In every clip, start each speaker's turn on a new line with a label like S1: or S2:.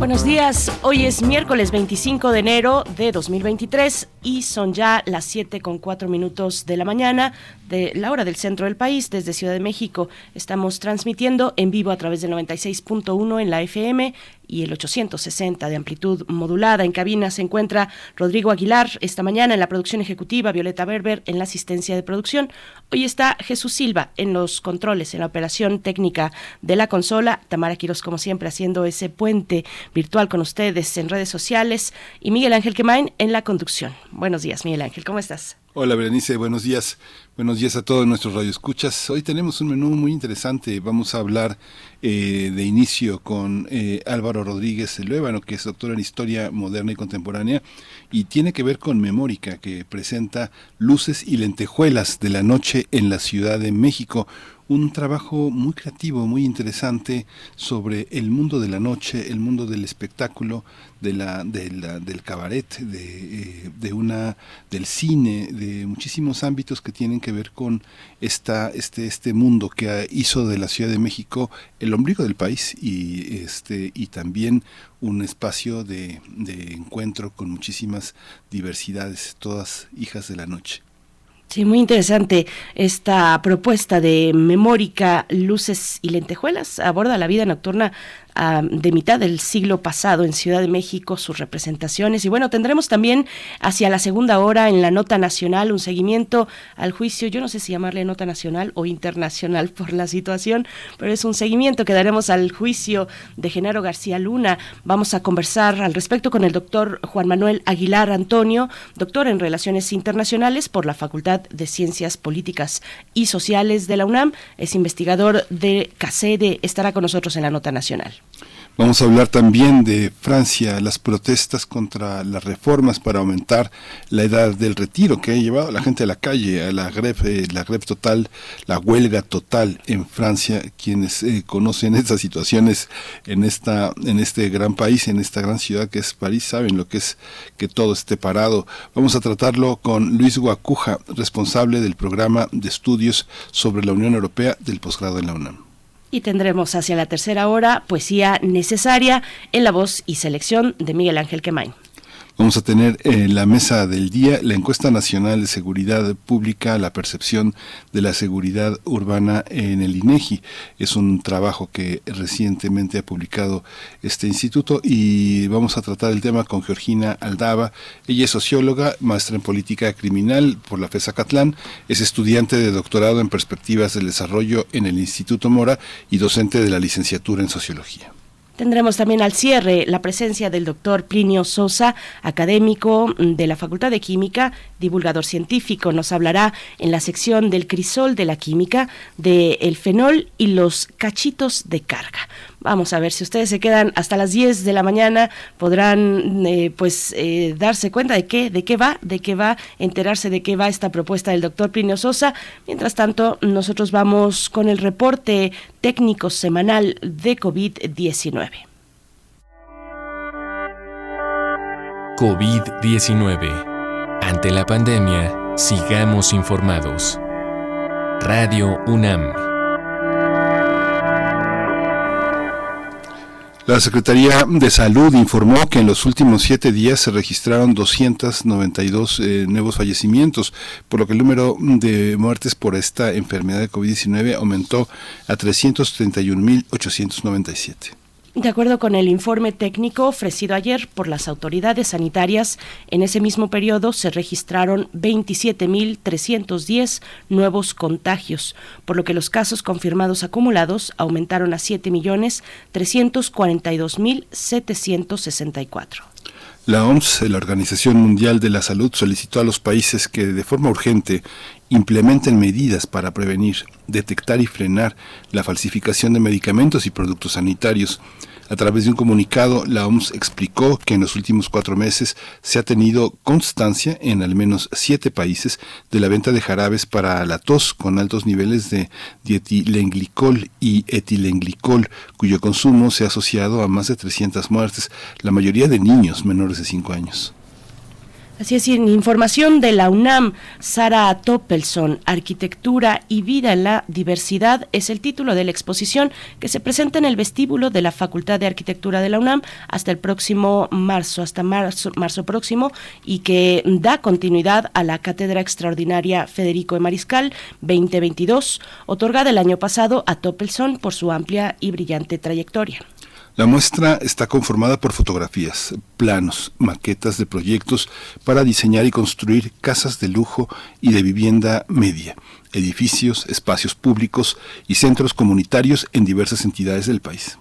S1: Buenos días, hoy es miércoles 25 de enero de 2023 y son ya las 7 con 4 minutos de la mañana de la hora del centro del país desde Ciudad de México. Estamos transmitiendo en vivo a través del 96.1 en la FM y el 860 de amplitud modulada. En cabina se encuentra Rodrigo Aguilar esta mañana en la producción ejecutiva, Violeta Berber en la asistencia de producción. Hoy está Jesús Silva en los controles, en la operación técnica de la consola. Tamara Quiros, como siempre, haciendo ese puente virtual con ustedes en redes sociales. Y Miguel Ángel Quemain en la conducción. Buenos días, Miguel Ángel, ¿cómo estás?
S2: Hola Berenice, buenos días. Buenos días a todos nuestros radioescuchas. Hoy tenemos un menú muy interesante. Vamos a hablar eh, de inicio con eh, Álvaro Rodríguez Luébano, que es doctor en Historia Moderna y Contemporánea, y tiene que ver con Memórica, que presenta Luces y Lentejuelas de la Noche en la Ciudad de México un trabajo muy creativo, muy interesante sobre el mundo de la noche, el mundo del espectáculo, de la, del cabaret, de, eh, de, una, del cine, de muchísimos ámbitos que tienen que ver con esta, este, este mundo que hizo de la Ciudad de México el ombligo del país y, este, y también un espacio de, de encuentro con muchísimas diversidades, todas hijas de la noche.
S1: Sí, muy interesante esta propuesta de Memórica, Luces y Lentejuelas. Aborda la vida nocturna de mitad del siglo pasado en Ciudad de México, sus representaciones. Y bueno, tendremos también hacia la segunda hora en la nota nacional un seguimiento al juicio, yo no sé si llamarle nota nacional o internacional por la situación, pero es un seguimiento que daremos al juicio de Genaro García Luna. Vamos a conversar al respecto con el doctor Juan Manuel Aguilar Antonio, doctor en Relaciones Internacionales por la Facultad de Ciencias Políticas y Sociales de la UNAM. Es investigador de CACEDE, estará con nosotros en la nota nacional.
S2: Vamos a hablar también de Francia, las protestas contra las reformas para aumentar la edad del retiro que ha llevado a la gente a la calle, a la greve, la greve total, la huelga total en Francia. Quienes eh, conocen estas situaciones en esta, en este gran país, en esta gran ciudad que es París, saben lo que es que todo esté parado. Vamos a tratarlo con Luis Guacuja, responsable del programa de estudios sobre la Unión Europea del posgrado en la UNAM.
S1: Y tendremos hacia la tercera hora poesía necesaria en la voz y selección de Miguel Ángel Quemain.
S2: Vamos a tener en la mesa del día la encuesta nacional de seguridad pública, la percepción de la seguridad urbana en el INEGI. Es un trabajo que recientemente ha publicado este instituto y vamos a tratar el tema con Georgina Aldaba. Ella es socióloga, maestra en política criminal por la FESA Catlán, es estudiante de doctorado en perspectivas del desarrollo en el Instituto Mora y docente de la licenciatura en sociología.
S1: Tendremos también al cierre la presencia del doctor Plinio Sosa, académico de la Facultad de Química, divulgador científico. Nos hablará en la sección del crisol de la química, del fenol y los cachitos de carga. Vamos a ver si ustedes se quedan hasta las 10 de la mañana, podrán eh, pues eh, darse cuenta de qué, de qué va, de qué va, enterarse de qué va esta propuesta del doctor Plinio Sosa. Mientras tanto, nosotros vamos con el reporte técnico semanal de COVID-19.
S3: COVID-19. Ante la pandemia, sigamos informados. Radio UNAM.
S2: La Secretaría de Salud informó que en los últimos siete días se registraron 292 eh, nuevos fallecimientos, por lo que el número de muertes por esta enfermedad de COVID-19 aumentó a 331.897.
S1: De acuerdo con el informe técnico ofrecido ayer por las autoridades sanitarias, en ese mismo periodo se registraron 27.310 nuevos contagios, por lo que los casos confirmados acumulados aumentaron a 7.342.764.
S2: La OMS, la Organización Mundial de la Salud, solicitó a los países que de forma urgente implementen medidas para prevenir, detectar y frenar la falsificación de medicamentos y productos sanitarios A través de un comunicado, la OMS explicó que en los últimos cuatro meses se ha tenido constancia en al menos siete países de la venta de jarabes para la tos con altos niveles de dietilenglicol y etilenglicol, cuyo consumo se ha asociado a más de 300 muertes, la mayoría de niños menores de 5 años.
S1: Así es, información de la UNAM, Sara Toppelson, Arquitectura y Vida en la Diversidad, es el título de la exposición que se presenta en el vestíbulo de la Facultad de Arquitectura de la UNAM hasta el próximo marzo, hasta marzo, marzo próximo, y que da continuidad a la Cátedra Extraordinaria Federico de Mariscal 2022, otorgada el año pasado a Toppelson por su amplia y brillante trayectoria.
S2: La muestra está conformada por fotografías, planos, maquetas de proyectos para diseñar y construir casas de lujo y de vivienda media, edificios, espacios públicos y centros comunitarios en diversas entidades del país.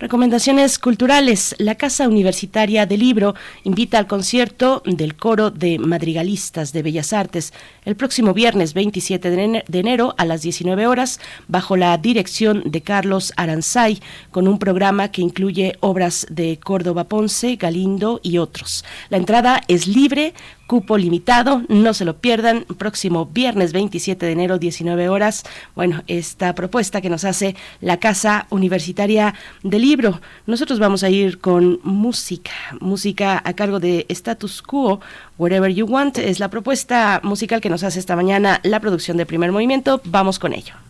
S1: Recomendaciones culturales. La Casa Universitaria del Libro invita al concierto del Coro de Madrigalistas de Bellas Artes el próximo viernes 27 de enero a las 19 horas bajo la dirección de Carlos Aranzay con un programa que incluye obras de Córdoba Ponce, Galindo y otros. La entrada es libre, cupo limitado, no se lo pierdan, próximo viernes 27 de enero, 19 horas. Bueno, esta propuesta que nos hace la Casa Universitaria del Libro. Nosotros vamos a ir con música, música a cargo de Status Quo, Whatever You Want, es la propuesta musical que nos hace esta mañana la producción de primer movimiento. Vamos con ello.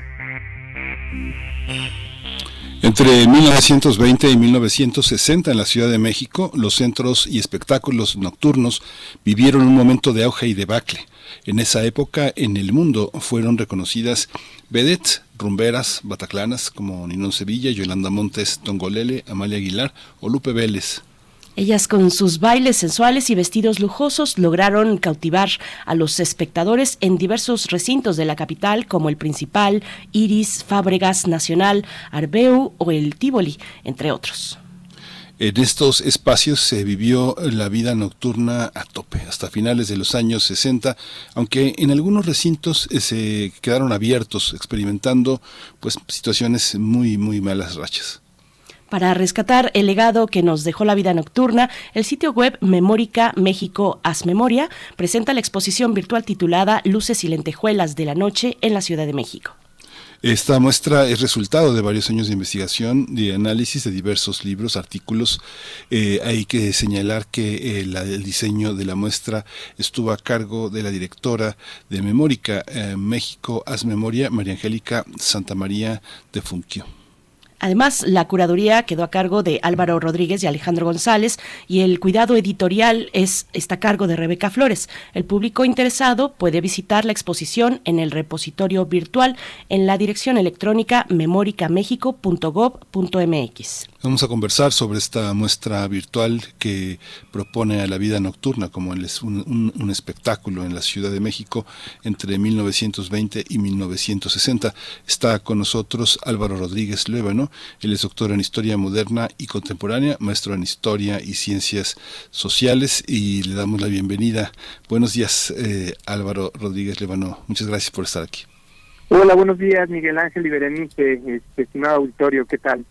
S2: Entre 1920 y 1960 en la Ciudad de México, los centros y espectáculos nocturnos vivieron un momento de auge y debacle. En esa época, en el mundo, fueron reconocidas vedettes, rumberas, bataclanas como Ninón Sevilla, Yolanda Montes, Tongolele, Amalia Aguilar o Lupe Vélez.
S1: Ellas con sus bailes sensuales y vestidos lujosos lograron cautivar a los espectadores en diversos recintos de la capital como el Principal, Iris, Fábregas, Nacional, Arbeu o el Tívoli, entre otros.
S2: En estos espacios se vivió la vida nocturna a tope hasta finales de los años 60, aunque en algunos recintos eh, se quedaron abiertos experimentando pues situaciones muy muy malas rachas.
S1: Para rescatar el legado que nos dejó la vida nocturna, el sitio web Memórica México Haz Memoria presenta la exposición virtual titulada Luces y lentejuelas de la noche en la Ciudad de México.
S2: Esta muestra es resultado de varios años de investigación, de análisis de diversos libros, artículos. Eh, hay que señalar que eh, el diseño de la muestra estuvo a cargo de la directora de Memórica eh, México Haz Memoria, María Angélica Santa María de Funquio.
S1: Además, la curaduría quedó a cargo de Álvaro Rodríguez y Alejandro González y el cuidado editorial es, está a cargo de Rebeca Flores. El público interesado puede visitar la exposición en el repositorio virtual en la dirección electrónica memoricamexico.gov.mx.
S2: Vamos a conversar sobre esta muestra virtual que propone a la vida nocturna como un, un, espectáculo en la Ciudad de México entre 1920 y 1960. Está con nosotros Álvaro Rodríguez Luébano, él es doctor en Historia Moderna y Contemporánea, maestro en Historia y Ciencias Sociales y le damos la bienvenida. Buenos días eh, Álvaro Rodríguez Luébano, muchas gracias por estar aquí.
S4: Hola, buenos días Miguel Ángel y este, estimado auditorio, ¿qué tal?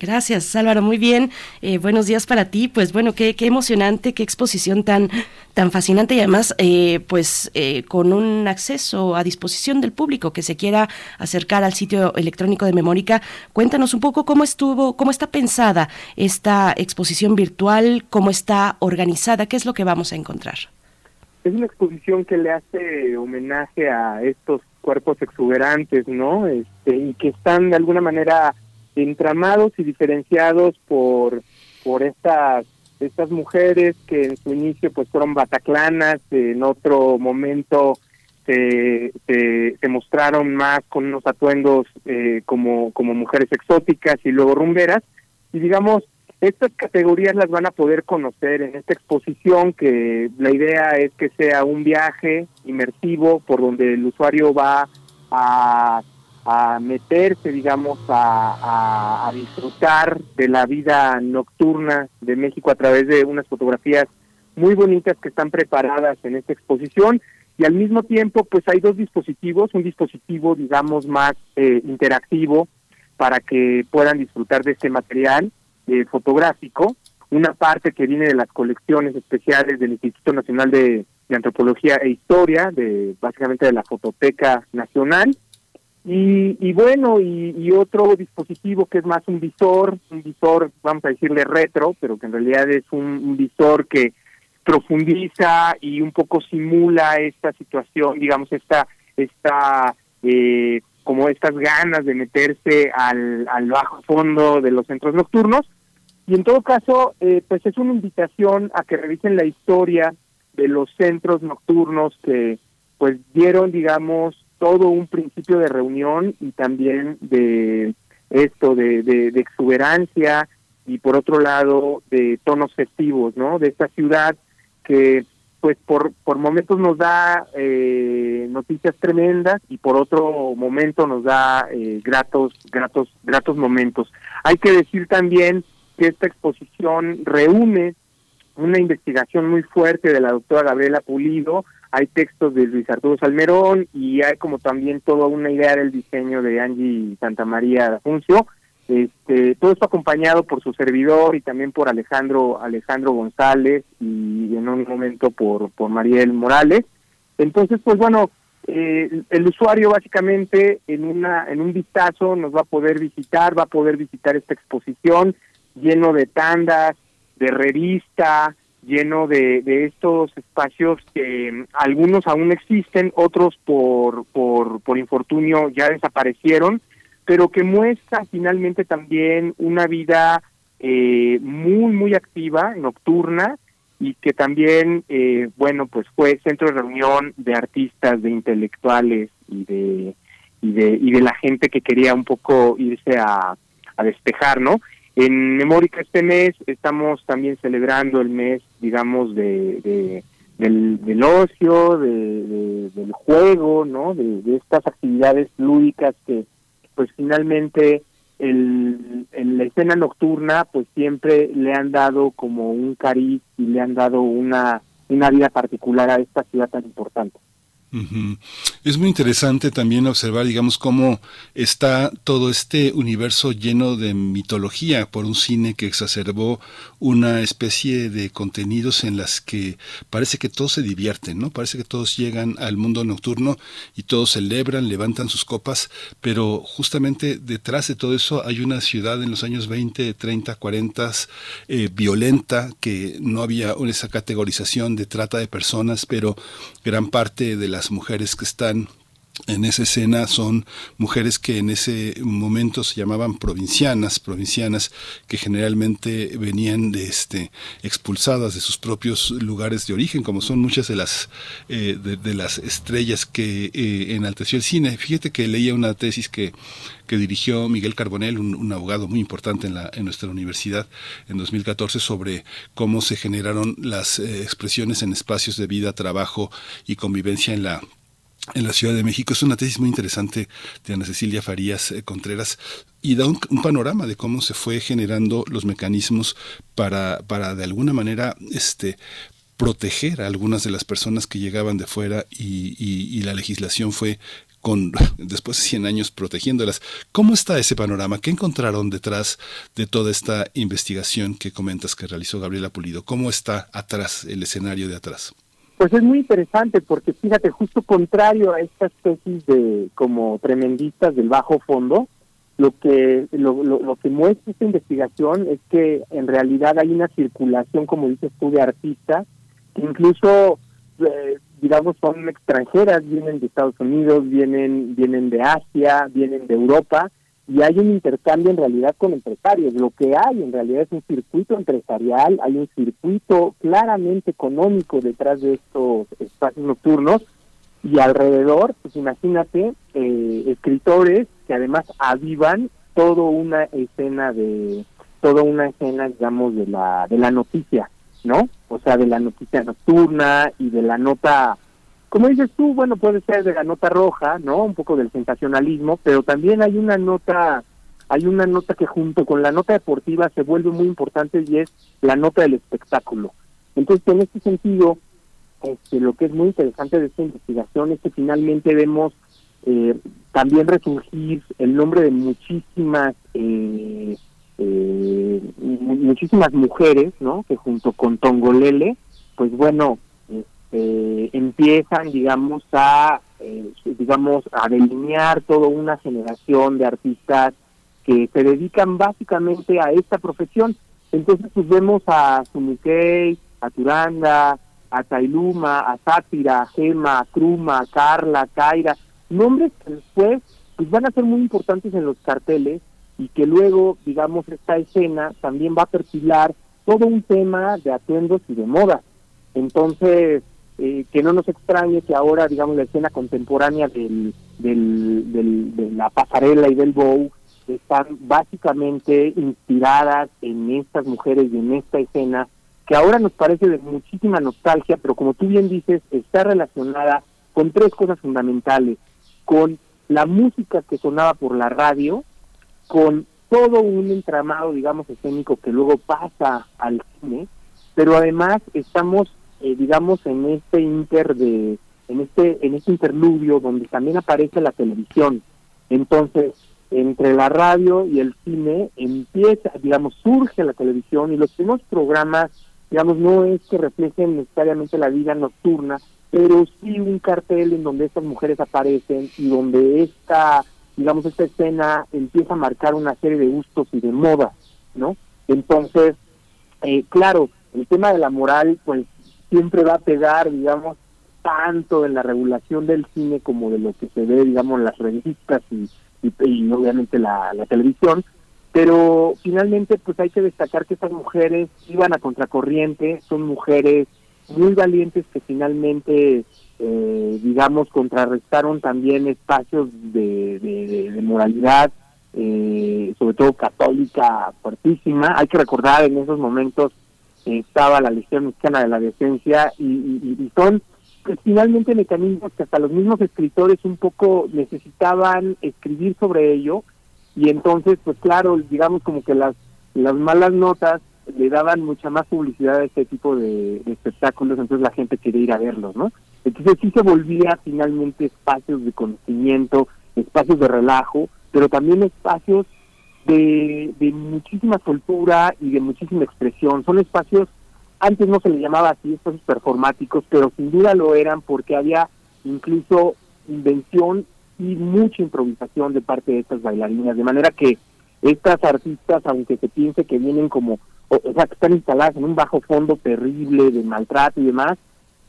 S1: Gracias, Álvaro. Muy bien. Eh, buenos días para ti. Pues bueno, qué, emocionante, qué exposición tan, tan fascinante y además, eh, pues eh, con un acceso a disposición del público que se quiera acercar al sitio electrónico de Memórica. Cuéntanos un poco cómo estuvo, cómo está pensada esta exposición virtual, cómo está organizada, qué es lo que vamos a encontrar.
S4: Es una exposición que le hace homenaje a estos cuerpos exuberantes, ¿no? Este, y que están de alguna manera entramados y diferenciados por por estas estas mujeres que en su inicio pues fueron bataclanas, en otro momento se, se, mostraron más con unos atuendos eh, como, como mujeres exóticas y luego rumberas. Y digamos, estas categorías las van a poder conocer en esta exposición que la idea es que sea un viaje inmersivo por donde el usuario va a a meterse, digamos, a, disfrutar de la vida nocturna de México a través de unas fotografías muy bonitas que están preparadas en esta exposición. Y al mismo tiempo pues hay dos dispositivos, un dispositivo digamos más eh, interactivo para que puedan disfrutar de este material eh, fotográfico, una parte que viene de las colecciones especiales del Instituto Nacional de, de Antropología e Historia, de básicamente de la Fototeca Nacional, y, bueno, y, otro dispositivo que es más un visor, un visor, vamos a decirle retro, pero que en realidad es un, visor que profundiza y un poco simula esta situación, digamos, esta, esta eh, como estas ganas de meterse al, al bajo fondo de los centros nocturnos. Y en todo caso, eh, pues es una invitación a que revisen la historia de los centros nocturnos que pues dieron, digamos, todo un principio de reunión y también de esto, de, de, exuberancia y por otro lado de tonos festivos, ¿no? De esta ciudad que pues por, por momentos nos da eh, noticias tremendas y por otro momento nos da eh, gratos, gratos, gratos momentos. Hay que decir también que esta exposición reúne una investigación muy fuerte de la doctora Gabriela Pulido, hay textos de Luis Arturo Salmerón y hay como también toda una idea del diseño de Angie Santa María Funcio. Este, todo esto acompañado por su servidor y también por Alejandro Alejandro González y en un momento por por Mariel Morales. Entonces, pues bueno, eh, el usuario básicamente en una en un vistazo nos va a poder visitar, va a poder visitar esta exposición lleno de tandas, de revista, lleno de, de estos espacios que mm, algunos aún existen, otros por, por, por infortunio ya desaparecieron, pero que muestra finalmente también una vida eh, muy, muy activa, nocturna, y que también, eh, bueno, pues fue centro de reunión de artistas, de intelectuales y de, y de, y de la gente que quería un poco irse a, a despejar, ¿no? En Memórica este mes estamos también celebrando el mes, digamos, de, del, ocio, de, del juego, ¿no? De, estas actividades lúdicas que, pues finalmente, el, en la escena nocturna, pues siempre le han dado como un cariz y le han dado una, una vida particular a esta ciudad tan importante.
S2: Es muy interesante también observar, digamos, cómo está todo este universo lleno de mitología por un cine que exacerbó una especie de contenidos en las que parece que todos se divierten, ¿no? Parece que todos llegan al mundo nocturno y todos celebran, levantan sus copas, pero justamente detrás de todo eso hay una ciudad en los años 20, 30, 40 violenta, que no había esa categorización de trata de personas, pero gran parte de las mujeres que están en esa escena son mujeres que en ese momento se llamaban provincianas, provincianas que generalmente venían de este expulsadas de sus propios lugares de origen, como son muchas de las eh, de, las estrellas que eh, enalteció el cine. Fíjate que leía una tesis que que dirigió Miguel Carbonell, un, abogado muy importante en, la, en nuestra universidad en 2014, sobre cómo se generaron las eh, expresiones en espacios de vida, trabajo y convivencia en la en la Ciudad de México. Es una tesis muy interesante de Ana Cecilia Farías eh, Contreras y da un, panorama de cómo se fue generando los mecanismos para, para de alguna manera este, proteger a algunas de las personas que llegaban de fuera y, la legislación fue con después de 100 años protegiéndolas. ¿Cómo está ese panorama? ¿Qué encontraron detrás de toda esta investigación que comentas que realizó Gabriela Pulido? ¿Cómo está atrás el escenario de atrás?
S4: Pues es muy interesante porque fíjate, justo contrario a estas tesis de como tremendistas del bajo fondo, lo que lo, lo, que muestra esta investigación es que en realidad hay una circulación, como dices tú, de artistas que incluso eh, digamos son extranjeras, vienen de Estados Unidos, vienen vienen de Asia, vienen de Europa y hay un intercambio en realidad con empresarios. Lo que hay en realidad es un circuito empresarial, hay un circuito claramente económico detrás de estos espacios nocturnos y alrededor, pues imagínate, eh, escritores que además avivan toda una escena de toda una escena digamos de la de la noticia no o sea de la noticia nocturna y de la nota como dices tú, bueno, puede ser de la nota roja, ¿no? Un poco del sensacionalismo, pero también hay una nota, hay una nota que junto con la nota deportiva se vuelve muy importante y es la nota del espectáculo. Entonces, en este sentido, este, lo que es muy interesante de esta investigación es que finalmente vemos eh, también resurgir el nombre de muchísimas eh, eh, muchísimas mujeres, ¿no? Que junto con Tongolele, pues bueno, eh, empiezan, digamos, a, eh, digamos, a delinear toda una generación de artistas que se dedican básicamente a esta profesión. Entonces, pues vemos a Sumikei, a Turanda, a Tailuma, a Sátira, a Gema, a Kruma, a Carla, a Kaira, nombres que después pues van a ser muy importantes en los carteles y que luego, digamos, esta escena también va a perfilar todo un tema de atuendos y de moda. Entonces, eh, que no nos extrañe que ahora, digamos, la escena contemporánea del, del, de la pasarela y del bow están básicamente inspiradas en estas mujeres y en esta escena, que ahora nos parece de muchísima nostalgia, pero como tú bien dices, está relacionada con tres cosas fundamentales, con la música que sonaba por la radio, con todo un entramado, digamos, escénico que luego pasa al cine, pero además estamos eh, digamos, en este inter de, en este, en este interludio donde también aparece la televisión. Entonces, entre la radio y el cine empieza, digamos, surge la televisión y los primeros programas, digamos, no es que reflejen necesariamente la vida nocturna, pero sí un cartel en donde estas mujeres aparecen y donde esta, digamos, esta escena empieza a marcar una serie de gustos y de modas, ¿no? Entonces, eh, claro, el tema de la moral, pues siempre va a pegar, digamos, tanto en la regulación del cine como de lo que se ve, digamos, en las revistas y, y, obviamente la, la televisión, pero finalmente pues hay que destacar que estas mujeres iban a contracorriente, son mujeres muy valientes que finalmente, eh, digamos, contrarrestaron también espacios de, de, moralidad, eh, sobre todo católica fuertísima. Hay que recordar en esos momentos estaba la Legión Mexicana de la Decencia y, y son pues, finalmente mecanismos que hasta los mismos escritores un poco necesitaban escribir sobre ello. Y entonces pues claro digamos como que las las malas notas le daban mucha más publicidad a este tipo de, espectáculos entonces la gente quería ir a verlos no entonces sí se volvía finalmente espacios de conocimiento espacios de relajo pero también espacios de, muchísima cultura y de muchísima expresión son espacios antes no se le llamaba así espacios performáticos pero sin duda lo eran porque había incluso invención y mucha improvisación de parte de estas bailarinas, de manera que estas artistas, aunque se piense que vienen como, o, sea, que están instaladas en un bajo fondo terrible de maltrato y demás,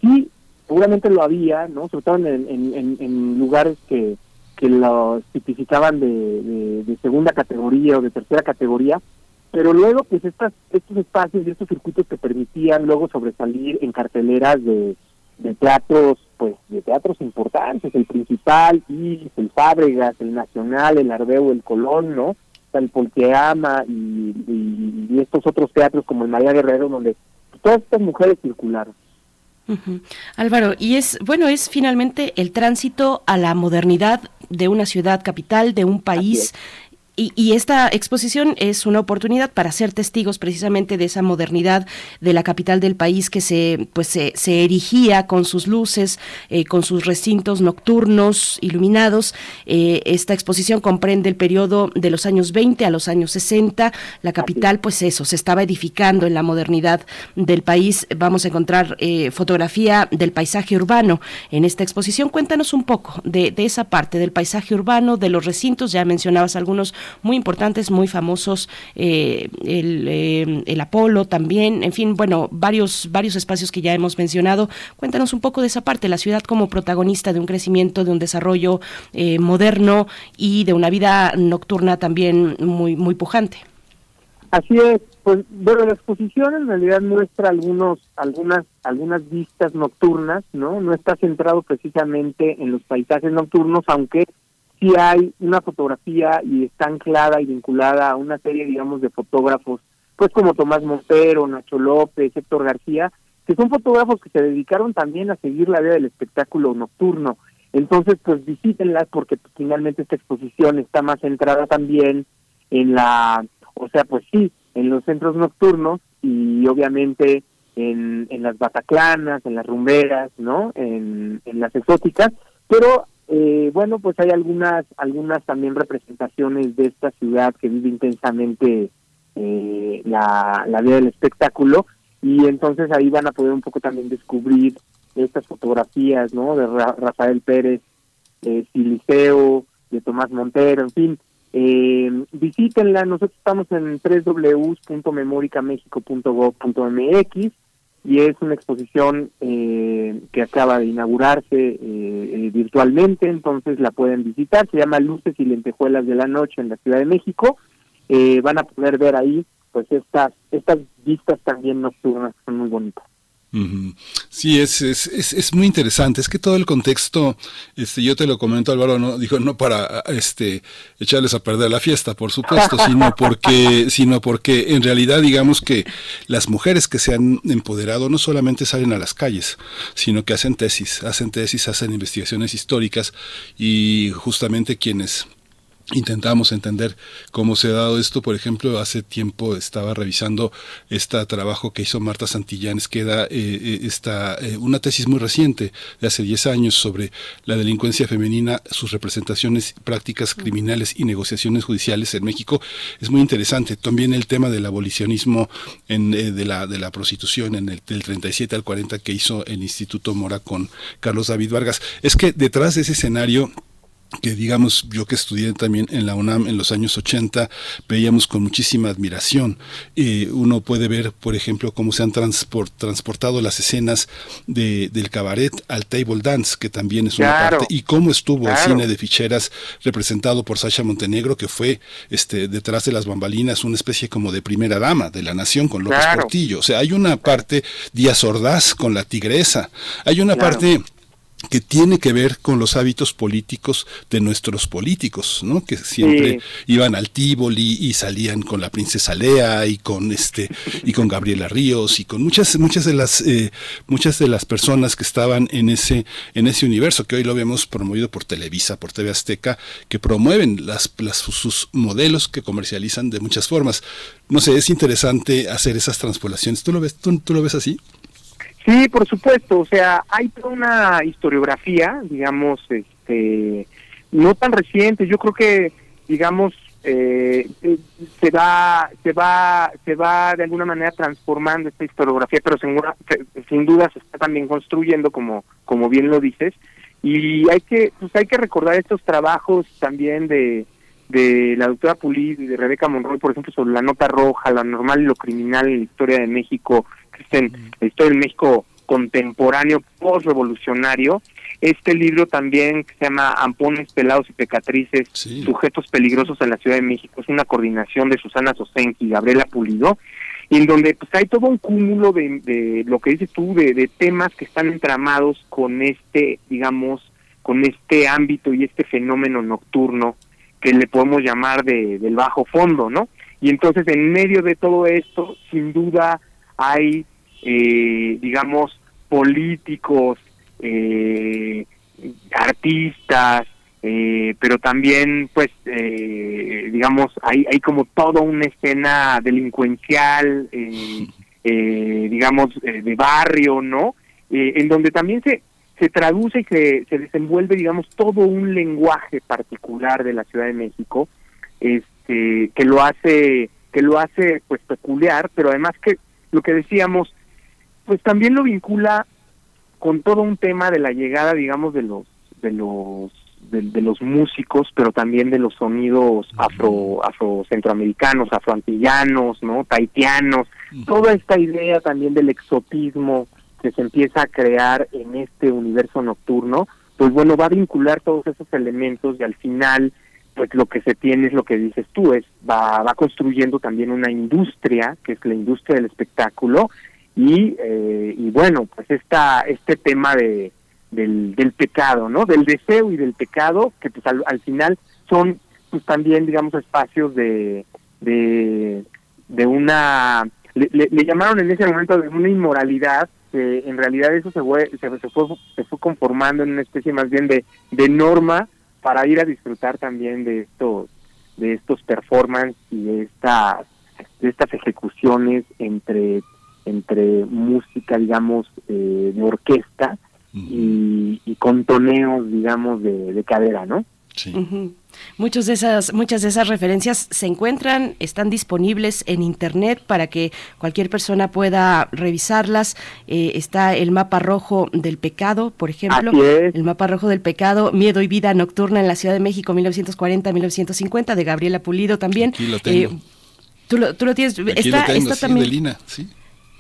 S4: sí, seguramente lo había, ¿no? Sobre todo en, lugares que, que los tipificaban de, de, segunda categoría o de tercera categoría, pero luego pues estas, estos espacios y estos circuitos que permitían luego sobresalir en carteleras de, de teatros, pues, de teatros importantes, el principal, y el Fábregas, el Nacional, el Ardeo, el Colón, ¿no? El Polteama y, y, estos otros teatros como el María Guerrero, donde todas estas mujeres circularon.
S1: Álvaro, y es, bueno, es finalmente el tránsito a la modernidad de una ciudad capital, de un país y, esta exposición es una oportunidad para ser testigos precisamente de esa modernidad de la capital del país que se pues se, erigía con sus luces, eh, con sus recintos nocturnos iluminados. Eh, esta exposición comprende el periodo de los años 20 a los años 60. La capital, pues eso, se estaba edificando en la modernidad del país. Vamos a encontrar eh, fotografía del paisaje urbano en esta exposición. Cuéntanos un poco de, de esa parte del paisaje urbano, de los recintos. Ya mencionabas algunos muy importantes, muy famosos, eh, el, eh, el, Apolo también, en fin, bueno, varios, varios espacios que ya hemos mencionado. Cuéntanos un poco de esa parte, la ciudad como protagonista de un crecimiento, de un desarrollo eh, moderno y de una vida nocturna también muy, muy pujante.
S4: Así es, pues bueno, la exposición en realidad muestra algunos, algunas, algunas vistas nocturnas, ¿no? No está centrado precisamente en los paisajes nocturnos, aunque sí hay una fotografía y está anclada y vinculada a una serie, digamos, de fotógrafos, pues como Tomás Montero, Nacho López, Héctor García, que son fotógrafos que se dedicaron también a seguir la vida del espectáculo nocturno. Entonces, pues visítenlas porque pues, finalmente esta exposición está más centrada también en la, o sea, pues sí, en los centros nocturnos y obviamente en, en las bataclanas, en las rumberas, ¿no? En, en las exóticas, pero eh, bueno, pues hay algunas, algunas también representaciones de esta ciudad que vive intensamente eh, la, vida del espectáculo y entonces ahí van a poder un poco también descubrir estas fotografías, ¿no? De Rafael Pérez, eh, Siliceo, de Tomás Montero, en fin. Eh, visítenla, nosotros estamos en www.memoricamexico.gov.mx y es una exposición eh, que acaba de inaugurarse eh, eh, virtualmente, entonces la pueden visitar, se llama Luces y Lentejuelas de la Noche en la Ciudad de México, van a poder ver ahí pues estas, estas vistas también nocturnas, son muy bonitas.
S2: Sí, es, es, es, muy interesante. Es que todo el contexto, este, yo te lo comento, Álvaro, no dijo no para este echarles a perder la fiesta, por supuesto, sino porque, sino porque en realidad digamos que las mujeres que se han empoderado no solamente salen a las calles, sino que hacen tesis, hacen tesis, hacen investigaciones históricas y justamente quienes intentamos entender cómo se ha dado esto. Por ejemplo, hace tiempo estaba revisando este trabajo que hizo Marta Santillanes, que da eh, esta, eh, una tesis muy reciente de hace 10 años sobre la delincuencia femenina, sus representaciones, prácticas criminales y negociaciones judiciales en México. Es muy interesante. También el tema del abolicionismo en, eh, de, la, de la prostitución en el del 37 al 40 que hizo el Instituto Mora con Carlos David Vargas. Es que detrás de ese escenario que digamos yo que estudié también en la UNAM en los años 80 veíamos con muchísima admiración. Eh, uno puede ver por ejemplo cómo se han transport, transportado las escenas de, del cabaret al table dance que también es una parte y cómo estuvo el cine de ficheras representado por Sasha Montenegro que fue este detrás de las bambalinas una especie como de primera dama de la nación con López Portillo. O sea hay una parte Díaz Ordaz con la tigresa. Hay una parte que tiene que ver con los hábitos políticos de nuestros políticos, ¿no? Que siempre iban al Tívoli y salían con la princesa Lea y con este y con Gabriela Ríos y con muchas muchas de las eh, muchas de las personas que estaban en ese en ese universo que hoy lo vemos promovido por Televisa, por TV Azteca, que promueven las, las sus modelos que comercializan de muchas formas. No sé, es interesante hacer esas transpolaciones. ¿Tú lo ves tú, tú lo ves así?
S4: Sí, por supuesto, o sea, hay toda una historiografía, digamos, este, no tan reciente, yo creo que, digamos, eh, eh, se va, se va, se va de alguna manera transformando esta historiografía, pero sin, sin duda se está también construyendo, como, como bien lo dices, y hay que, pues hay que recordar estos trabajos también de, de la doctora Pulido y de Rebeca Monroy, por ejemplo, sobre la nota roja, la normal y lo criminal en la historia de México, en la historia del México contemporáneo, post-revolucionario. Este libro también, que se llama Ampones, Pelados y Pecatrices, Sujetos Peligrosos en la Ciudad de México, es una coordinación de Susana Sosenki y Gabriela Pulido, en donde pues hay todo un cúmulo de, lo que dices tú, de, temas que están entramados con este, digamos, con este ámbito y este fenómeno nocturno que le podemos llamar de, del bajo fondo, ¿no? Y entonces en medio de todo esto, sin duda, hay eh, digamos, políticos, eh, artistas, eh, pero también, pues, eh, digamos, hay, hay como toda una escena delincuencial, digamos, de barrio, ¿no? en donde también se, se traduce y se, se desenvuelve, digamos, todo un lenguaje particular de la Ciudad de México, este, que lo hace, que lo hace, pues, peculiar, pero además que lo que decíamos, pues también lo vincula con todo un tema de la llegada, digamos, de los de los de, los músicos, pero también de los sonidos afro afro centroamericanos, afroantillanos, ¿no? Taitianos, toda esta idea también del exotismo que se empieza a crear en este universo nocturno, pues bueno, va a vincular todos esos elementos y al final pues lo que se tiene es lo que dices tú, es va, va construyendo también una industria, que es la industria del espectáculo, y, eh, y bueno, pues esta, este tema de, del, pecado, ¿no? Del deseo y del pecado, que pues al, final son pues también, digamos, espacios de, de, una, le, le, llamaron en ese momento de una inmoralidad, que en realidad eso se fue, se, se, fue, se fue conformando en una especie más bien de, de norma para ir a disfrutar también de estos, de estos performances y de estas, de estas ejecuciones entre entre música, digamos, eh, de orquesta y, y, con toneos, digamos, de, de cadera, ¿no?
S1: Sí. Muchas de esas, muchas de esas referencias se encuentran, están disponibles en internet para que cualquier persona pueda revisarlas. Eh, está el mapa rojo del pecado, por ejemplo, el mapa rojo del pecado, Miedo y vida nocturna en la Ciudad de México, 1940-1950, de Gabriela Pulido también.
S2: Aquí lo tengo.
S1: Eh, tú, lo, tú, lo, tienes.
S2: Aquí está, lo tengo, también. De Lina, sí.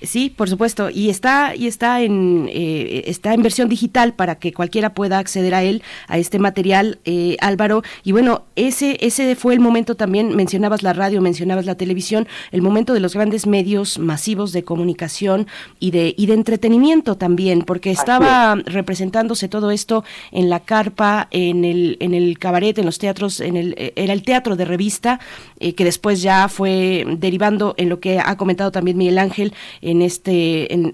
S1: Sí, por supuesto, y está y está en eh, está en versión digital para que cualquiera pueda acceder a él, a este material, eh, Álvaro. Y bueno, ese ese fue el momento también. Mencionabas la radio, mencionabas la televisión, el momento de los grandes medios masivos de comunicación y de y de entretenimiento también, porque estaba representándose todo esto en la carpa, en el en el cabaret, en los teatros, en el eh, era el teatro de revista que después ya fue derivando en lo que ha comentado también Miguel Ángel en este, en,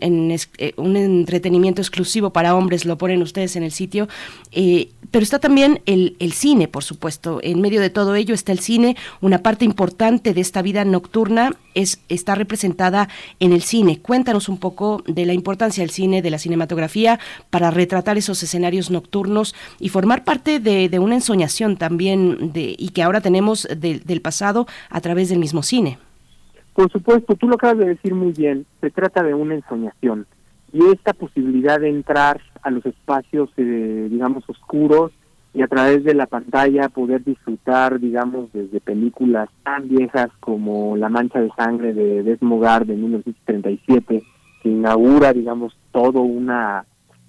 S1: eh, un entretenimiento exclusivo para hombres, lo ponen ustedes en el sitio. Eh, pero está también el, cine, por supuesto. En medio de todo ello está el cine. Una parte importante de esta vida nocturna es, está representada en el cine. Cuéntanos un poco de la importancia del cine, de la cinematografía, para retratar esos escenarios nocturnos y formar parte de, una ensoñación también de, y que ahora tenemos del pasado a través del mismo cine.
S4: Por supuesto, tú lo acabas de decir muy bien. Se trata de una ensoñación y esta posibilidad de entrar a los espacios, eh, digamos, oscuros y a través de la pantalla poder disfrutar, digamos, desde películas tan viejas como La Mancha de Sangre de Desmogar de 1937, que inaugura, digamos, todo una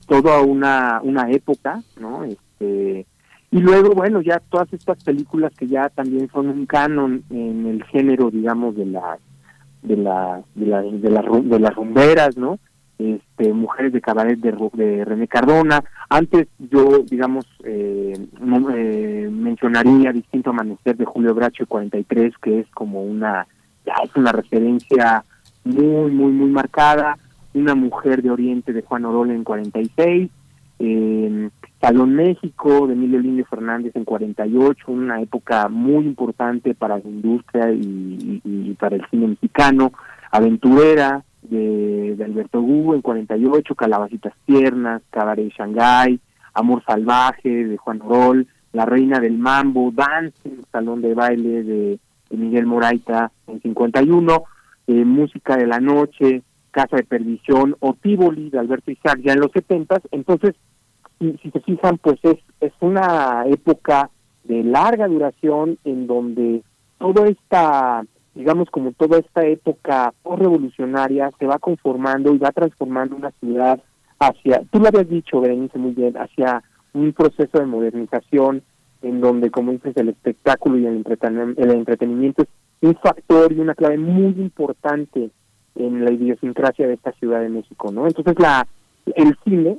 S4: toda una una época, ¿no? Este y luego, bueno, ya todas estas películas que ya también son un canon en el género, digamos, de la de la de, la, de, de las rumberas, ¿no? este, Mujeres de Cabaret de, de René Cardona. Antes yo, digamos, eh, eh, mencionaría Distinto Amanecer de Julio Bracho 43, que es como una, ya es una referencia muy, muy, muy marcada. Una Mujer de Oriente de Juan Orol en 46. Eh, Salón México de Emilio Lindio Fernández en 48, una época muy importante para la industria y, para el cine mexicano. Aventurera de, Alberto Gu en 48, Calabacitas Tiernas, Cabaret Shanghai, Amor Salvaje de Juan Rol, La Reina del Mambo, Dancing, Salón de Baile de, Miguel Moraita en 51, eh, Música de la Noche, Casa de Perdición o Tivoli de Alberto Isaac ya en los 70, entonces si, si se fijan pues es, es una época de larga duración en donde toda esta digamos, como toda esta época revolucionaria se va conformando y va transformando una ciudad hacia, tú lo habías dicho, Berenice, muy bien, hacia un proceso de modernización en donde, como dices, el espectáculo y el, el entretenimiento es un factor y una clave muy importante en la idiosincrasia de esta Ciudad de México, ¿no? Entonces, la el cine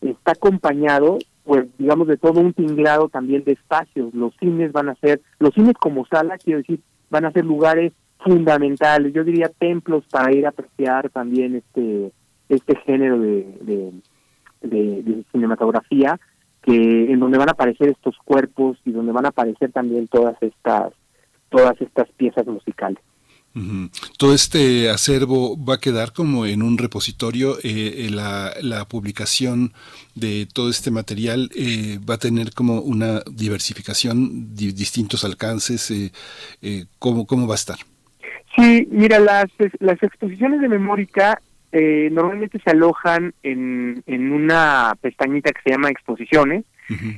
S4: está acompañado, pues, digamos, de todo un tinglado también de espacios. Los cines van a ser, los cines como sala, quiero decir, van a ser lugares fundamentales, yo diría templos para ir a apreciar también este este género de, de, cinematografía que en donde van a aparecer estos cuerpos y donde van a aparecer también todas estas todas estas piezas musicales.
S2: Todo este acervo va a quedar como en un repositorio. Eh, eh, la, la, publicación de todo este material eh, va a tener como una diversificación, distintos alcances. ¿cómo, ¿Cómo va a estar?
S4: Sí, mira, las, las exposiciones de Memórica normalmente se alojan en, en una pestañita que se llama exposiciones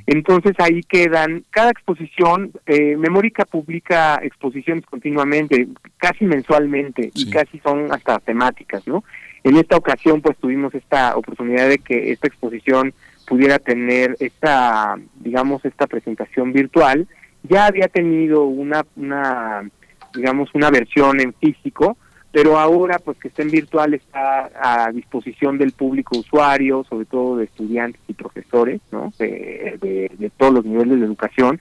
S4: entonces ahí quedan, cada exposición, eh, Memórica publica exposiciones continuamente, casi mensualmente, y casi son hasta temáticas, ¿no? En esta ocasión pues tuvimos esta oportunidad de que esta exposición pudiera tener esta, digamos, esta presentación virtual. Ya había tenido una, una digamos, una versión en físico, pero ahora pues que está en virtual está a disposición del público usuario, sobre todo de estudiantes y profesores, ¿no? De, de, todos los niveles de educación.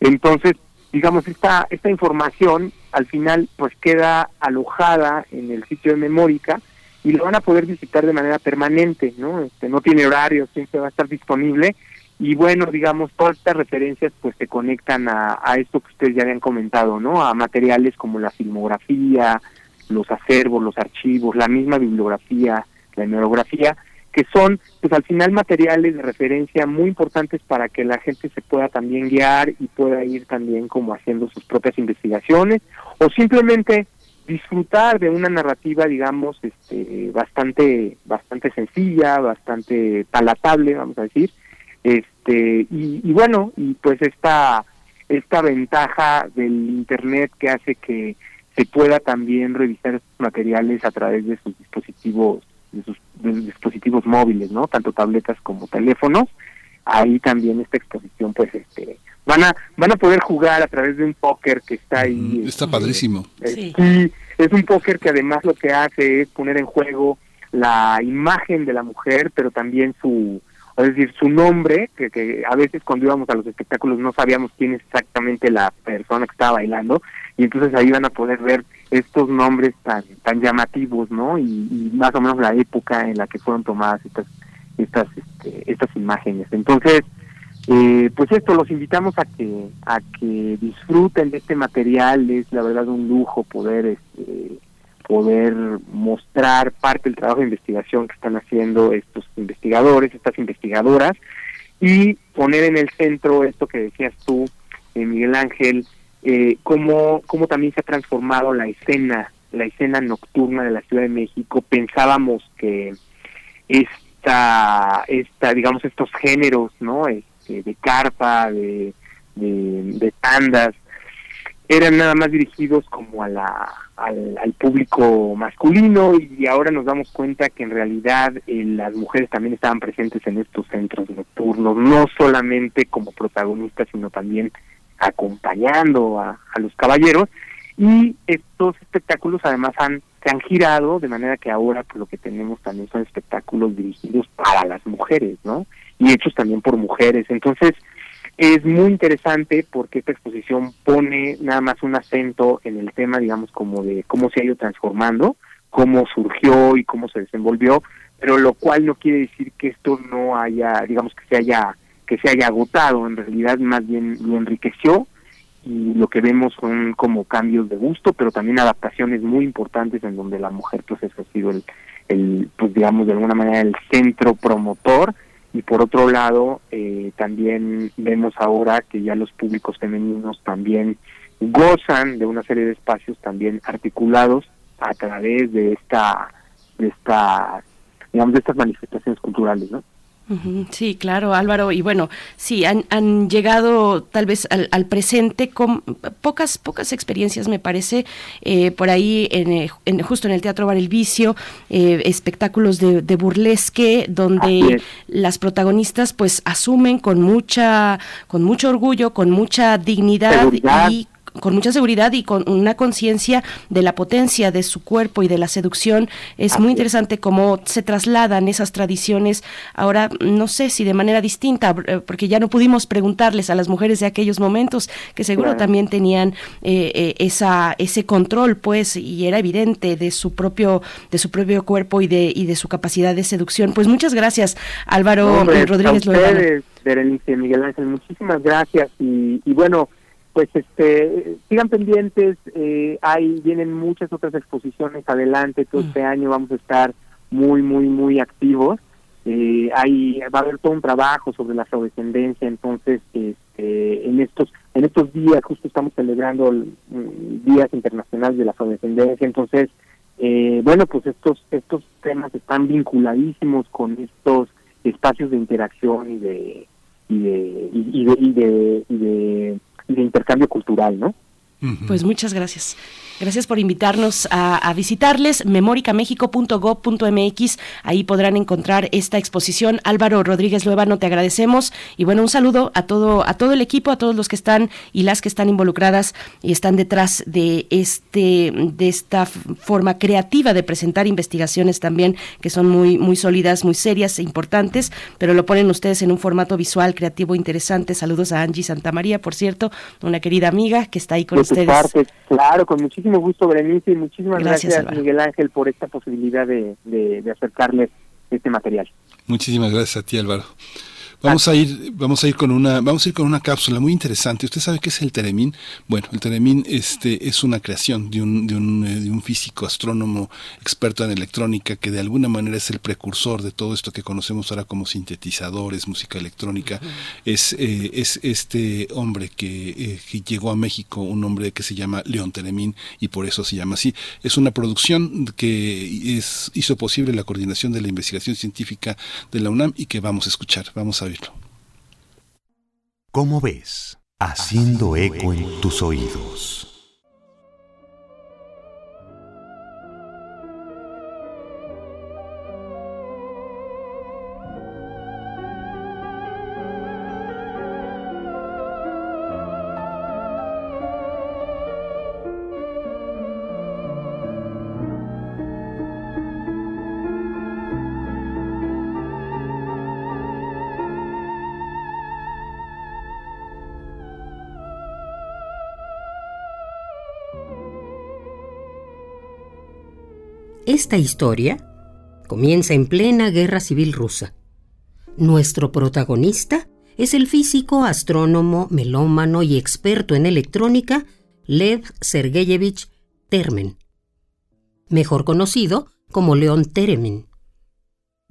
S4: Entonces, digamos, esta, esta información al final pues queda alojada en el sitio de Memórica y lo van a poder visitar de manera permanente, ¿no? Este, no tiene horario, siempre va a estar disponible y bueno, digamos, todas estas referencias pues se conectan a, a esto que ustedes ya habían comentado, ¿no? A materiales como la filmografía, los acervos, los archivos, la misma bibliografía, la hemerografía, que son pues al final materiales de referencia muy importantes para que la gente se pueda también guiar y pueda ir también como haciendo sus propias investigaciones o simplemente disfrutar de una narrativa digamos este bastante bastante sencilla bastante palatable vamos a decir este y, y bueno y pues esta esta ventaja del internet que hace que se pueda también revisar estos materiales a través de sus dispositivos de sus, dispositivos móviles no tanto tabletas como teléfonos. Ahí también esta exposición pues este van a van a poder jugar a través de un póker que está ahí
S2: está este, padrísimo.
S4: sí. es un póker que además lo que hace es poner en juego la imagen de la mujer pero también su es decir, su nombre, que, que a veces cuando íbamos a los espectáculos no sabíamos quién es exactamente la persona que estaba bailando, y entonces ahí van a poder ver estos nombres tan tan llamativos, ¿no? Y, más o menos la época en la que fueron tomadas estas estas este, estas imágenes. Entonces, eh, pues esto los invitamos a que a que disfruten de este material. Es la verdad un lujo poder este, poder mostrar parte del trabajo de investigación que están haciendo estos investigadores, estas investigadoras y poner en el centro esto que decías tú, eh, Miguel Ángel, eh, cómo, cómo también se ha transformado la escena, la escena nocturna de la Ciudad de México. Pensábamos que esta, esta digamos, estos géneros, ¿no? Este, de carpa, de, de, de tandas, eran nada más dirigidos como a la, al, público masculino y ahora nos damos cuenta que en realidad eh, las mujeres también estaban presentes en estos centros nocturnos, no solamente como protagonistas, sino también acompañando a, los caballeros y estos espectáculos además han se han girado de manera que ahora pues, lo que tenemos también son espectáculos dirigidos para las mujeres, ¿no? Y hechos también por mujeres. Entonces, es muy interesante porque esta exposición pone nada más un acento en el tema, digamos, como de cómo se ha ido transformando, cómo surgió y cómo se desenvolvió, pero lo cual no quiere decir que esto no haya, digamos, que se haya que se haya agotado, en realidad más bien lo enriqueció y lo que vemos son como cambios de gusto, pero también adaptaciones muy importantes en donde la mujer pues ha sido el, el pues digamos de alguna manera el centro promotor y por otro lado eh, también vemos ahora que ya los públicos femeninos también gozan de una serie de espacios también articulados a través de esta de esta digamos de estas manifestaciones culturales no
S1: Sí, claro, Álvaro. Y bueno, sí, han, han llegado tal vez al, al, presente con pocas, pocas experiencias, me parece, eh, por ahí, en, eh, en, justo en el Teatro Bar El Vicio, eh, espectáculos de, de, burlesque, donde las protagonistas pues asumen con mucha, con mucho orgullo, con mucha dignidad y con mucha seguridad y con una conciencia de la potencia de su cuerpo y de la seducción. Es muy interesante cómo se trasladan esas tradiciones ahora, no sé si de manera distinta, eh, porque ya no pudimos preguntarles a las mujeres de aquellos momentos, que seguro también tenían eh, eh, esa, ese control, pues, y era evidente de su propio, de su propio cuerpo y de, y de su capacidad de seducción. Pues muchas gracias, Álvaro Rodríguez
S4: Loera. Berenice, Miguel Ángel, muchísimas gracias y, y bueno, pues este sigan pendientes eh, hay vienen muchas otras exposiciones adelante todo este mm. año vamos a estar muy muy muy activos eh, hay va a haber todo un trabajo sobre la afrodescendencia entonces este, en estos en estos días justo estamos celebrando mm, días internacionales de la afrodescendencia entonces eh, bueno pues estos estos temas están vinculadísimos con estos espacios de interacción y de y de y de, y de, y de de intercambio cultural, ¿no?
S1: Pues muchas gracias. Gracias por invitarnos a, visitarles, memoricamexico.gov.mx. Ahí podrán encontrar esta exposición. Álvaro Rodríguez Luevano, te agradecemos. Y bueno, un saludo a todo, a todo el equipo, a todos los que están y las que están involucradas y están detrás de este, de esta forma creativa de presentar investigaciones también, que son muy, muy sólidas, muy serias e importantes, pero lo ponen ustedes en un formato visual, creativo, interesante. Saludos a Angie Santamaría, por cierto, una querida amiga que está ahí con ustedes.
S4: claro, con muchísimo gusto, Berenice, y muchísimas gracias, Miguel Ángel, por esta posibilidad de, de, de acercarles este material.
S2: Muchísimas gracias a ti, Álvaro. Vamos a ir, vamos a ir con una, vamos a ir con una cápsula muy interesante. ¿Usted sabe qué es el teremín? Bueno, el teremín este, es una creación de un, de un, eh, de un físico astrónomo experto en electrónica que de alguna manera es el precursor de todo esto que conocemos ahora como sintetizadores, música electrónica. es, eh, es este hombre que, eh, que, llegó a México, un hombre que se llama León Teremín y por eso se llama así. Es una producción que es, hizo posible la coordinación de la investigación científica de la UNAM y que vamos a escuchar. Vamos a
S5: ¿Cómo ves? Haciendo eco en tus oídos.
S6: Esta historia comienza en plena guerra civil rusa. Nuestro protagonista es el físico, astrónomo, melómano y experto en electrónica Lev Sergeyevich Termen, mejor conocido como León Teremin.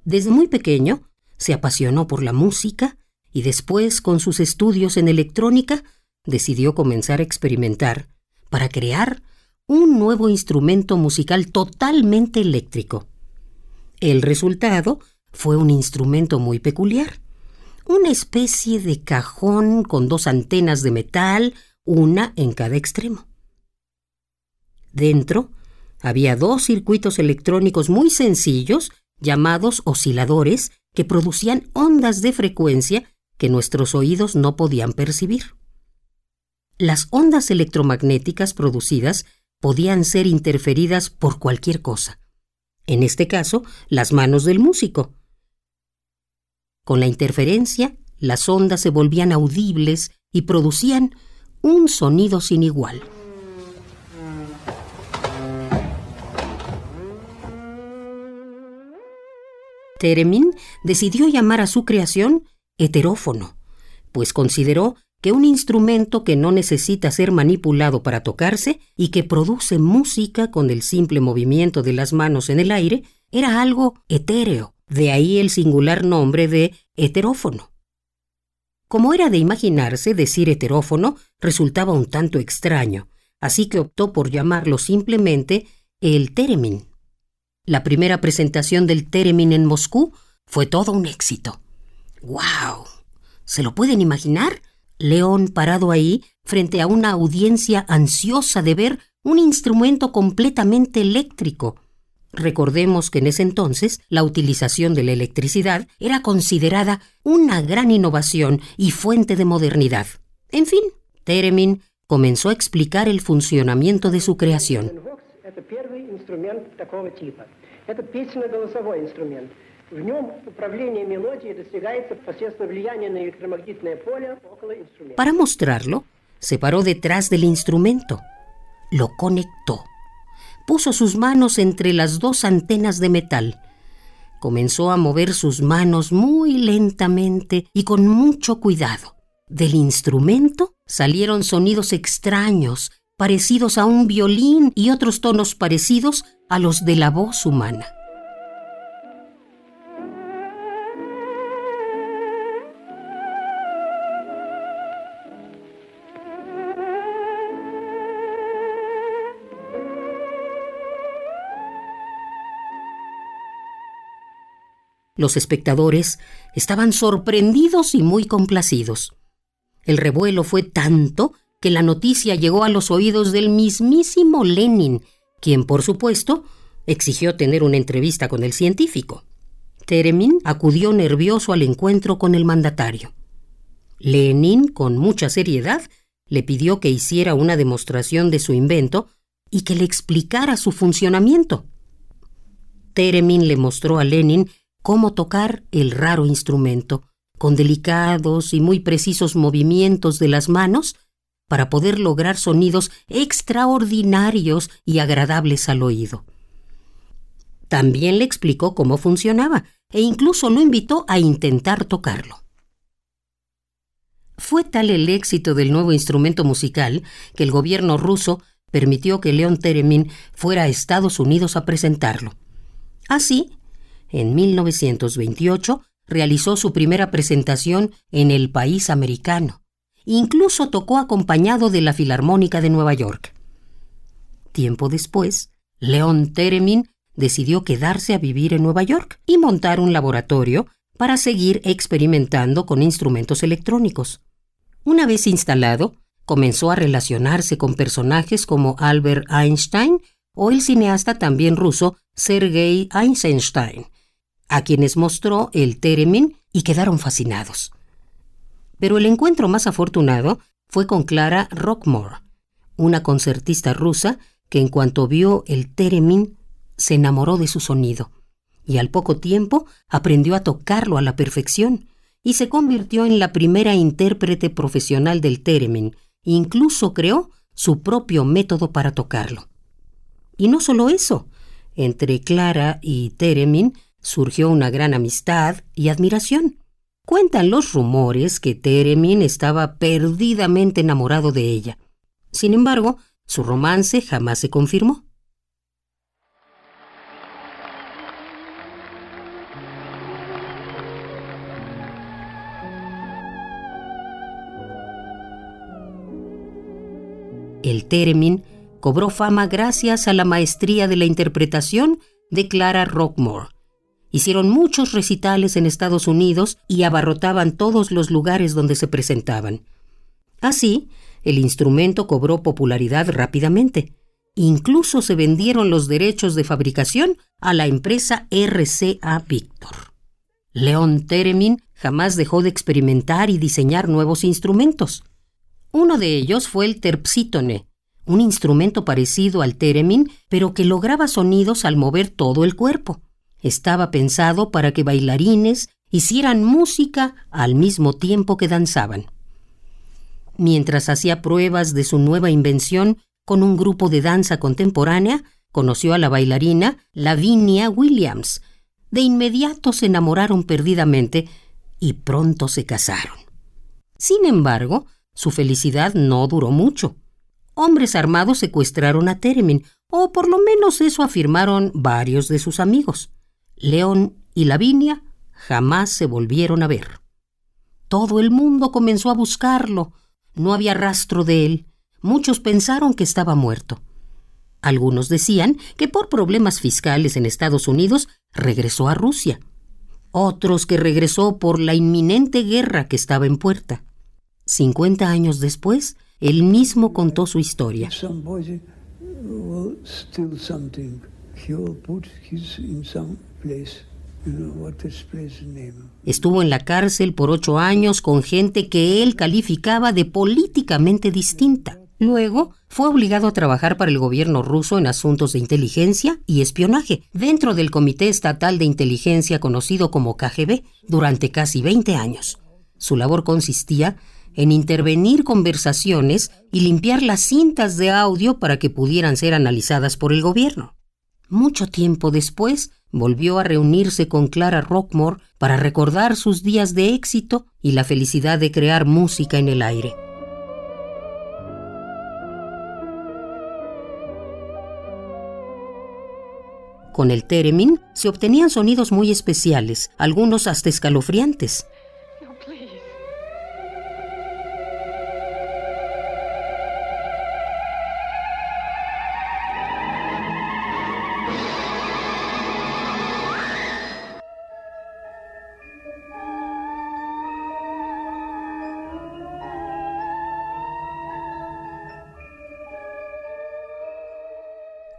S6: Desde muy pequeño se apasionó por la música y después, con sus estudios en electrónica, decidió comenzar a experimentar para crear un nuevo instrumento musical totalmente eléctrico. El resultado fue un instrumento muy peculiar, una especie de cajón con dos antenas de metal, una en cada extremo. Dentro había dos circuitos electrónicos muy sencillos llamados osciladores que producían ondas de frecuencia que nuestros oídos no podían percibir. Las ondas electromagnéticas producidas podían ser interferidas por cualquier cosa, en este caso, las manos del músico. Con la interferencia, las ondas se volvían audibles y producían un sonido sin igual. Teremin decidió llamar a su creación heterófono, pues consideró que un instrumento que no necesita ser manipulado para tocarse y que produce música con el simple movimiento de las manos en el aire era algo etéreo, de ahí el singular nombre de heterófono. Como era de imaginarse, decir heterófono resultaba un tanto extraño, así que optó por llamarlo simplemente el Teremin. La primera presentación del Teremin en Moscú fue todo un éxito. ¡Wow! ¿Se lo pueden imaginar? León parado ahí frente a una audiencia ansiosa de ver un instrumento completamente eléctrico. Recordemos que en ese entonces la utilización de la electricidad era considerada una gran innovación y fuente de modernidad. En fin, Teremin comenzó a explicar el funcionamiento de su creación. Para mostrarlo, se paró detrás del instrumento, lo conectó, puso sus manos entre las dos antenas de metal, comenzó a mover sus manos muy lentamente y con mucho cuidado. Del instrumento salieron sonidos extraños, parecidos a un violín y otros tonos parecidos a los de la voz humana. Los espectadores estaban sorprendidos y muy complacidos. El revuelo fue tanto que la noticia llegó a los oídos del mismísimo Lenin, quien, por supuesto, exigió tener una entrevista con el científico. Teremin acudió nervioso al encuentro con el mandatario. Lenin, con mucha seriedad, le pidió que hiciera una demostración de su invento y que le explicara su funcionamiento. Teremin le mostró a Lenin cómo tocar el raro instrumento, con delicados y muy precisos movimientos de las manos, para poder lograr sonidos extraordinarios y agradables al oído. También le explicó cómo funcionaba e incluso lo invitó a intentar tocarlo. Fue tal el éxito del nuevo instrumento musical que el gobierno ruso permitió que León Teremin fuera a Estados Unidos a presentarlo. Así, en 1928 realizó su primera presentación en el país americano. Incluso tocó acompañado de la Filarmónica de Nueva York. Tiempo después, León Teremin decidió quedarse a vivir en Nueva York y montar un laboratorio para seguir experimentando con instrumentos electrónicos. Una vez instalado, comenzó a relacionarse con personajes como Albert Einstein o el cineasta también ruso Sergei Eisenstein, a quienes mostró el Teremin y quedaron fascinados. Pero el encuentro más afortunado fue con Clara Rockmore, una concertista rusa que en cuanto vio el Teremin se enamoró de su sonido y al poco tiempo aprendió a tocarlo a la perfección y se convirtió en la primera intérprete profesional del Teremin, incluso creó su propio método para tocarlo. Y no solo eso, entre Clara y Teremin surgió una gran amistad y admiración. Cuentan los rumores que Teremin estaba perdidamente enamorado de ella. Sin embargo, su romance jamás se confirmó. El Teremin cobró fama gracias a la maestría de la interpretación de Clara Rockmore. Hicieron muchos recitales en Estados Unidos y abarrotaban todos los lugares donde se presentaban. Así, el instrumento cobró popularidad rápidamente. Incluso se vendieron los derechos de fabricación a la empresa RCA Victor. León Teremin jamás dejó de experimentar y diseñar nuevos instrumentos. Uno de ellos fue el terpsítone, un instrumento parecido al theremin, pero que lograba sonidos al mover todo el cuerpo. Estaba pensado para que bailarines hicieran música al mismo tiempo que danzaban. Mientras hacía pruebas de su nueva invención con un grupo de danza contemporánea, conoció a la bailarina Lavinia Williams. De inmediato se enamoraron perdidamente y pronto se casaron. Sin embargo, su felicidad no duró mucho. Hombres armados secuestraron a Teremin, o por lo menos eso afirmaron varios de sus amigos. León y Lavinia jamás se volvieron a ver. Todo el mundo comenzó a buscarlo. No había rastro de él. Muchos pensaron que estaba muerto. Algunos decían que por problemas fiscales en Estados Unidos regresó a Rusia. Otros que regresó por la inminente guerra que estaba en puerta. 50 años después, él mismo contó su historia. Estuvo en la cárcel por ocho años con gente que él calificaba de políticamente distinta. Luego fue obligado a trabajar para el gobierno ruso en asuntos de inteligencia y espionaje dentro del Comité Estatal de Inteligencia conocido como KGB durante casi 20 años. Su labor consistía en intervenir conversaciones y limpiar las cintas de audio para que pudieran ser analizadas por el gobierno. Mucho tiempo después, volvió a reunirse con Clara Rockmore para recordar sus días de éxito y la felicidad de crear música en el aire. Con el theremin se obtenían sonidos muy especiales, algunos hasta escalofriantes.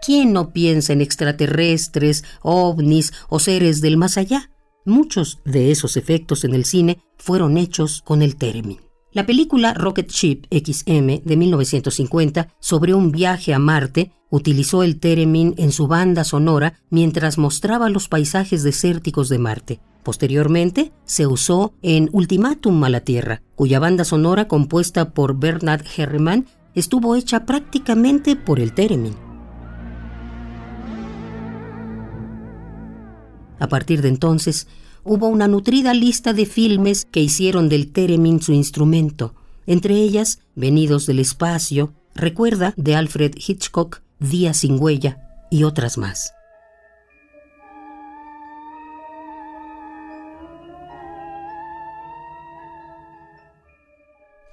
S6: ¿Quién no piensa en extraterrestres, ovnis o seres del más allá? Muchos de esos efectos en el cine fueron hechos con el Theremin. La película Rocket Ship XM de 1950 sobre un viaje a Marte utilizó el Theremin en su banda sonora mientras mostraba los paisajes desérticos de Marte. Posteriormente se usó en Ultimátum a la Tierra, cuya banda sonora compuesta por Bernard Herrmann estuvo hecha prácticamente por el Theremin. A partir de entonces, hubo una nutrida lista de filmes que hicieron del Teremin su instrumento, entre ellas Venidos del Espacio, Recuerda de Alfred Hitchcock, Día sin huella y otras más.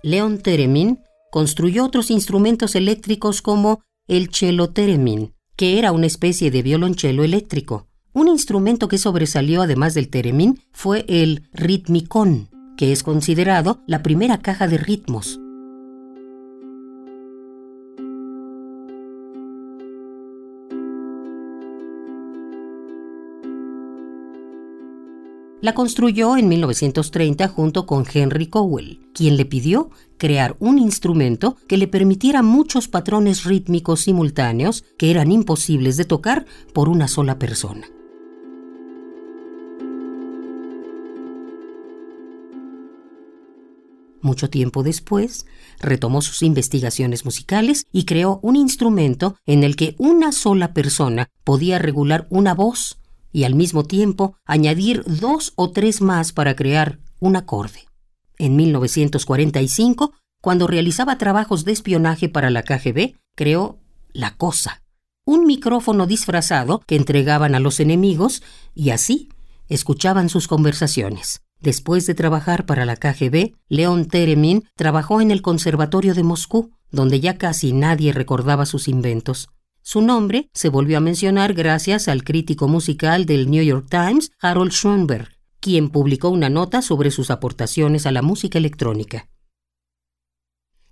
S6: Leon Teremin construyó otros instrumentos eléctricos como el cello Teremin, que era una especie de violonchelo eléctrico. Un instrumento que sobresalió además del teremín fue el ritmicón, que es considerado la primera caja de ritmos. La construyó en 1930 junto con Henry Cowell, quien le pidió crear un instrumento que le permitiera muchos patrones rítmicos simultáneos que eran imposibles de tocar por una sola persona. Mucho tiempo después, retomó sus investigaciones musicales y creó un instrumento en el que una sola persona podía regular una voz y al mismo tiempo añadir dos o tres más para crear un acorde. En 1945, cuando realizaba trabajos de espionaje para la KGB, creó La Cosa, un micrófono disfrazado que entregaban a los enemigos y así escuchaban sus conversaciones. Después de trabajar para la KGB, León Teremin trabajó en el Conservatorio de Moscú, donde ya casi nadie recordaba sus inventos. Su nombre se volvió a mencionar gracias al crítico musical del New York Times, Harold Schoenberg, quien publicó una nota sobre sus aportaciones a la música electrónica.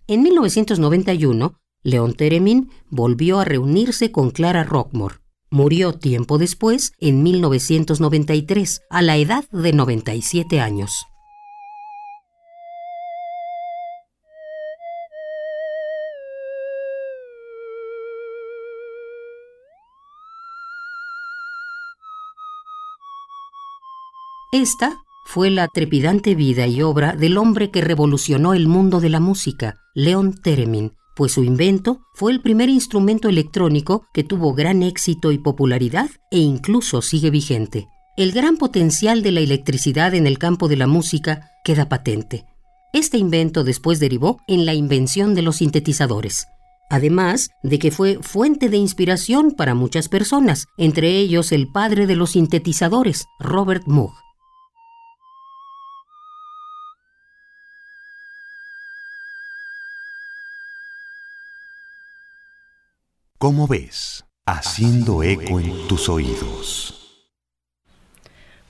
S6: En 1991, León Teremin volvió a reunirse con Clara Rockmore, Murió tiempo después, en 1993, a la edad de 97 años. Esta fue la trepidante vida y obra del hombre que revolucionó el mundo de la música, León Teremin, pues su invento fue el primer instrumento electrónico que tuvo gran éxito y popularidad e incluso sigue vigente. El gran potencial de la electricidad en el campo de la música queda patente. Este invento después derivó en la invención de los sintetizadores, además de que fue fuente de inspiración para muchas personas, entre ellos el padre de los sintetizadores, Robert Moog.
S5: ¿Cómo ves? Haciendo eco en tus oídos.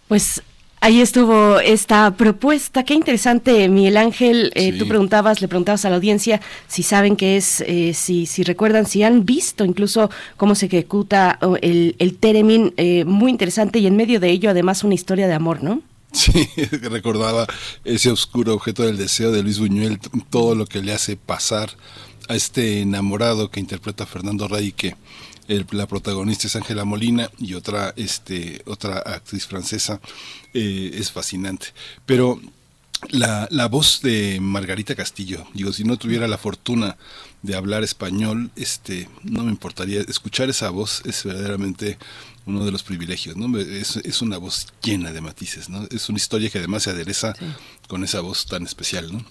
S1: Pues Ahí estuvo esta propuesta. Qué interesante, Miguel Ángel. Eh, tú preguntabas, le preguntabas a la audiencia si saben qué es, eh, si, si recuerdan, si han visto incluso cómo se ejecuta el, el Teremin. Eh, muy interesante y en medio de ello, además, una historia de amor, ¿no?
S2: Sí, recordaba ese oscuro objeto del deseo de Luis Buñuel, todo lo que le hace pasar a este enamorado que interpreta Fernando Rey que la protagonista es Ángela Molina y otra este otra actriz francesa eh, es fascinante pero la, la, voz de Margarita Castillo digo si no tuviera la fortuna de hablar español este no me importaría escuchar esa voz es verdaderamente uno de los privilegios, ¿no? Es, es, una voz llena de matices, ¿no? Es una historia que además se adereza con esa voz tan especial, ¿no?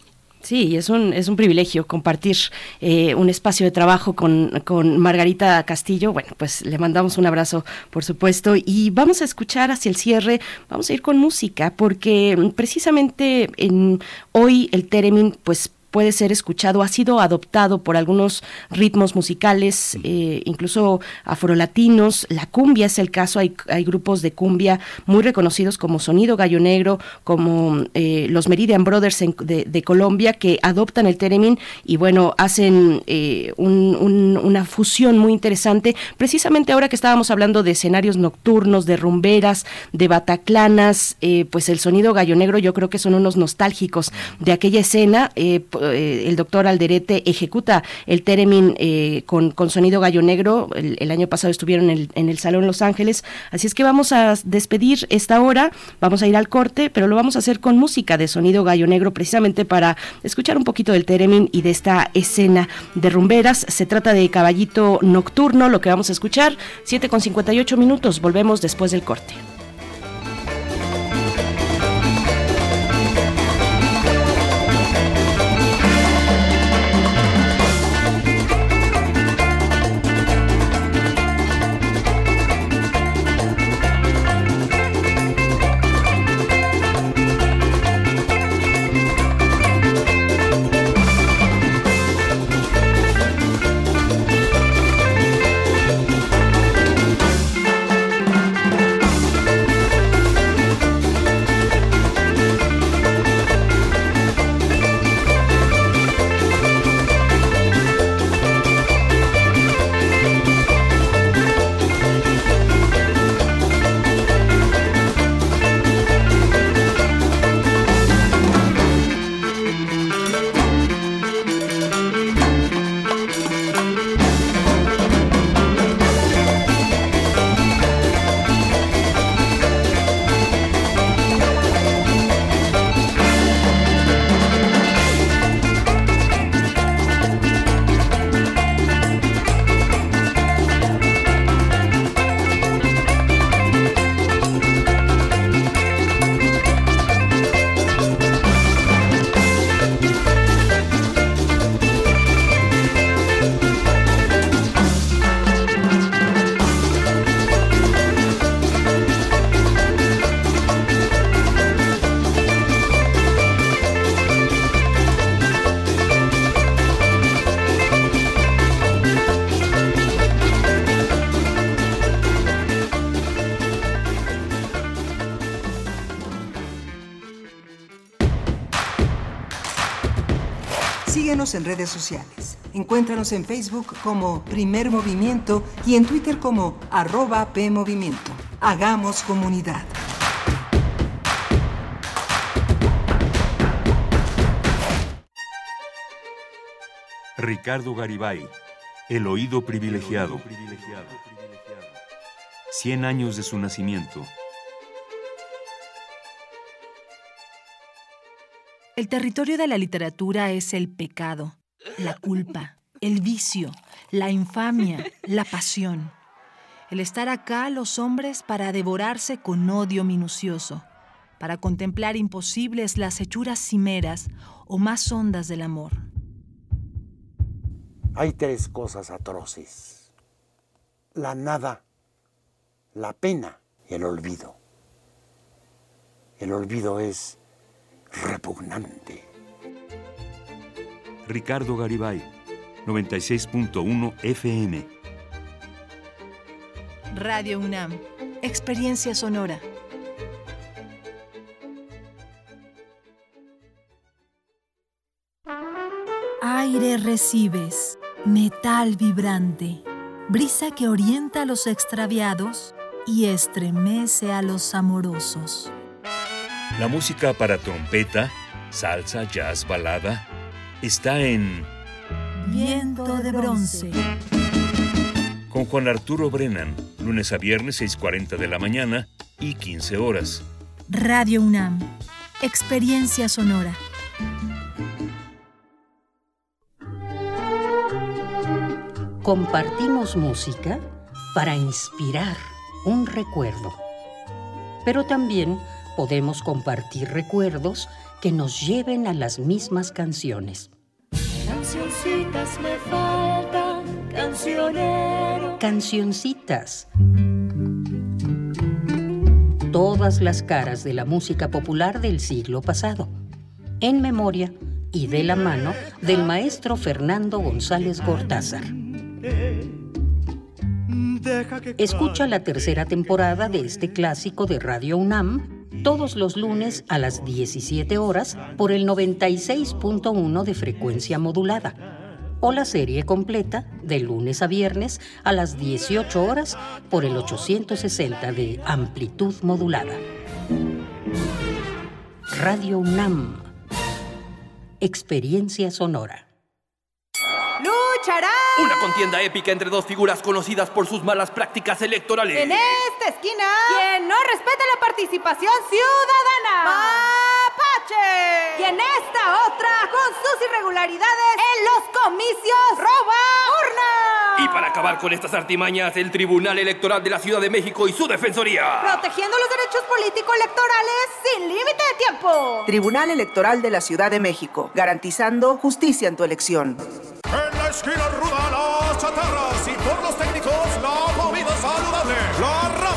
S1: Sí, es un, es un privilegio compartir eh, un espacio de trabajo con, con, Margarita Castillo. Bueno, pues le mandamos un abrazo, por supuesto, y vamos a escuchar hacia el cierre, vamos a ir con música, porque precisamente en, hoy el Teremin, pues puede ser escuchado, ha sido adoptado por algunos ritmos musicales, eh, incluso afrolatinos. La cumbia es el caso, hay, hay, grupos de cumbia muy reconocidos como Sonido Gallo Negro, como eh, los Meridian Brothers de, Colombia, que adoptan el teremin y bueno, hacen eh, una fusión muy interesante. Precisamente ahora que estábamos hablando de escenarios nocturnos, de rumberas, de bataclanas, pues el Sonido Gallo Negro yo creo que son unos nostálgicos de aquella escena. Eh, el doctor Alderete ejecuta el Teremin eh, con, con, sonido gallo negro. El, año pasado estuvieron en el, en el Salón Los Ángeles. Así es que vamos a despedir esta hora, vamos a ir al corte, pero lo vamos a hacer con música de sonido gallo negro, precisamente para escuchar un poquito del Teremin y de esta escena de rumberas. Se trata de Caballito Nocturno, lo que vamos a escuchar, 7 con 58 minutos. Volvemos después del corte.
S7: Síguenos en redes sociales. Encuéntranos en Facebook como Primer Movimiento y en Twitter como arroba PMovimiento. Hagamos comunidad.
S8: Ricardo Garibay, El oído privilegiado. 100 años de su nacimiento.
S9: El territorio de la literatura es el pecado, la culpa, el vicio, la infamia, la pasión. El estar acá los hombres para devorarse con odio minucioso, para contemplar imposibles las hechuras cimeras o más hondas del amor.
S10: Hay tres cosas atroces. La nada, la pena y el olvido. El olvido es repugnante.
S8: Ricardo Garibay, 96.1 FM.
S9: Radio UNAM, Experiencia Sonora. Aire recibes, metal vibrante, brisa que orienta a los extraviados y estremece a los amorosos.
S8: La música para trompeta, salsa, jazz, balada, está en
S9: Viento de bronce.
S8: con Juan Arturo Brennan, lunes a viernes 6.40 de la mañana y 15 horas.
S9: Radio UNAM, Experiencia Sonora.
S6: Compartimos música para inspirar un recuerdo. Pero también podemos compartir recuerdos que nos lleven a las mismas canciones.
S11: Cancioncitas me faltan, cancionero.
S6: Cancioncitas. Todas las caras de la música popular del siglo pasado. En memoria y de la mano del maestro Fernando González Gortázar. Escucha la tercera temporada de este clásico de Radio UNAM todos los lunes a las 17 horas por el 96.1 de frecuencia modulada o la serie completa de lunes a viernes a las 18 horas por el 860 de amplitud modulada. Radio UNAM. Experiencia sonora.
S12: Una contienda épica entre dos figuras conocidas por sus malas prácticas electorales.
S13: En esta esquina, quien no respeta la participación ciudadana. Y en esta otra, con sus irregularidades en los comicios, roba urna.
S12: Y para acabar con estas artimañas, el Tribunal Electoral de la Ciudad de México y su Defensoría.
S13: Protegiendo los derechos político-electorales sin límite de tiempo.
S14: Tribunal Electoral de la Ciudad de México, garantizando justicia en tu elección.
S15: En la esquina ruda las chatarras y por los técnicos la comida saludable. La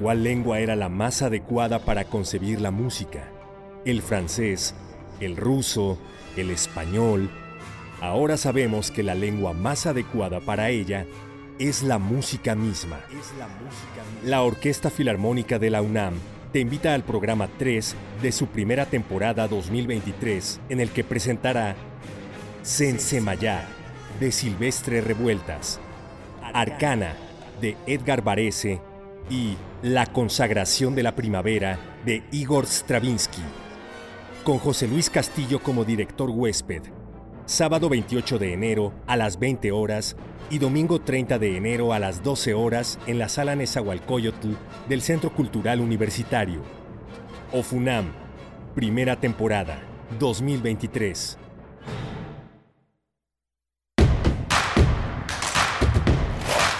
S16: ¿Cuál lengua era la más adecuada para concebir la música? ¿El francés? ¿El ruso? ¿El español? Ahora sabemos que la lengua más adecuada para ella es la música misma. La Orquesta Filarmónica de la UNAM te invita al programa 3 de su primera temporada 2023, en el que presentará Sensemayá de Silvestre Revueltas, Arcana de Edgar Varese y La consagración de la primavera de Igor Stravinsky, con José Luis Castillo como director huésped. Sábado 28 de enero a las 20 horas y domingo 30 de enero a las 12 horas en la sala Nezahualcóyotl del Centro Cultural Universitario. OFUNAM, primera temporada, 2023.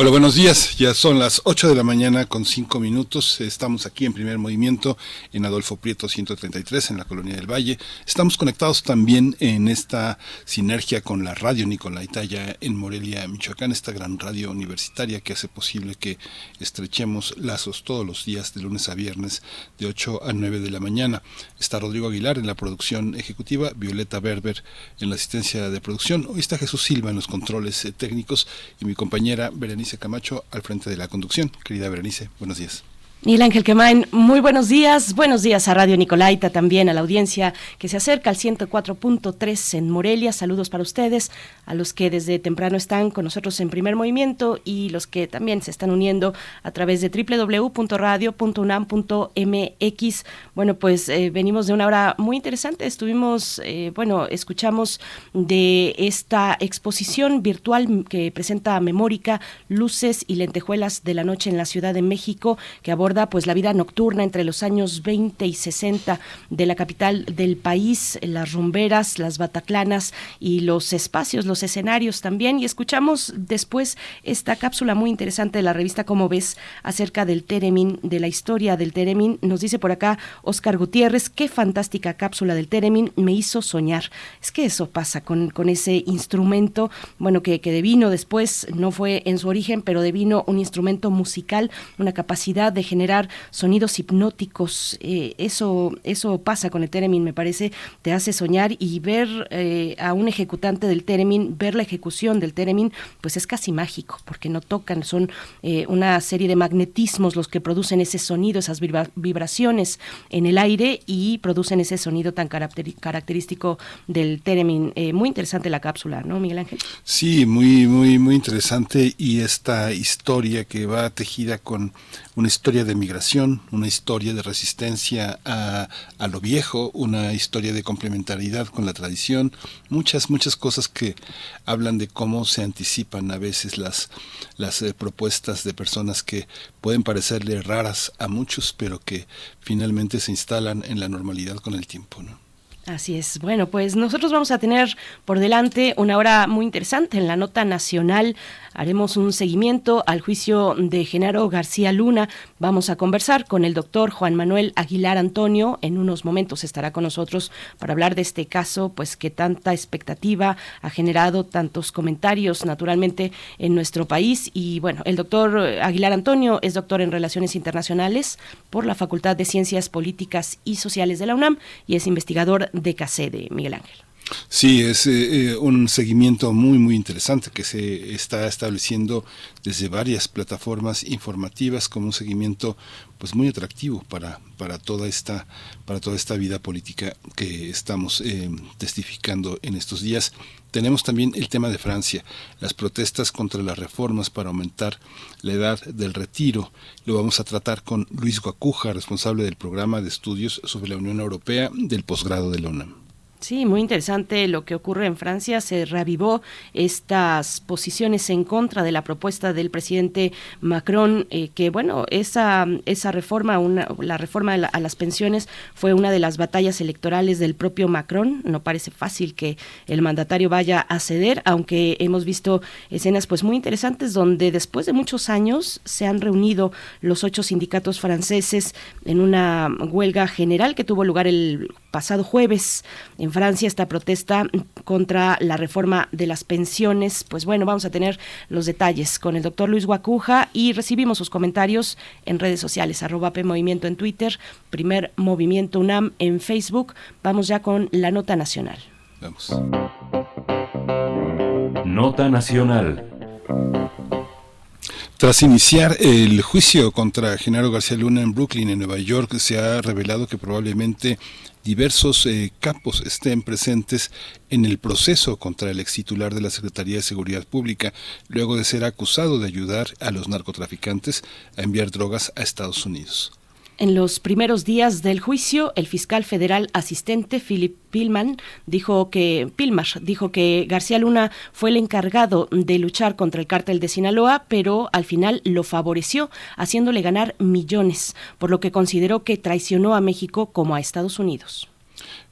S2: Hola, buenos días. Ya son las 8 de la mañana con 5 minutos. Estamos aquí en primer movimiento en Adolfo Prieto 133 en la Colonia del Valle. Estamos conectados también en esta sinergia con la radio Nicolaita ya en Morelia, Michoacán, esta gran radio universitaria que hace posible que estrechemos lazos todos los días de lunes a viernes de 8 a 9 de la mañana. Está Rodrigo Aguilar en la producción ejecutiva, Violeta Berber en la asistencia de producción. Hoy está Jesús Silva en los controles eh, técnicos y mi compañera Berenice Camacho al frente de la conducción. Querida Berenice, buenos días.
S1: Miguel Ángel Quemain, muy buenos días. Buenos días a Radio Nicolaita, también a la audiencia que se acerca al 104.3 en Morelia. Saludos para ustedes, a los que desde temprano están con nosotros en primer movimiento y los que también se están uniendo a través de www.radio.unam.mx. Bueno, pues eh, venimos de una hora muy interesante. Estuvimos, eh, bueno, escuchamos de esta exposición virtual que presenta Memórica, Luces y Lentejuelas de la Noche en la Ciudad de México, que aborda pues la vida nocturna entre los años 20 y 60 de la capital del país, las rumberas, las bataclanas y los espacios, los escenarios también. Y escuchamos después esta cápsula muy interesante de la revista Como ves acerca del Teremin, de la historia del Teremin. Nos dice por acá Oscar Gutiérrez, qué fantástica cápsula del Teremin me hizo soñar. Es que eso pasa con, con ese instrumento, bueno, que, que devino después, no fue en su origen, pero devino un instrumento musical, una capacidad de generar sonidos hipnóticos. Eh, eso, eso pasa con el Teremin, me parece, te hace soñar y ver eh, a un ejecutante del Teremin, ver la ejecución del Teremin, pues es casi mágico, porque no tocan, son eh, una serie de magnetismos los que producen ese sonido, esas vibraciones en el aire y producen ese sonido tan característico del Teremin. muy interesante la cápsula, ¿no, Miguel Ángel?
S2: Sí, muy, muy, muy interesante y esta historia que va tejida con una historia de migración, una historia de resistencia a, a, lo viejo, una historia de complementariedad con la tradición, muchas, muchas cosas que hablan de cómo se anticipan a veces las, las eh, propuestas de personas que pueden parecerle raras a muchos, pero que finalmente se instalan en la normalidad con el tiempo.
S1: Así es. Bueno, pues nosotros vamos a tener por delante una hora muy interesante en la nota nacional. Haremos un seguimiento al juicio de Genaro García Luna. Vamos a conversar con el doctor Juan Manuel Aguilar Antonio. En unos momentos estará con nosotros para hablar de este caso, pues que tanta expectativa ha generado, tantos comentarios naturalmente en nuestro país. Y bueno, el doctor Aguilar Antonio es doctor en Relaciones Internacionales por la Facultad de Ciencias Políticas y Sociales de la UNAM y es investigador de CACE Miguel Ángel.
S2: Sí, es eh, eh, un seguimiento muy, muy interesante que se está estableciendo desde varias plataformas informativas como un seguimiento pues muy atractivo para, para toda esta para toda esta vida política que estamos eh, testificando en estos días. Tenemos también el tema de Francia, las protestas contra las reformas para aumentar la edad del retiro. Lo vamos a tratar con Luis Guacuja, responsable del programa de estudios sobre la Unión Europea del posgrado de la UNAM.
S1: Sí, muy interesante lo que ocurre en Francia. Se reavivó estas posiciones en contra de la propuesta del presidente Macron, eh, que bueno, esa, esa reforma, una, la reforma a, las pensiones fue una de las batallas electorales del propio Macron. No parece fácil que el mandatario vaya a ceder, aunque hemos visto escenas pues muy interesantes donde después de muchos años se han reunido los ocho sindicatos franceses en una huelga general que tuvo lugar el pasado jueves Francia esta protesta contra la reforma de las pensiones. Pues bueno, vamos a tener los detalles con el doctor Luis Guacuja y recibimos sus comentarios en redes sociales, arroba P Movimiento en Twitter, primer Movimiento UNAM en Facebook. Vamos ya con la nota nacional.
S2: Vamos.
S3: Nota nacional.
S2: Tras iniciar el juicio contra Genaro García Luna en Brooklyn, en Nueva York, se ha revelado que probablemente diversos eh, campos estén presentes en el proceso contra el ex titular de la Secretaría de Seguridad Pública, luego de ser acusado de ayudar a los narcotraficantes a enviar drogas a Estados Unidos.
S1: En los primeros días del juicio, el fiscal federal asistente Philip Pilman dijo que Pilmar dijo que García Luna fue el encargado de luchar contra el cártel de Sinaloa, pero al final lo favoreció, haciéndole ganar millones, por lo que consideró que traicionó a México como a Estados Unidos.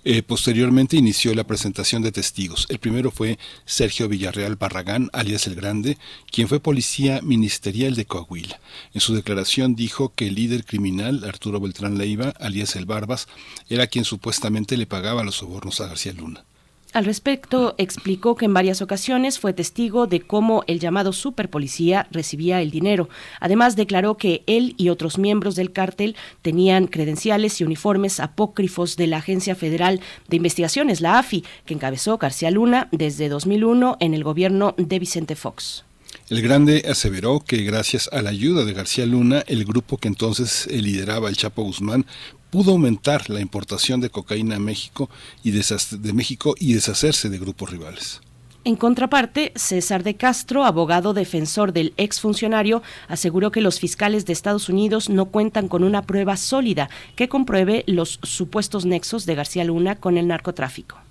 S2: Eh, posteriormente inició la presentación de testigos. El primero fue Sergio Villarreal Barragán, alias El Grande, quien fue policía ministerial de Coahuila. En su declaración dijo que el líder criminal, Arturo Beltrán Leiva, alias El Barbas, era quien supuestamente le pagaba los sobornos a García Luna.
S1: Al respecto, explicó que en varias ocasiones fue testigo de cómo el llamado superpolicía recibía el dinero. Además, declaró que él y otros miembros del cártel tenían credenciales y uniformes apócrifos de la Agencia Federal de Investigaciones, la AFI, que encabezó García Luna desde 2001 en el gobierno de Vicente Fox.
S2: El Grande aseveró que gracias a la ayuda de García Luna, el grupo que entonces lideraba el Chapo Guzmán pudo aumentar la importación de cocaína a México y de México y deshacerse de grupos rivales.
S1: En contraparte, César de Castro, abogado defensor del exfuncionario, aseguró que los fiscales de Estados Unidos no cuentan con una prueba sólida que compruebe los supuestos nexos de García Luna con el narcotráfico.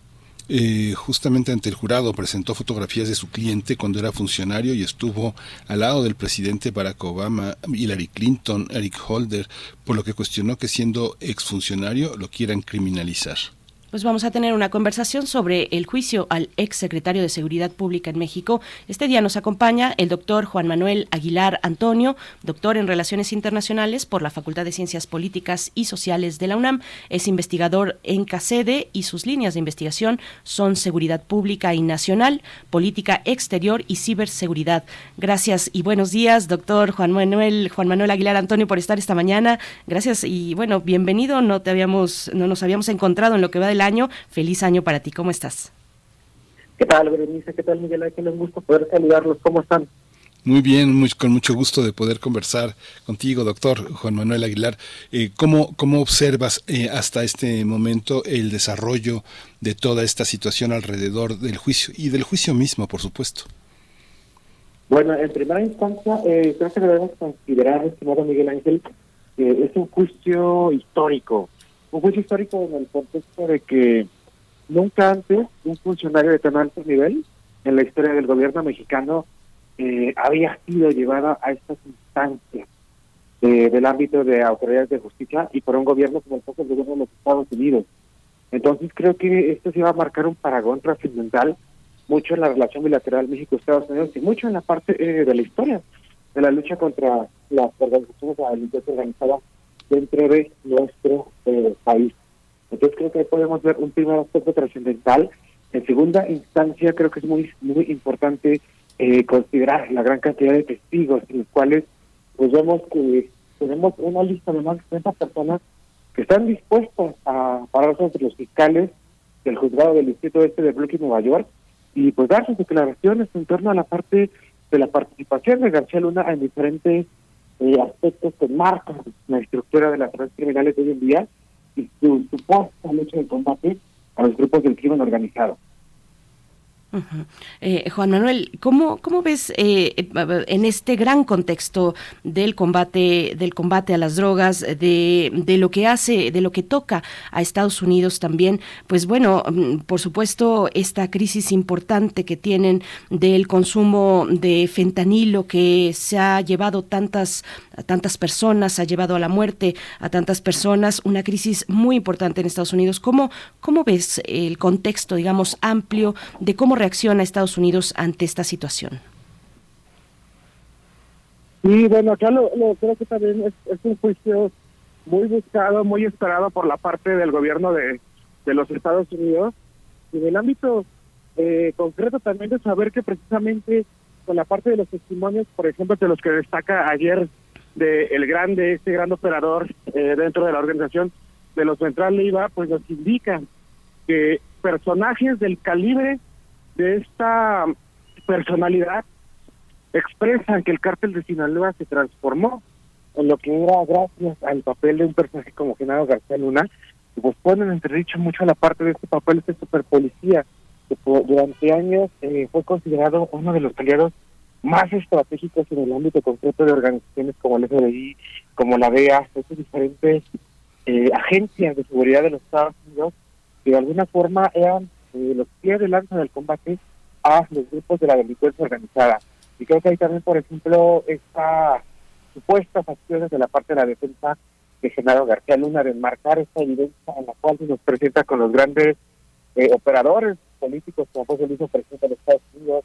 S2: Eh, justamente ante el jurado presentó fotografías de su cliente cuando era funcionario y estuvo al lado del presidente Barack Obama, Hillary Clinton, Eric Holder, por lo que cuestionó que siendo exfuncionario lo quieran criminalizar.
S1: Pues vamos a tener una conversación sobre el juicio al ex secretario de Seguridad Pública en México. Este día nos acompaña el doctor Juan Manuel Aguilar Antonio, doctor en Relaciones Internacionales por la Facultad de Ciencias Políticas y Sociales de la UNAM. Es investigador en CACEDE y sus líneas de investigación son seguridad pública y nacional, política exterior y ciberseguridad. Gracias y buenos días, doctor Juan Manuel, Juan Manuel Aguilar Antonio, por estar esta mañana. Gracias y bueno, bienvenido. No te habíamos, no nos habíamos encontrado en lo que va de la año. Feliz año para ti, ¿cómo estás?
S4: ¿Qué tal, Berenice? ¿Qué tal, Miguel Ángel? Un gusto poder saludarlos. ¿Cómo están?
S2: Muy bien, muy, con mucho gusto de poder conversar contigo, doctor Juan Manuel Aguilar. Eh, ¿cómo, ¿Cómo observas eh, hasta este momento el desarrollo de toda esta situación alrededor del juicio y del juicio mismo, por supuesto?
S4: Bueno, en primera instancia, eh, creo que debemos considerar, estimado Miguel Ángel, que es un juicio histórico un juicio histórico en el contexto de que nunca antes un funcionario de tan alto nivel en la historia del gobierno mexicano eh, había sido llevado a estas instancias del ámbito de autoridades de justicia y por un gobierno como el propio gobierno de los Estados Unidos. Entonces creo que esto se va a marcar un paragón trascendental mucho en la relación bilateral México-Estados Unidos y mucho en la parte eh, de la historia de la lucha contra las organizaciones de la delincuencia organizada dentro de nuestro eh, país. Entonces creo que podemos ver un primer aspecto trascendental. En segunda instancia creo que es muy muy importante eh, considerar la gran cantidad de testigos en los cuales pues vemos que tenemos una lista de más de 30 personas que están dispuestos a pararse entre los fiscales del juzgado del Distrito Este de Brooklyn, Nueva York, y pues dar sus declaraciones en torno a la parte de la participación de García Luna en diferentes eh, aspectos que marcan la estructura de las redes criminales hoy en día y su supuesta lucha de combate a los grupos del crimen organizado.
S1: Eh, Juan Manuel, ¿cómo, cómo ves eh, en este gran contexto del combate, del combate a las drogas, de, de, lo que hace, de lo que toca a Estados Unidos también? Pues bueno, mm, por supuesto, esta crisis importante que tienen del consumo de fentanilo que se ha llevado tantas, a tantas personas, ha llevado a la muerte a tantas personas, una crisis muy importante en Estados Unidos. ¿Cómo, cómo ves el contexto, digamos, amplio de cómo reacciona Estados Unidos ante esta situación?
S4: Y bueno, acá lo, creo que también es, un juicio muy buscado, muy esperado por la parte del gobierno de, los Estados Unidos. Y en el ámbito eh, concreto también de saber que precisamente con la parte de los testimonios, por ejemplo, de los que destaca ayer de el grande, este gran operador eh, dentro de la organización de los Central Leiva, pues nos indica que personajes del calibre de esta personalidad expresan que el cártel de Sinaloa se transformó en lo que era gracias al papel de un personaje como Genaro García Luna, y pues ponen entredicho mucho la parte de este papel, este superpolicía, que durante años eh, fue considerado uno de los aliados más estratégicos en el ámbito concreto de organizaciones como el FBI, como la DEA, estas diferentes eh, agencias de seguridad de los Estados Unidos, que de alguna forma eran eh, los pies de lanza del combate a los grupos de la delincuencia organizada. Y creo que hay también, por ejemplo, estas supuestas acciones de la parte de la defensa de Genaro García Luna de enmarcar esta evidencia en la cual se nos presenta con los grandes eh, operadores políticos como el mismo presidente de Estados Unidos,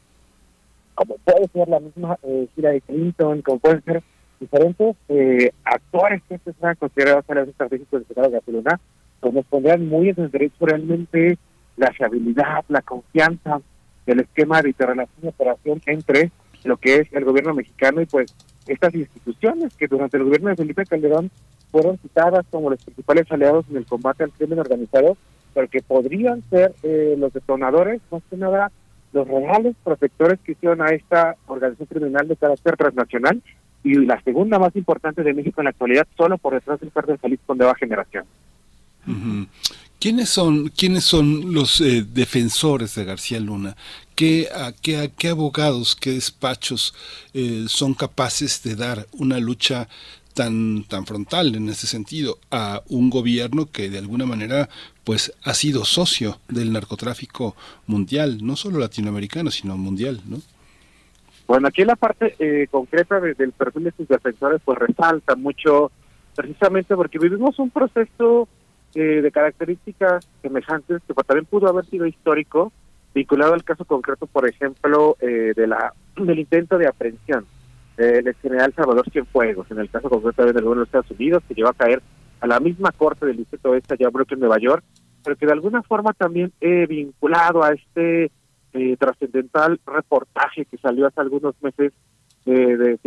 S4: como puede ser la misma eh, de Clinton, como pueden ser diferentes eh, actores que se han considerados los estratégicos de Genaro García Luna, pues nos pondrían muy en el derecho realmente la fiabilidad, la confianza del esquema de interrelación y operación entre lo que es el gobierno mexicano y pues estas instituciones que durante el gobierno de Felipe Calderón fueron citadas como los principales aliados en el combate al crimen organizado, pero que podrían ser eh, los detonadores, más que nada los reales protectores que hicieron a esta organización criminal de carácter transnacional y la segunda más importante de México en la actualidad, solo por detrás del cártel Jalisco de Nueva Generación.
S2: ¿Quiénes son, quiénes son los eh, defensores de García Luna? ¿Qué, a, qué, qué abogados, qué despachos eh, son capaces de dar una lucha tan, tan frontal en ese sentido a un gobierno que de alguna manera pues ha sido socio del narcotráfico mundial, no solo latinoamericano, sino mundial, ¿no?
S4: Bueno, aquí la parte eh, concreta del perfil de sus defensores pues resalta mucho precisamente porque vivimos un proceso eh, de características semejantes que también pudo haber sido histórico, vinculado al caso concreto, por ejemplo, eh, de la del intento de aprehensión del general Salvador Cienfuegos, en el caso concreto de Estados Unidos, que llevó a caer a la misma corte del distrito oeste allá en Nueva York, pero que de alguna forma también he vinculado a este eh, trascendental reportaje que salió hace algunos meses de, de,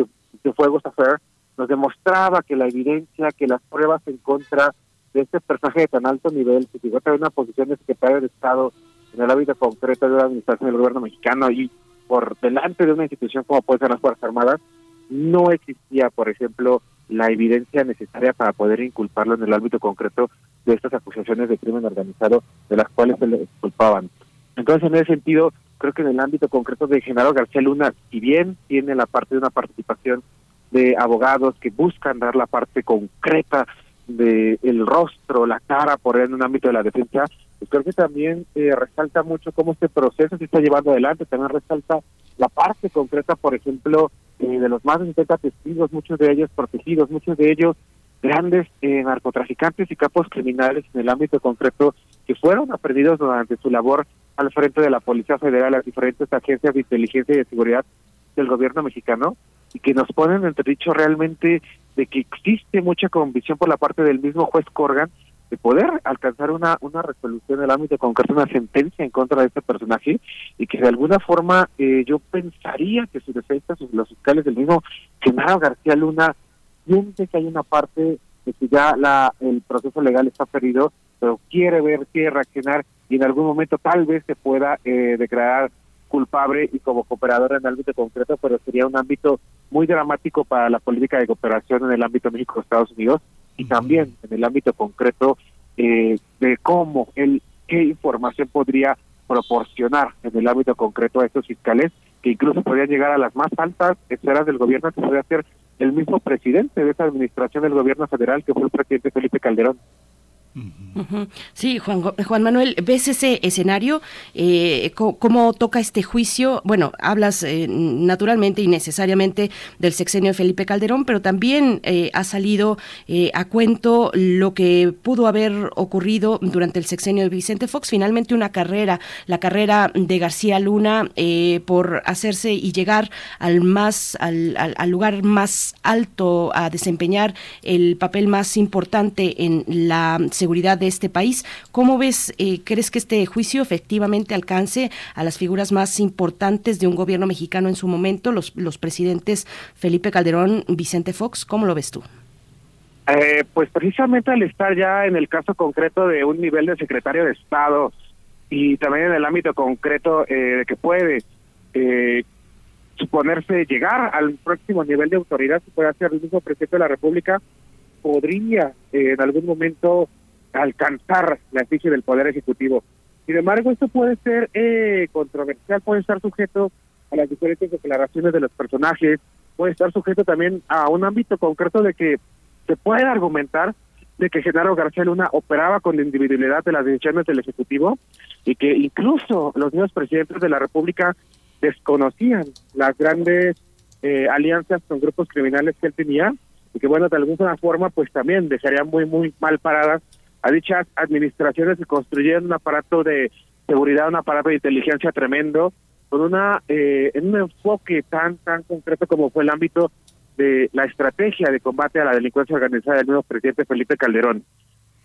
S4: de Fuegos Affair, nos demostraba que la evidencia, que las pruebas en contra de este personaje de tan alto nivel, que llegó a tener una posición de secretario de Estado en el ámbito concreto de la administración del gobierno mexicano y por delante de una institución como puede ser las Fuerzas Armadas, no existía, por ejemplo, la evidencia necesaria para poder inculparlo en el ámbito concreto de estas acusaciones de crimen organizado de las cuales se le culpaban. Entonces, en ese sentido, creo que en el ámbito concreto de Genaro García Luna, si bien tiene la parte de una participación de abogados que buscan dar la parte concreta de el rostro, la cara, por en un ámbito de la defensa, pues creo que también eh, resalta mucho cómo este proceso se está llevando adelante, también resalta la parte concreta, por ejemplo, eh, de los más de 70 testigos, muchos de ellos protegidos, muchos de ellos grandes eh, narcotraficantes y capos criminales en el ámbito concreto que fueron aprendidos durante su labor al frente de la Policía Federal, las diferentes agencias de inteligencia y de seguridad del gobierno mexicano y que nos ponen entre dicho realmente de que existe mucha convicción por la parte del mismo juez Corgan de poder alcanzar una, una resolución en el ámbito concreto, una sentencia en contra de este personaje y que de alguna forma eh, yo pensaría que su defensa, sus, los fiscales del mismo Genaro García Luna, siente que hay una parte de que ya la, el proceso legal está perdido, pero quiere ver, quiere reaccionar y en algún momento tal vez se pueda eh, declarar culpable y como cooperador en el ámbito concreto, pero sería un ámbito muy dramático para la política de cooperación en el ámbito México-Estados Unidos y también en el ámbito concreto eh, de cómo él, qué información podría proporcionar en el ámbito concreto a estos fiscales que incluso podrían llegar a las más altas esferas del gobierno que podría ser el mismo presidente de esa administración del gobierno federal que fue el presidente Felipe Calderón.
S1: Sí, Juan, Juan Manuel, ¿ves ese escenario? Eh, ¿cómo, toca este juicio? Bueno, hablas eh, naturalmente y necesariamente del sexenio de Felipe Calderón, pero también eh, ha salido a cuento lo que pudo haber ocurrido durante el sexenio de Vicente Fox. Finalmente una carrera, la carrera de García Luna por hacerse y llegar al más, al lugar más alto a desempeñar el papel más importante en la seguridad de este país. ¿Cómo ves, eh, crees que este juicio efectivamente alcance a las figuras más importantes de un gobierno mexicano en su momento, los, los presidentes Felipe Calderón, Vicente Fox? ¿Cómo lo ves tú?
S4: Eh, pues precisamente al estar ya en el caso concreto de un nivel de secretario de Estado y también en el ámbito concreto eh, de que puede eh, suponerse llegar al próximo nivel de autoridad, si puede ser el mismo presidente de la República, podría en algún momento alcanzar la efigie del Poder Ejecutivo. Sin embargo, esto puede ser eh, controversial, puede estar sujeto a las diferentes declaraciones de los personajes, puede estar sujeto también a un ámbito concreto de que se puede argumentar de que Genaro García Luna operaba con la individualidad de las decisiones del Ejecutivo y que incluso los nuevos presidentes de la República desconocían las grandes eh, alianzas con grupos criminales que él tenía y que bueno, de alguna forma pues también dejarían muy, muy mal paradas a dichas administraciones que construyeron un aparato de seguridad, un aparato de inteligencia tremendo, con una eh, en un enfoque tan, tan concreto como fue el ámbito de la estrategia de combate a la delincuencia organizada del nuevo presidente Felipe Calderón.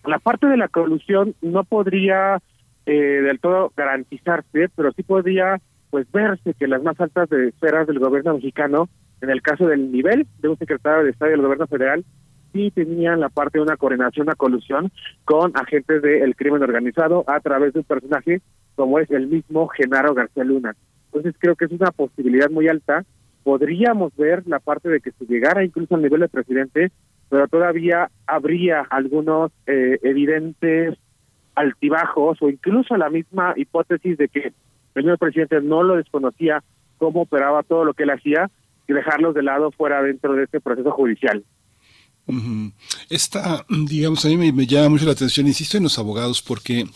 S4: La parte de la colusión no podría eh, del todo garantizarse, pero sí podría pues verse que las más altas de esferas del gobierno mexicano, en el caso del nivel de un secretario de Estado del gobierno federal, sí tenían la parte de una coordinación, una colusión con agentes del crimen organizado a través de un personaje como es el mismo Genaro García Luna. Entonces creo que es una posibilidad muy alta. Podríamos ver la parte de que se llegara incluso al nivel de presidente, pero todavía habría algunos eh, evidentes altibajos o incluso la misma hipótesis de que el nuevo presidente no lo desconocía cómo operaba todo lo que él hacía y dejarlos de lado fuera dentro de este proceso judicial.
S2: Esta, digamos, a mí me, llama mucho la atención, insisto en los abogados, porque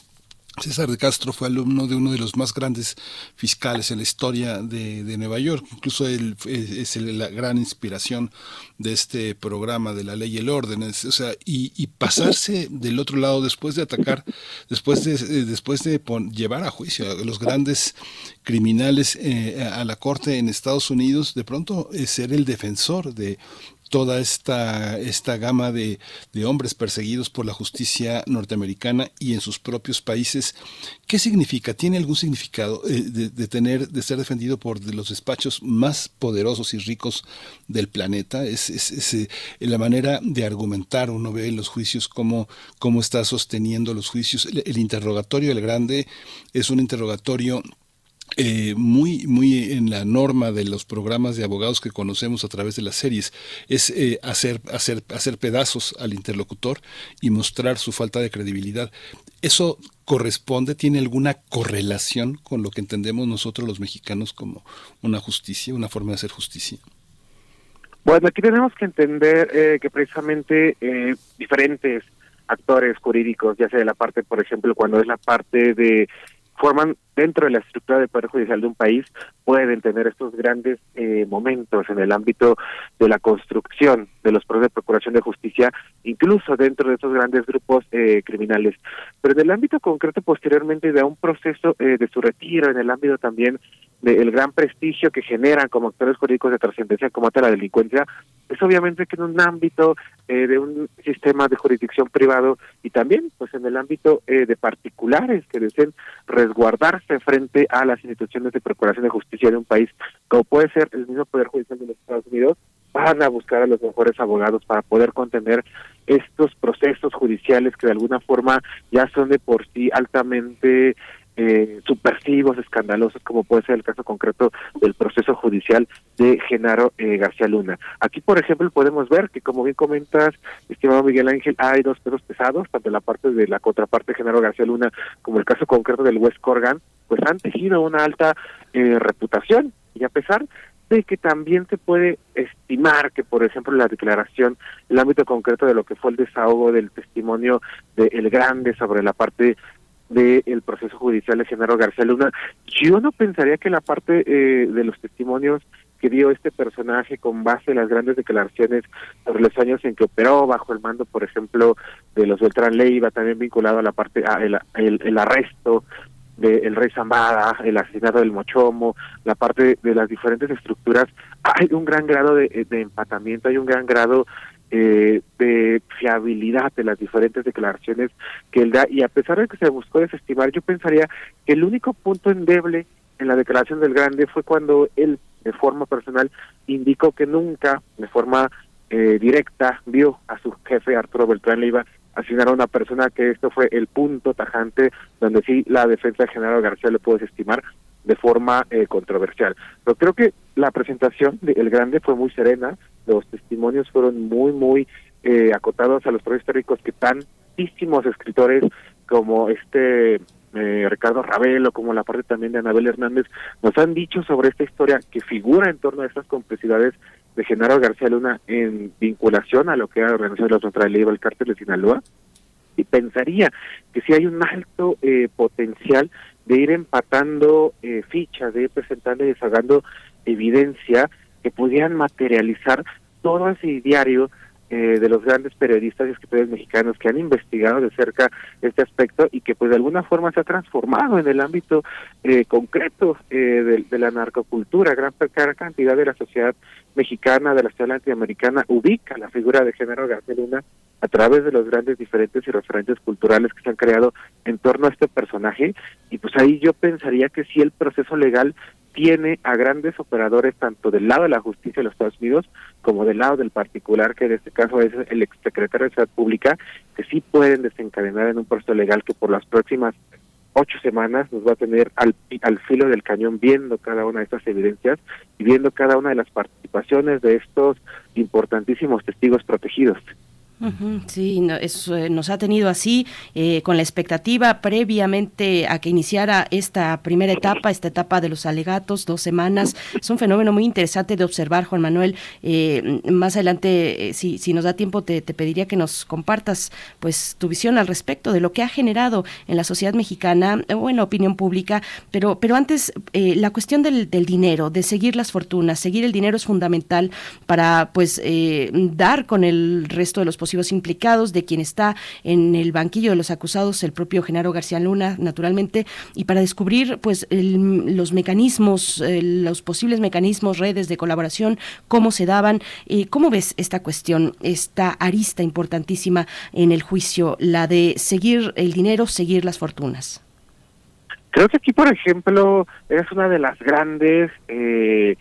S2: César de Castro fue alumno de uno de los más grandes fiscales en la historia de, de Nueva York. Incluso él es, la gran inspiración de este programa de la ley y el orden. O sea, y, pasarse del otro lado después de atacar, después de, después de llevar a juicio a los grandes criminales eh, a la corte en Estados Unidos, de pronto eh, ser el defensor de toda esta, esta gama de, de, hombres perseguidos por la justicia norteamericana y en sus propios países. ¿Qué significa? ¿Tiene algún significado eh, de, tener, de ser defendido por los despachos más poderosos y ricos del planeta? Es, es, eh, la manera de argumentar, uno ve en los juicios cómo, cómo está sosteniendo los juicios. El, el interrogatorio del grande es un interrogatorio eh, muy, muy en la norma de los programas de abogados que conocemos a través de las series, es eh, hacer, hacer, hacer pedazos al interlocutor y mostrar su falta de credibilidad. ¿Eso corresponde, tiene alguna correlación con lo que entendemos nosotros los mexicanos como una justicia, una forma de hacer justicia?
S4: Bueno, aquí tenemos que entender eh, que precisamente eh, diferentes actores jurídicos, ya sea de la parte, por ejemplo, cuando es la parte de forman dentro de la estructura del Poder Judicial de un país pueden tener estos grandes eh, momentos en el ámbito de la construcción de los procesos de procuración de justicia, incluso dentro de estos grandes grupos eh, criminales. Pero en el ámbito concreto, posteriormente, de un proceso eh, de su retiro, en el ámbito también del gran prestigio que generan como actores jurídicos de trascendencia como la delincuencia, es obviamente que en un ámbito eh, de un sistema de jurisdicción privado y también pues en el ámbito eh, de particulares que deseen resguardarse frente a las instituciones de procuración de justicia de un país, como puede ser el mismo Poder Judicial de los Estados Unidos, van a buscar a los mejores abogados para poder contener estos procesos judiciales que de alguna forma ya son de por sí altamente eh, subversivos, escandalosos, como puede ser el caso concreto del proceso judicial de Genaro eh, García Luna. Aquí, por ejemplo, podemos ver que, como bien comentas, estimado Miguel Ángel, hay dos pesos pesados, tanto la parte de la contraparte de Genaro García Luna como el caso concreto del West Corgan, pues han tejido una alta eh, reputación y a pesar de que también se puede estimar que, por ejemplo, la declaración, el ámbito concreto de lo que fue el desahogo del testimonio de El Grande sobre la parte del proceso judicial de Genaro García Luna. Yo no pensaría que la parte eh, de los testimonios que dio este personaje con base en las grandes declaraciones sobre los años en que operó bajo el mando, por ejemplo, de los Beltrán Leiva, también vinculado a la parte, a el, arresto del rey Zambada, el asesinato del Mochomo, la parte de las diferentes estructuras, hay un gran grado de, de empatamiento, hay un gran grado eh, de fiabilidad de las diferentes declaraciones que él da. Y a pesar de que se buscó desestimar, yo pensaría que el único punto endeble en la declaración del Grande fue cuando él de forma personal indicó que nunca de forma eh, directa vio a su jefe Arturo Beltrán Leiva asignar a una persona que esto fue el punto tajante donde sí la defensa de General García lo pudo desestimar de forma eh, controversial. Pero creo que la presentación de El Grande fue muy serena, los testimonios fueron muy, muy eh, acotados a los procesos históricos que tantísimos escritores como este eh, Ricardo Ravelo, como la parte también de Anabel Hernández, nos han dicho sobre esta historia que figura en torno a estas complejidades de Genaro García Luna en vinculación a lo que era la organización de los neutrales el cártel de Sinaloa, y pensaría que si hay un alto eh, potencial de ir empatando eh, fichas, de ir presentando y desagando evidencia que pudieran materializar todo ese diario eh, de los grandes periodistas y escritores mexicanos que han investigado de cerca este aspecto y que pues de alguna forma se ha transformado en el ámbito eh, concreto eh, de, la narcocultura. Gran, gran cantidad de la sociedad mexicana, de la sociedad latinoamericana, ubica la figura de género García Luna a través de los grandes diferentes y referentes culturales que se han creado en torno a este personaje y pues ahí yo pensaría que si el proceso legal tiene a grandes operadores tanto del lado de la justicia de los Estados Unidos como del lado del particular, que en este caso es el exsecretario de Seguridad Pública, que sí pueden desencadenar en un proceso legal que por las próximas ocho semanas nos va a tener al, al filo del cañón viendo cada una de estas evidencias y viendo cada una de las participaciones de estos importantísimos testigos protegidos.
S1: Sí, eso, eh, nos ha tenido así, eh, con la expectativa previamente a que iniciara esta primera etapa, esta etapa de los alegatos, dos semanas. Es un fenómeno muy interesante de observar, Juan Manuel. Eh, más adelante, si, si nos da tiempo, te, pediría que nos compartas pues tu visión al respecto de lo que ha generado en la sociedad mexicana o en la opinión pública. Pero, pero antes, la cuestión del, del, dinero, de seguir las fortunas, seguir el dinero es fundamental para pues dar con el resto de los posibles implicados, de quien está en el banquillo de los acusados, el propio Genaro García Luna, naturalmente, y para descubrir pues los mecanismos, los posibles mecanismos, redes de colaboración, cómo se daban. Eh, ¿Cómo ves esta cuestión, esta arista importantísima en el juicio, la de seguir el dinero, seguir las fortunas?
S4: Creo que aquí, por ejemplo, es una de las grandes, eh,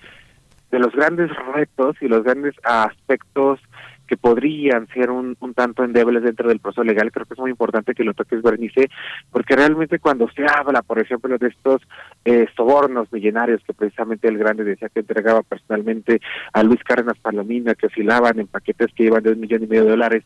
S4: de los grandes retos y los grandes aspectos que podrían ser un, un tanto endebles dentro del proceso legal. Creo que es muy importante que lo toques, Bernice, porque realmente cuando se habla, por ejemplo, de estos eh, sobornos millonarios que precisamente el grande decía que entregaba personalmente a Luis Cárdenas Palomina, que oscilaban en paquetes que iban de un millón y medio de dólares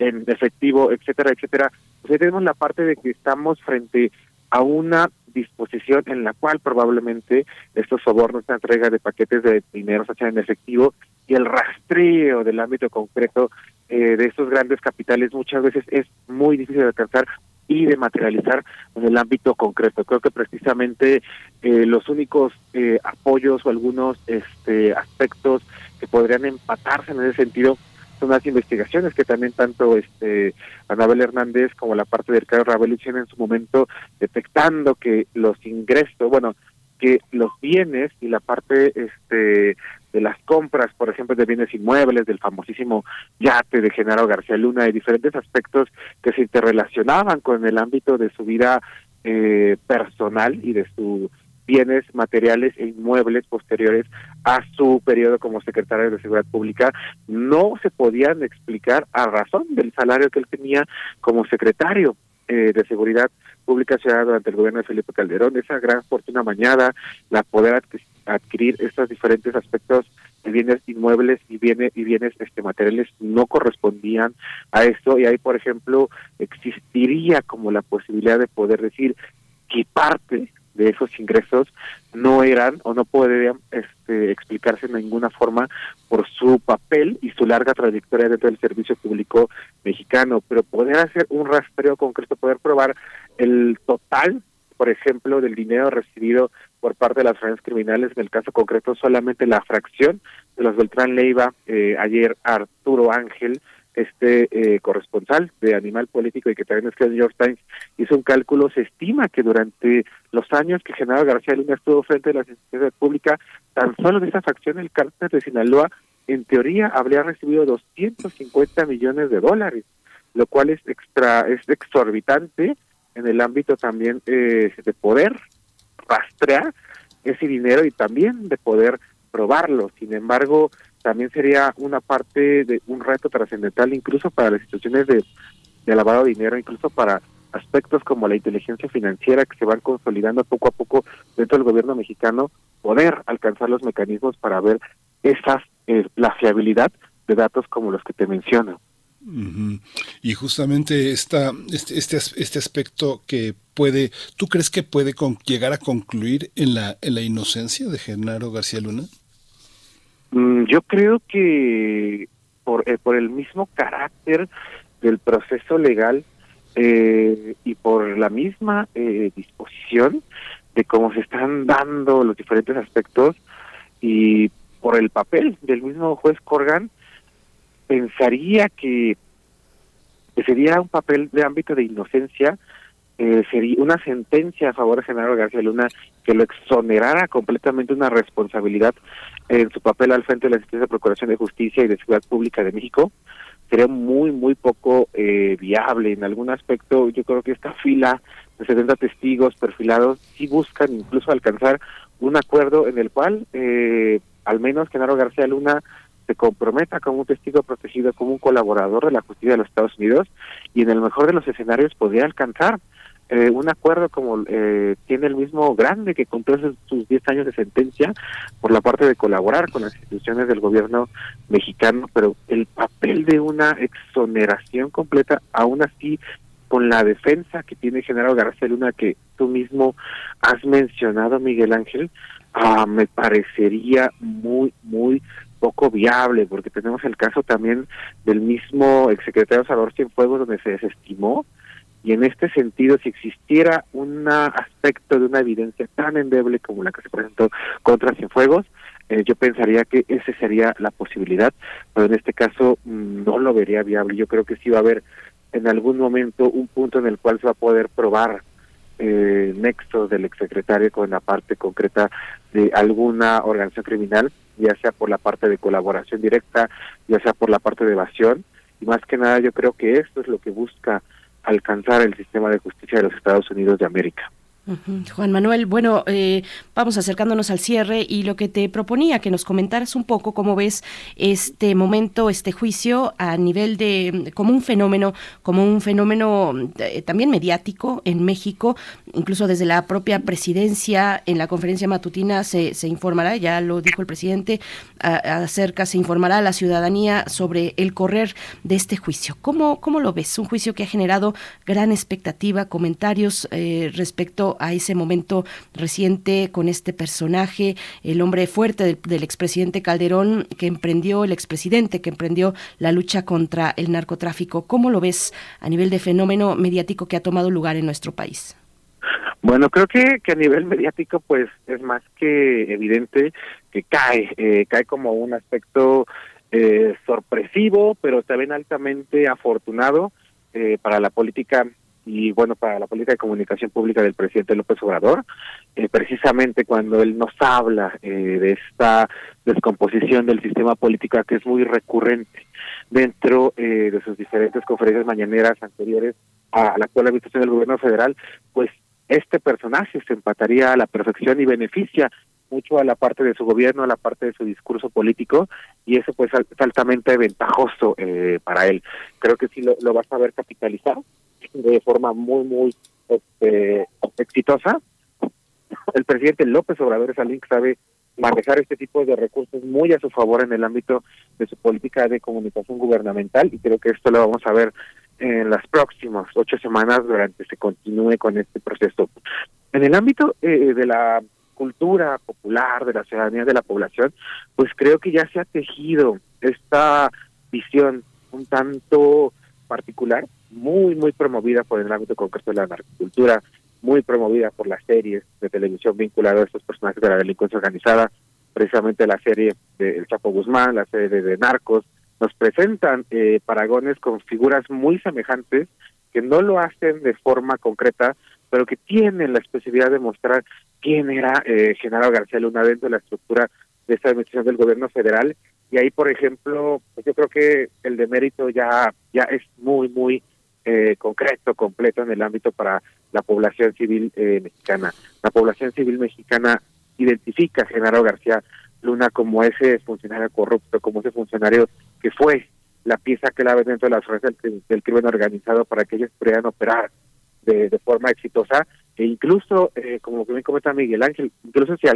S4: en efectivo, etcétera, etcétera, pues ahí tenemos la parte de que estamos frente a una disposición en la cual probablemente estos sobornos, esta entrega de paquetes de dinero se hacen en efectivo y el rastreo del ámbito concreto eh, de estos grandes capitales muchas veces es muy difícil de alcanzar y de materializar en el ámbito concreto. Creo que precisamente eh, los únicos eh, apoyos o algunos este, aspectos que podrían empatarse en ese sentido son las investigaciones que también tanto este Anabel Hernández como la parte del Ricardo Rabel hicieron en su momento detectando que los ingresos, bueno, que los bienes y la parte este de las compras, por ejemplo, de bienes inmuebles, del famosísimo yate de Genaro García Luna, de diferentes aspectos que se interrelacionaban con el ámbito de su vida eh, personal y de su bienes materiales e inmuebles posteriores a su periodo como secretario de Seguridad Pública no se podían explicar a razón del salario que él tenía como secretario eh, de Seguridad Pública Ciudadana durante el gobierno de Felipe Calderón, esa gran fortuna mañada, la poder adquirir estos diferentes aspectos de bienes inmuebles y bienes y bienes este materiales no correspondían a esto y ahí por ejemplo existiría como la posibilidad de poder decir que parte de esos ingresos no eran o no podrían este, explicarse de ninguna forma por su papel y su larga trayectoria dentro del servicio público mexicano, pero poder hacer un rastreo concreto, poder probar el total, por ejemplo, del dinero recibido por parte de las redes criminales, en el caso concreto solamente la fracción de los Beltrán Leiva, eh, ayer Arturo Ángel, este eh, corresponsal de Animal Político y que también es que el New York Times hizo un cálculo, se estima que durante los años que General García Luna estuvo frente a la instituciones pública, tan solo de esa facción el cártel de Sinaloa, en teoría, habría recibido 250 millones de dólares, lo cual es extra, es exorbitante en el ámbito también eh, de poder rastrear ese dinero y también de poder probarlo. Sin embargo, también sería una parte de un reto trascendental incluso para las instituciones de, lavado de dinero, incluso para aspectos como la inteligencia financiera que se van consolidando poco a poco dentro del gobierno mexicano, poder alcanzar los mecanismos para ver esas eh, la fiabilidad de datos como los que te menciono.
S2: Y justamente esta, este, este, este aspecto que puede, ¿tú crees que puede llegar a concluir en la, en la inocencia de Genaro García Luna?
S4: Mm, yo creo que por, eh, por el mismo carácter del proceso legal eh, y por la misma eh, disposición de cómo se están dando los diferentes aspectos y por el papel del mismo juez Corgan, pensaría que, sería un papel de ámbito de inocencia, eh, sería una sentencia a favor de Genaro García Luna que lo exonerara completamente una responsabilidad en su papel al frente de la Institución de Procuración de Justicia y de Seguridad Pública de México, sería muy, muy poco eh, viable. En algún aspecto, yo creo que esta fila de 70 testigos perfilados sí buscan incluso alcanzar un acuerdo en el cual eh, al menos Genaro García Luna se comprometa como un testigo protegido, como un colaborador de la justicia de los Estados Unidos y en el mejor de los escenarios podría alcanzar eh, un acuerdo como eh, tiene el mismo grande que cumplió sus 10 años de sentencia por la parte de colaborar con las instituciones del gobierno mexicano, pero el papel de una exoneración completa, aún así con la defensa que tiene General García Luna que tú mismo has mencionado, Miguel Ángel, ah, me parecería muy, muy poco viable, porque tenemos el caso también del mismo exsecretario Salvador Cienfuegos, donde se desestimó, y en este sentido, si existiera un aspecto de una evidencia tan endeble como la que se presentó contra Cienfuegos, eh, yo pensaría que esa sería la posibilidad, pero en este caso mm, no lo vería viable. Yo creo que sí va a haber en algún momento un punto en el cual se va a poder probar eh, nexo del exsecretario con la parte concreta de alguna organización criminal, ya sea por la parte de colaboración directa, ya sea por la parte de evasión, y más que nada yo creo que esto es lo que busca alcanzar el sistema de justicia de los Estados Unidos de América.
S1: Juan Manuel, bueno, eh, vamos acercándonos al cierre y lo que te proponía que nos comentaras un poco cómo ves este momento, este juicio a nivel de como un fenómeno, como un fenómeno eh, también mediático en México, incluso desde la propia presidencia en la conferencia matutina se, se informará, ya lo dijo el presidente, acerca se informará a la ciudadanía sobre el correr de este juicio. ¿Cómo, cómo lo ves? Un juicio que ha generado gran expectativa, comentarios eh, respecto a ese momento reciente con este personaje, el hombre fuerte del, expresidente Calderón que emprendió, el expresidente que emprendió la lucha contra el narcotráfico. ¿Cómo lo ves a nivel de fenómeno mediático que ha tomado lugar en nuestro país?
S4: Bueno, creo que, que a nivel mediático pues es más que evidente que cae, eh, cae como un aspecto eh, sorpresivo, pero también altamente afortunado eh, para la política y bueno, para la política de comunicación pública del presidente López Obrador, eh, precisamente cuando él nos habla eh, de esta descomposición del sistema político que es muy recurrente dentro eh, de sus diferentes conferencias mañaneras anteriores a la actual administración del gobierno federal, pues este personaje se empataría a la perfección y beneficia mucho a la parte de su gobierno, a la parte de su discurso político, y eso pues es altamente ventajoso para él. Creo que sí lo, lo va a saber capitalizar de forma muy, muy este, exitosa. El presidente López Obrador es alguien que sabe manejar este tipo de recursos muy a su favor en el ámbito de su política de comunicación gubernamental y creo que esto lo vamos a ver en las próximas ocho semanas durante se continúe con este proceso. En el ámbito eh, de la cultura popular, de la ciudadanía, de la población, pues creo que ya se ha tejido esta visión un tanto particular muy, muy promovida por el ámbito concreto de la narcocultura, muy promovida por las series de televisión vinculadas a estos personajes de la delincuencia organizada, precisamente la serie de El Chapo Guzmán, la serie de, Narcos, nos presentan eh, paragones con figuras muy semejantes que no lo hacen de forma concreta, pero que tienen la especialidad de mostrar quién era eh, Genaro García Luna dentro de la estructura de esta administración del gobierno federal. Y ahí, por ejemplo, pues yo creo que el de mérito ya, ya es muy, muy eh, concreto, completo en el ámbito para la población civil eh, mexicana. La población civil mexicana identifica a Genaro García Luna como ese funcionario corrupto, como ese funcionario que fue la pieza clave dentro de las redes del, crimen organizado para que ellos pudieran operar de, forma exitosa e incluso, eh, como bien comenta Miguel Ángel, incluso si,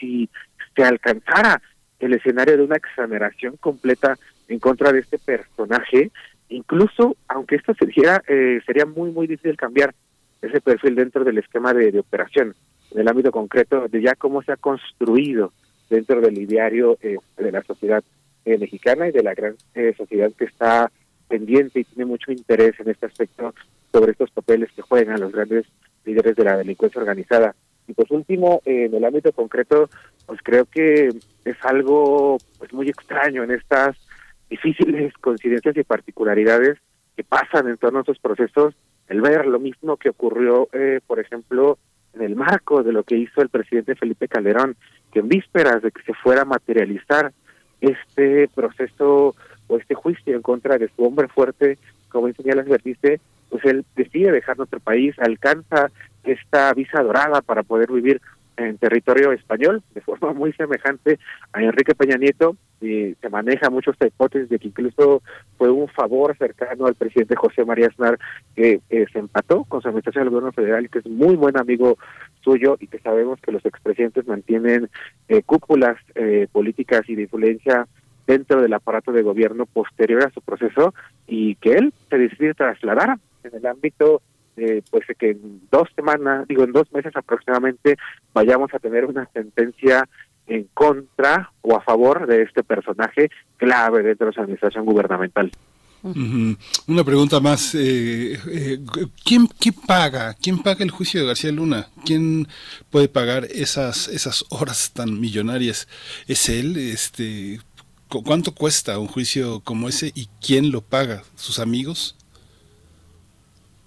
S4: si se alcanzara el escenario de una exoneración completa en contra de este personaje, Incluso, aunque esto se eh, sería muy, muy difícil cambiar ese perfil dentro del esquema de, operación, en el ámbito concreto de ya cómo se ha construido dentro del ideario eh, de la sociedad eh, mexicana y de la gran sociedad que está pendiente y tiene mucho interés en este aspecto sobre estos papeles que juegan los grandes líderes de la delincuencia organizada. Y pues último, en el ámbito concreto, pues creo que es algo pues muy extraño en estas difíciles coincidencias y particularidades que pasan en torno a estos procesos, el ver lo mismo que ocurrió, eh, por ejemplo, en el marco de lo que hizo el presidente Felipe Calderón, que en vísperas de que se fuera a materializar este proceso o este juicio en contra de su hombre fuerte, como enseña las advertiste, pues él decide dejar nuestro país, alcanza esta visa dorada para poder vivir en territorio español, de forma muy semejante a Enrique Peña Nieto, y se maneja mucho esta hipótesis de que incluso fue un favor cercano al presidente José María Aznar que se empató con su administración del gobierno federal, que es muy buen amigo suyo y que sabemos que los expresidentes mantienen eh, cúpulas eh, políticas y de influencia dentro del aparato de gobierno posterior a su proceso y que él se decide trasladar en el ámbito eh, pues que en dos semanas, digo en dos meses aproximadamente, vayamos a tener una sentencia en contra o a favor de este personaje clave dentro de su administración gubernamental.
S2: Una pregunta más. Eh, eh, ¿quién, ¿Quién paga? ¿Quién paga el juicio de García Luna? ¿Quién puede pagar esas, esas horas tan millonarias? ¿Es él? Este, ¿Cuánto cuesta un juicio como ese y quién lo paga? ¿Sus amigos?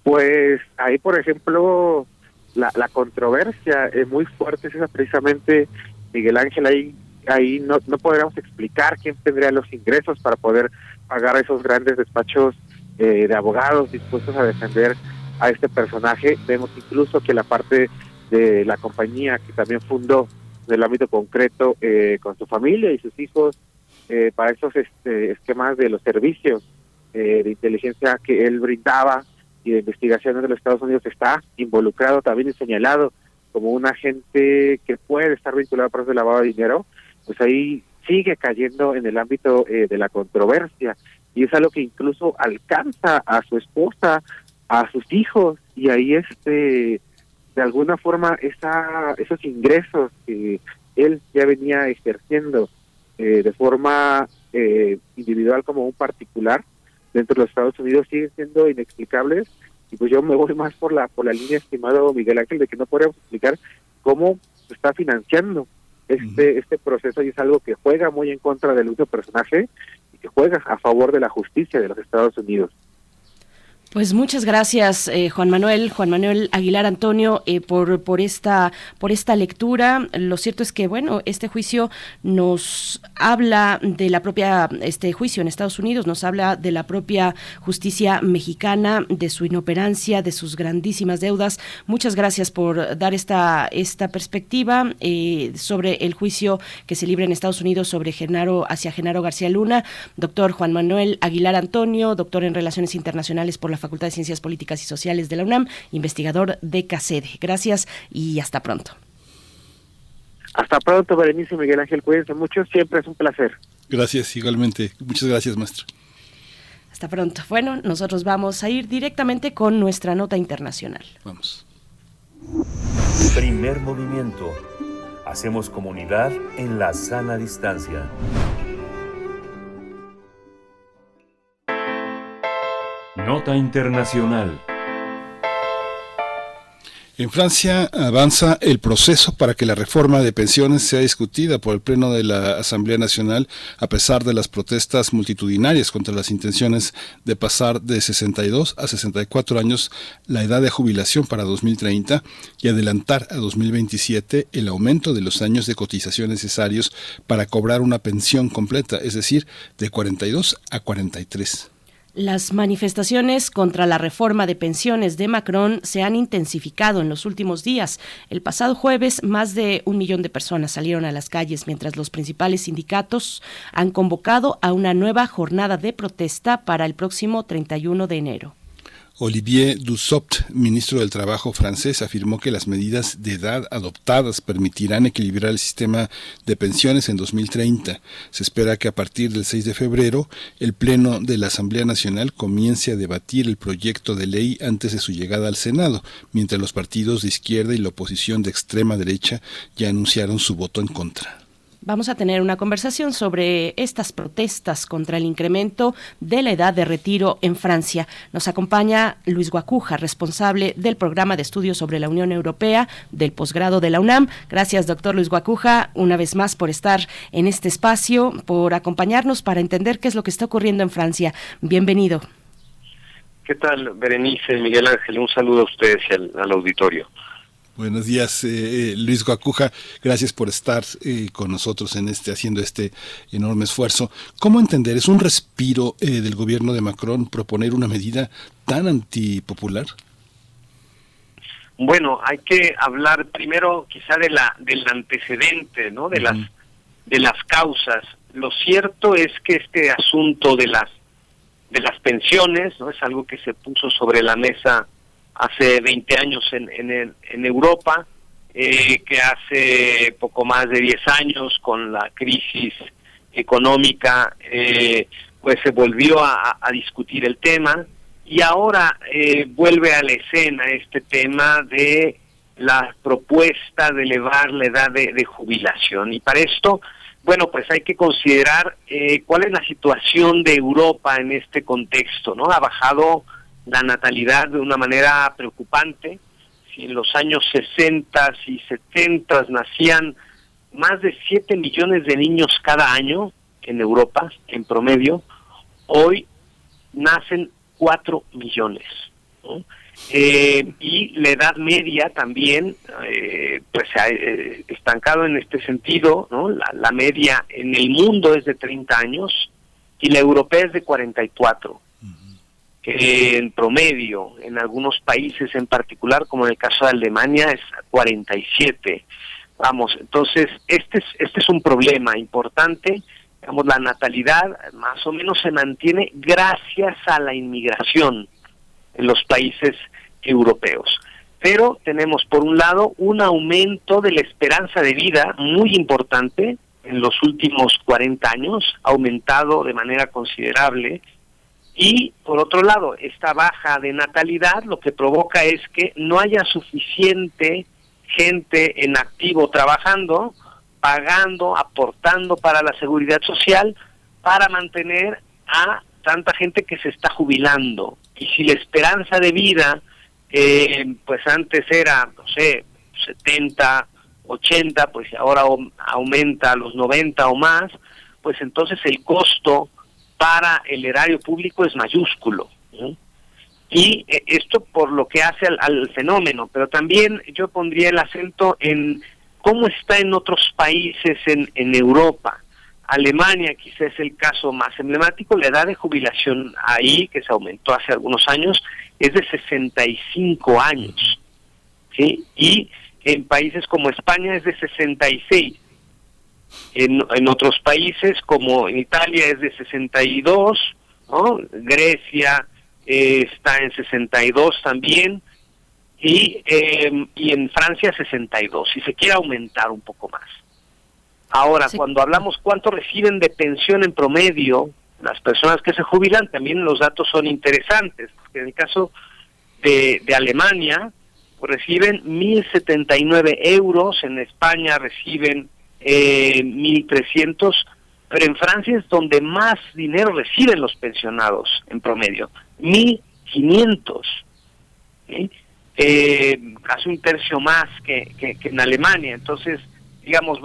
S4: Pues ahí, por ejemplo, la, la controversia es muy fuerte, es esa precisamente, Miguel Ángel, ahí, ahí no, no podríamos explicar quién tendría los ingresos para poder pagar a esos grandes despachos eh, de abogados dispuestos a defender a este personaje. Vemos incluso que la parte de la compañía que también fundó del ámbito concreto eh, con su familia y sus hijos eh, para esos este, esquemas de los servicios de inteligencia que él brindaba y de investigaciones de los Estados Unidos está involucrado también y señalado como un agente que puede estar vinculado a procesos de lavado de dinero, pues ahí sigue cayendo en el ámbito eh, de la controversia. Y es algo que incluso alcanza a su esposa, a sus hijos y ahí este de alguna forma esa esos ingresos que él ya venía ejerciendo eh, de forma eh, individual como un particular dentro de los Estados Unidos siguen siendo inexplicables y pues yo me voy más por la por la línea estimado Miguel Ángel de que no podemos explicar cómo se está financiando este este proceso y es algo que juega muy en contra del uso personaje y que juega a favor de la justicia de los Estados Unidos.
S1: Pues muchas gracias, eh, Juan Manuel, Juan Manuel Aguilar Antonio, eh, por, por, esta, por esta lectura. Lo cierto es que, bueno, este juicio nos habla de la propia, este juicio en Estados Unidos nos habla de la propia justicia mexicana, de su inoperancia, de sus grandísimas deudas. Muchas gracias por dar esta, esta perspectiva eh, sobre el juicio que se libra en Estados Unidos sobre Genaro, hacia Genaro García Luna. Doctor Juan Manuel Aguilar Antonio, doctor en Relaciones Internacionales por la Facultad de Ciencias Políticas y Sociales de la UNAM, investigador de CACEDE. Gracias y hasta pronto.
S4: Hasta pronto, Berenice y Miguel Ángel. Cuídense mucho, siempre es un placer.
S2: Gracias, igualmente. Muchas gracias, maestro.
S1: Hasta pronto. Bueno, nosotros vamos a ir directamente con nuestra nota internacional.
S2: Vamos.
S8: Primer movimiento. Hacemos comunidad en la sana distancia. Nota Internacional.
S2: En Francia avanza el proceso para que la reforma de pensiones sea discutida por el Pleno de la Asamblea Nacional a pesar de las protestas multitudinarias contra las intenciones de pasar de 62 a 64 años la edad de jubilación para 2030 y adelantar a 2027 el aumento de los años de cotización necesarios para cobrar una pensión completa, es decir, de 42 a 43.
S1: Las manifestaciones contra la reforma de pensiones de Macron se han intensificado en los últimos días. El pasado jueves, más de un millón de personas salieron a las calles mientras los principales sindicatos han convocado a una nueva jornada de protesta para el próximo 31 de enero.
S2: Olivier Dussopt, ministro del Trabajo francés, afirmó que las medidas de edad adoptadas permitirán equilibrar el sistema de pensiones en 2030. Se espera que a partir del 6 de febrero el Pleno de la Asamblea Nacional comience a debatir el proyecto de ley antes de su llegada al Senado, mientras los partidos de izquierda y la oposición de extrema derecha ya anunciaron su voto en contra.
S1: Vamos a tener una conversación sobre estas protestas contra el incremento de la edad de retiro en Francia. Nos acompaña Luis Guacuja, responsable del programa de estudios sobre la Unión Europea del posgrado de la UNAM. Gracias, doctor Luis Guacuja, una vez más por estar en este espacio, por acompañarnos para entender qué es lo que está ocurriendo en Francia. Bienvenido.
S17: ¿Qué tal, Berenice, Miguel Ángel? Un saludo a ustedes y al auditorio.
S2: Buenos días, eh, eh, Luis Guacuja. Gracias por estar eh, con nosotros en este, haciendo este enorme esfuerzo. ¿Cómo entender? ¿Es un respiro del gobierno de Macron proponer una medida tan antipopular?
S17: Bueno, hay que hablar primero quizá de la del antecedente, ¿no? De las de las causas. Lo cierto es que este asunto de las de las pensiones, ¿no? Es algo que se puso sobre la mesa hace 20 años en, en, en Europa, eh, que hace poco más de 10 años con la crisis económica, eh, pues se volvió a, discutir el tema y ahora eh, vuelve a la escena este tema de la propuesta de elevar la edad de, de jubilación. Y para esto, bueno, pues hay que considerar cuál es la situación de Europa en este contexto, ¿no? Ha bajado la natalidad de una manera preocupante. Si en los años 60 y 70 nacían más de 7 millones de niños cada año en Europa, en promedio, hoy nacen 4 millones. Eh, y la edad media también eh, pues se ha eh, estancado en este sentido. La, la, media en el mundo es de 30 años y la europea es de 44 en promedio, en algunos países en particular, como en el caso de Alemania, es 47. Vamos, entonces, este es, este es un problema importante. Digamos, la natalidad más o menos se mantiene gracias a la inmigración en los países europeos. Pero tenemos, por un lado, un aumento de la esperanza de vida muy importante en los últimos 40 años, aumentado de manera considerable y por otro lado, esta baja de natalidad lo que provoca es que no haya suficiente gente en activo trabajando, pagando, aportando para la seguridad social para mantener a tanta gente que se está jubilando. Y si la esperanza de vida, eh, pues antes era, no sé, 70, 80, pues ahora aumenta a los 90 o más, pues entonces el costo para el erario público es mayúsculo. Y eh, esto por lo que hace al, fenómeno, pero también yo pondría el acento en cómo está en otros países en, Europa. Alemania quizás es el caso más emblemático, la edad de jubilación ahí, que se aumentó hace algunos años, es de 65 años. Y en países como España es de 66. En, en otros países, como en Italia es de 62, ¿no? Grecia eh, está en 62 también, y, eh, y en Francia 62, y se quiere aumentar un poco más. Ahora, cuando hablamos cuánto reciben de pensión en promedio las personas que se jubilan, también los datos son interesantes, porque en el caso de, de Alemania, reciben 1.079 euros, en España reciben eh, 1.300, pero en Francia es donde más dinero reciben los pensionados en promedio, 1.500. Eh, casi un tercio más que, en Alemania. Entonces, digamos,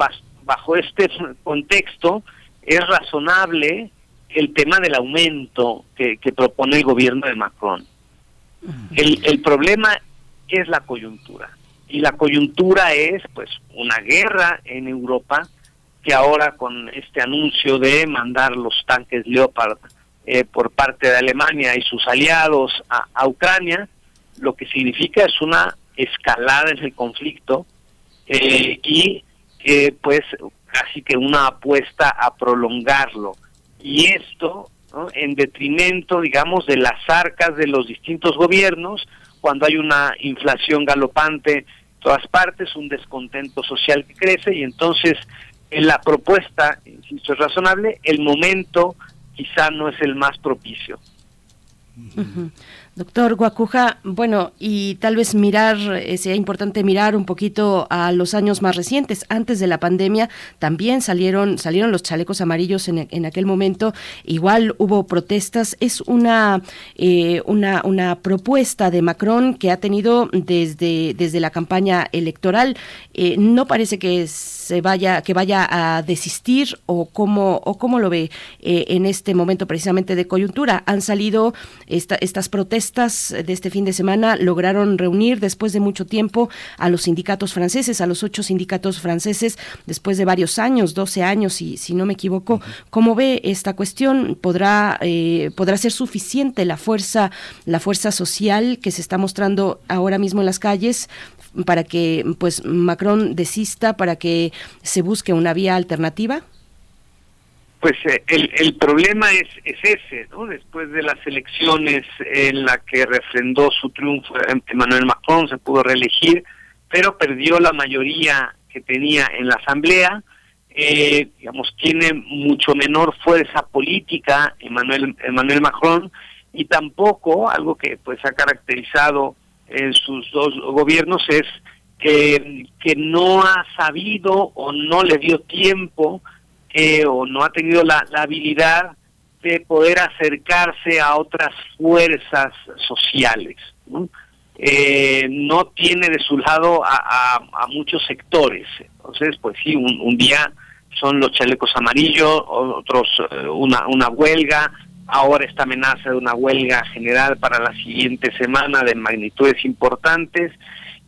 S17: bajo este contexto, es razonable el tema del aumento que, propone el gobierno de Macron. El, el problema es la coyuntura y la coyuntura es pues una guerra en Europa que ahora con este anuncio de mandar los tanques Leopard eh, por parte de Alemania y sus aliados a, Ucrania, lo que significa es una escalada en el conflicto eh, y eh, pues casi que una apuesta a prolongarlo. Y esto en detrimento, digamos, de las arcas de los distintos gobiernos, cuando hay una inflación galopante todas partes, un descontento social que crece y entonces en la propuesta, insisto, es razonable, el momento quizá no es el más propicio.
S1: Doctor Guacuja, bueno, y tal vez mirar, eh, sea importante mirar un poquito a los años más recientes. Antes de la pandemia también salieron, salieron los chalecos amarillos en, en aquel momento. Igual hubo protestas. Es una, eh, una, una propuesta de Macron que ha tenido desde, desde la campaña electoral. Eh, no parece que se vaya, que vaya a desistir o cómo, o cómo lo ve en este momento precisamente de coyuntura. Han salido esta, estas protestas de este fin de semana lograron reunir después de mucho tiempo a los sindicatos franceses, a los ocho sindicatos franceses, después de varios años, 12 años, y si no me equivoco. ¿Cómo ve esta cuestión? ¿Podrá, eh, ¿Podrá ser suficiente la fuerza, la fuerza social que se está mostrando ahora mismo en las calles para que pues Macron desista, para que se busque una vía alternativa?
S17: Pues eh, el, problema es, es ese, ¿no? Después de las elecciones en la que refrendó su triunfo Emmanuel Macron, se pudo reelegir, pero perdió la mayoría que tenía en la Asamblea, eh, digamos, tiene mucho menor fuerza política Emmanuel, Emmanuel Macron y tampoco, algo que pues ha caracterizado en sus dos gobiernos es que, que no ha sabido o no le dio tiempo o no ha tenido la, habilidad de poder acercarse a otras fuerzas sociales. ¿no? Eh, no tiene de su lado a, a, muchos sectores. Entonces, pues sí, un, día son los chalecos amarillos, otros eh, una, una huelga, ahora esta amenaza de una huelga general para la siguiente semana de magnitudes importantes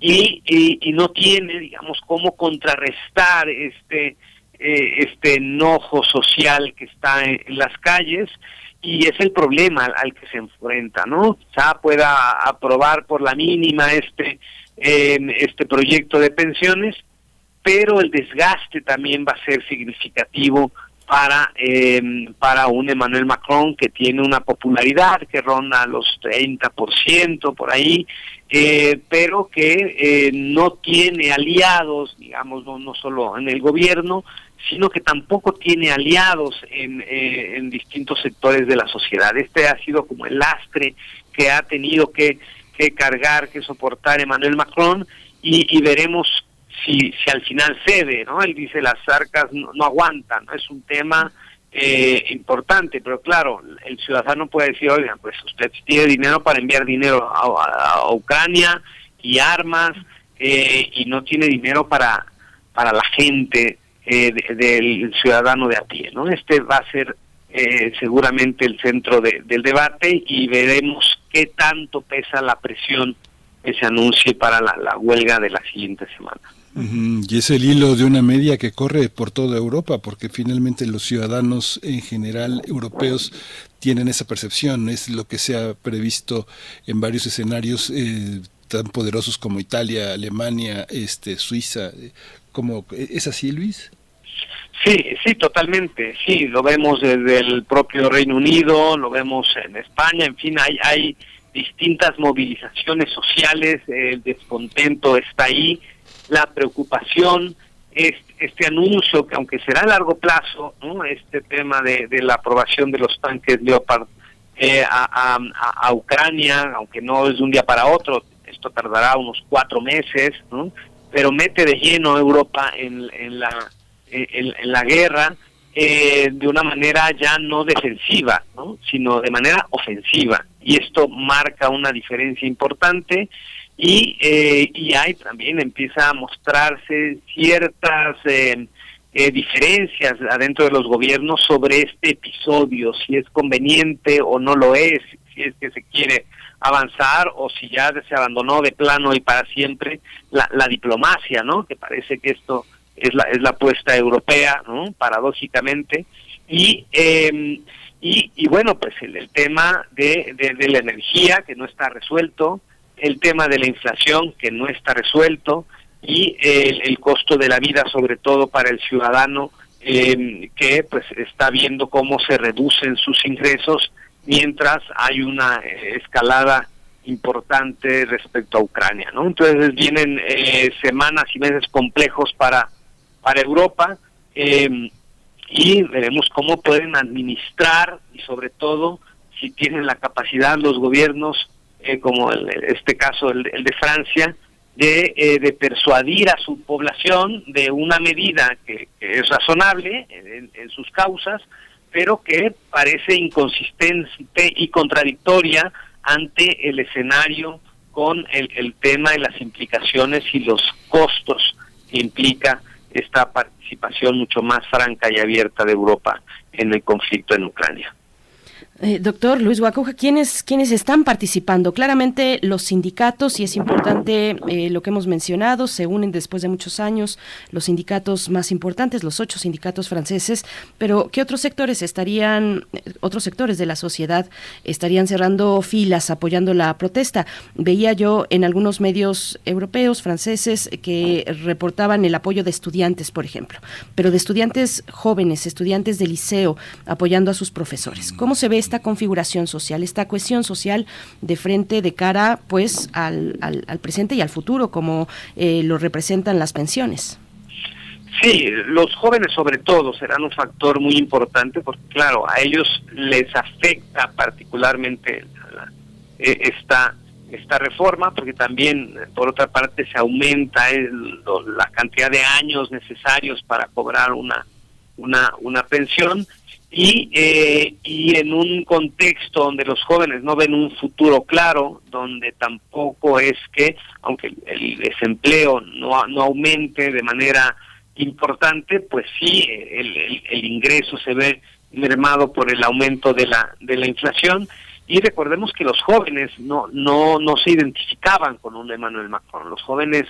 S17: y, y, y no tiene, digamos, cómo contrarrestar este eh, este enojo social que está en, las calles y es el problema al, que se enfrenta, ¿no? Ya pueda aprobar por la mínima este este proyecto de pensiones, pero el desgaste también va a ser significativo para em, para un Emmanuel Macron que tiene una popularidad que ronda los 30% por ahí, eh, pero que eh, no tiene aliados, digamos, no, no solo en el gobierno, sino que tampoco tiene aliados en, eh, en distintos sectores de la sociedad. Este ha sido como el lastre que ha tenido que, que cargar, que soportar Emmanuel Macron y, veremos si, si al final cede, ¿no? Él dice las arcas no, aguantan, es un tema eh, importante, pero claro, el ciudadano puede decir, oigan, pues usted tiene dinero para enviar dinero a, Ucrania y armas eh, y no tiene dinero para, para la gente eh, del ciudadano de a pie. ¿no? Este va a ser eh, seguramente el centro del debate y veremos qué tanto pesa la presión que se anuncie para la, huelga de la siguiente semana.
S2: Y es el hilo de una media que corre por toda Europa, porque finalmente los ciudadanos en general europeos tienen esa percepción, es lo que se ha previsto en varios escenarios eh, tan poderosos como Italia, Alemania, este, Suiza, como ¿Es así, Luis?
S17: Sí, sí, totalmente. Sí, lo vemos desde el propio Reino Unido, lo vemos en España, en fin, hay, hay distintas movilizaciones sociales, el descontento está ahí, la preocupación, este, este anuncio que aunque será a largo plazo, ¿no? este tema de, la aprobación de los tanques Leopard eh, a, a, Ucrania, aunque no es de un día para otro, esto tardará unos cuatro meses, ¿no? Pero mete de lleno a Europa en, la, en, la guerra eh, de una manera ya no defensiva, ¿no? sino de manera ofensiva. Y esto marca una diferencia importante y, eh, y ahí también empieza a mostrarse ciertas eh, eh, diferencias adentro de los gobiernos sobre este episodio, si es conveniente o no lo es, si es que se quiere avanzar o si ya se abandonó de plano y para siempre la, la diplomacia, ¿no? Que parece que esto es la, es la apuesta europea, ¿no? Paradójicamente. Y, eh, y, y, bueno, pues el, el tema de, de, la energía que no está resuelto, el tema de la inflación que no está resuelto y el, el costo de la vida, sobre todo para el ciudadano, eh, que pues está viendo cómo se reducen sus ingresos mientras hay una eh, escalada importante respecto a Ucrania, ¿no? Entonces vienen eh, semanas y meses complejos para para Europa eh, y veremos cómo pueden administrar y sobre todo si tienen la capacidad los gobiernos eh, como el, este caso, el, de Francia, de, eh, de, persuadir a su población de una medida que, es razonable en, sus causas, pero que parece inconsistente y contradictoria ante el escenario con el, el tema de las implicaciones y los costos que implica esta participación mucho más franca y abierta de Europa en el conflicto en Ucrania.
S1: Eh, doctor Luis Guacuja, ¿quiénes, ¿quiénes están participando? Claramente los sindicatos, y es importante eh, lo que hemos mencionado, se unen después de muchos años los sindicatos más importantes, los ocho sindicatos franceses, pero ¿qué otros sectores estarían, otros sectores de la sociedad estarían cerrando filas apoyando la protesta? Veía yo en algunos medios europeos, franceses, que reportaban el apoyo de estudiantes, por ejemplo, pero de estudiantes jóvenes, estudiantes de liceo, apoyando a sus profesores. ¿Cómo se ve esta configuración social, esta cuestión social de frente, de cara pues al, al, presente y al futuro, como eh, lo representan las pensiones.
S17: Sí, los jóvenes sobre todo serán un factor muy importante porque claro, a ellos les afecta particularmente eh, esta esta reforma porque también por otra parte se aumenta la cantidad de años necesarios para cobrar una una una pensión y, eh, y en un contexto donde los jóvenes no ven un futuro claro, donde tampoco es que, aunque el desempleo no, no aumente de manera importante, pues sí, el, el, ingreso se ve mermado por el aumento de la, de la inflación. Y recordemos que los jóvenes no, no, no se identificaban con un Emmanuel Macron, los jóvenes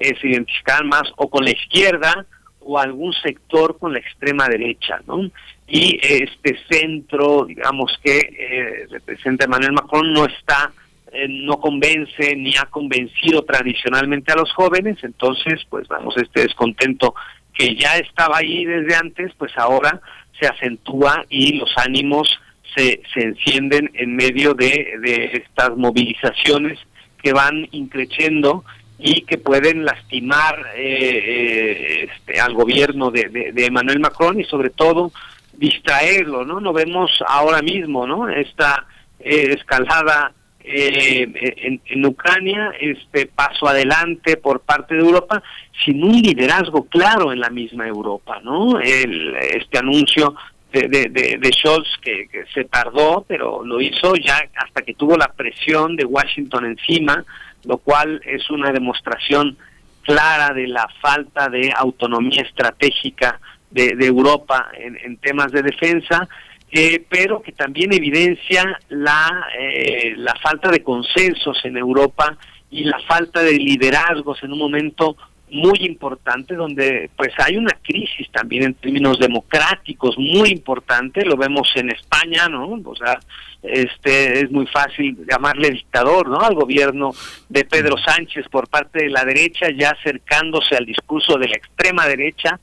S17: eh, se identificaban más o con la izquierda o algún sector con la extrema derecha, ¿no? Y este centro, digamos que eh, representa Emmanuel Macron, no está, eh, no convence ni ha convencido tradicionalmente a los jóvenes, entonces, pues vamos, este descontento que ya estaba ahí desde antes, pues ahora se acentúa y los ánimos se, se encienden en medio de, de estas movilizaciones que van increciendo y que pueden lastimar eh, eh este, al gobierno de, de, de Emmanuel Macron y sobre todo distraerlo, ¿no? No vemos ahora mismo, ¿no? Esta eh, escalada eh, en, Ucrania, este paso adelante por parte de Europa, sin un liderazgo claro en la misma Europa, ¿no? El, este anuncio de, de, de, Scholz que, se tardó, pero lo hizo ya hasta que tuvo la presión de Washington encima, lo cual es una demostración clara de la falta de autonomía estratégica de, Europa en, temas de defensa, eh, pero que también evidencia la, eh, la falta de consensos en Europa y la falta de liderazgos en un momento muy importante donde pues hay una crisis también en términos democráticos muy importante lo vemos en España no o sea este es muy fácil llamarle dictador no al gobierno de Pedro Sánchez por parte de la derecha ya acercándose al discurso de la extrema derecha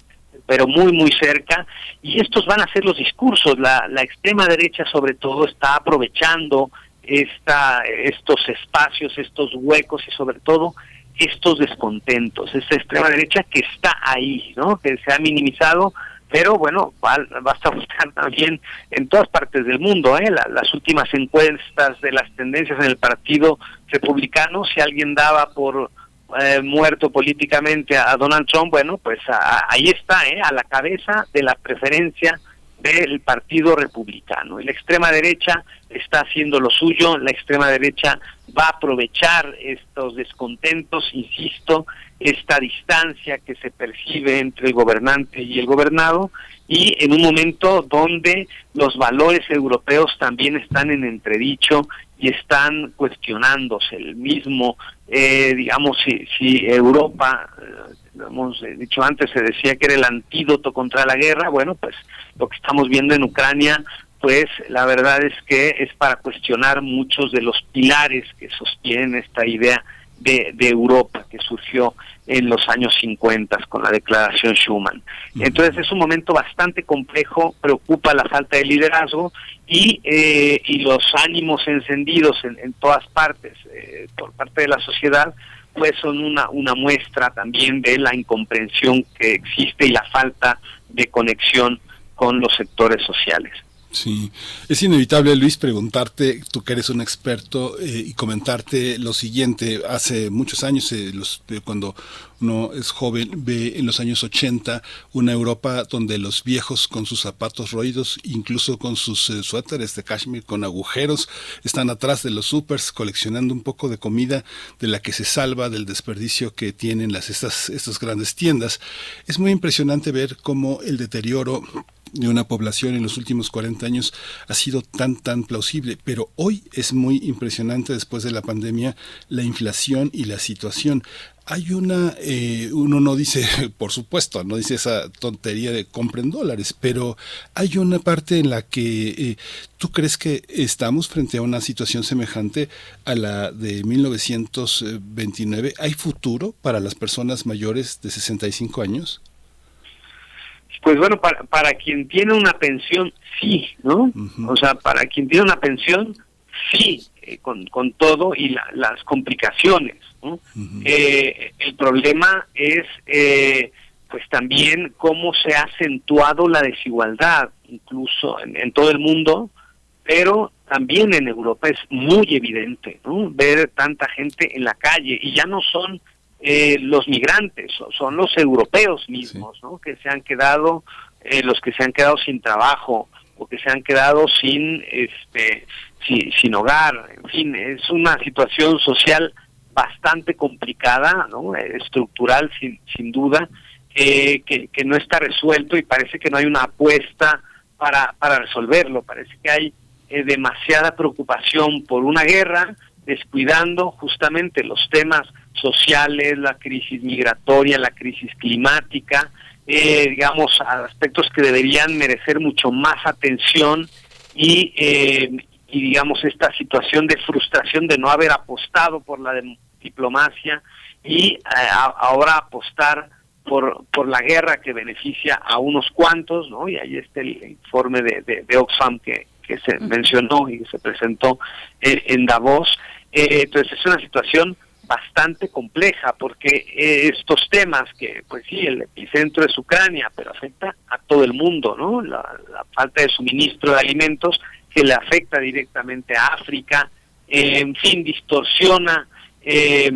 S17: pero muy, muy cerca, y estos van a ser los discursos. La, la extrema derecha, sobre todo, está aprovechando esta, estos espacios, estos huecos y, sobre todo, estos descontentos. Esta extrema derecha que está ahí, ¿no? que se ha minimizado, pero bueno, basta buscar también en todas partes del mundo. ¿eh? las últimas encuestas de las tendencias en el Partido Republicano, si alguien daba por eh, muerto políticamente a Donald Trump, bueno, pues ahí está, ¿eh? a la cabeza de la preferencia del Partido Republicano. Y la extrema derecha está haciendo lo suyo, la extrema derecha va a aprovechar estos descontentos, insisto, esta distancia que se percibe entre el gobernante y el gobernado, y en un momento donde los valores europeos también están en entredicho y están cuestionándose. El mismo, eh, digamos, si, si Europa, eh, hemos dicho antes, se decía que era el antídoto contra la guerra, bueno, pues lo que estamos viendo en Ucrania, pues la verdad es que es para cuestionar muchos de los pilares que sostienen esta idea de, de Europa que surgió en los años 50 con la declaración Schuman. Entonces es un momento bastante complejo, preocupa la falta de liderazgo y, eh, y los ánimos encendidos en, en todas partes eh, por parte de la sociedad pues son una, una muestra también de la incomprensión que existe y la falta de conexión con los sectores sociales.
S2: Sí, es inevitable, Luis, preguntarte, tú que eres un experto, eh, y comentarte lo siguiente. Hace muchos años, eh, los, eh, cuando uno es joven, ve en los años 80 una Europa donde los viejos con sus zapatos roídos, incluso con sus suéteres de cashmere con agujeros, están atrás de los supers coleccionando un poco de comida de la que se salva del desperdicio que tienen las, estas, estas grandes tiendas. Es muy impresionante ver cómo el deterioro de una población en los últimos 40 años ha sido tan, tan plausible. Pero hoy es muy impresionante después de la pandemia la inflación y la situación. Hay una, eh, uno no dice, por supuesto, no dice esa tontería de compren dólares, pero hay una parte en la que eh, tú crees que estamos frente a una situación semejante a la de 1929. ¿Hay futuro para las personas mayores de 65 años?
S17: Pues bueno, para, para quien tiene una pensión, sí, ¿no? O sea, para quien tiene una pensión, sí, eh, con, con todo y las complicaciones. ¿no? eh, el problema es, eh, pues también cómo se ha acentuado la desigualdad, incluso en, en todo el mundo, pero también en Europa es muy evidente, ¿no? Ver tanta gente en la calle y ya no son eh, los migrantes, son los europeos mismos, ¿no? Que se han quedado, eh, los que se han quedado sin trabajo o que se han quedado sin, este, sin, hogar, en fin, es una situación social bastante complicada, ¿no? Estructural, sin, sin duda, que, que no está resuelto y parece que no hay una apuesta para, para resolverlo. Parece que hay eh, demasiada preocupación por una guerra, descuidando justamente los temas sociales, la crisis migratoria, la crisis climática, eh, digamos, aspectos que deberían merecer mucho más atención y, eh, y, digamos, esta situación de frustración de no haber apostado por la diplomacia y eh, ahora apostar por, por la guerra que beneficia a unos cuantos, ¿no? Y ahí está el informe de, de, Oxfam que, que se mencionó y se presentó en Davos. entonces es una situación bastante compleja porque eh, estos temas que pues sí el epicentro es Ucrania pero afecta a todo el mundo no la, falta de suministro de alimentos que le afecta directamente a África eh, en fin distorsiona eh,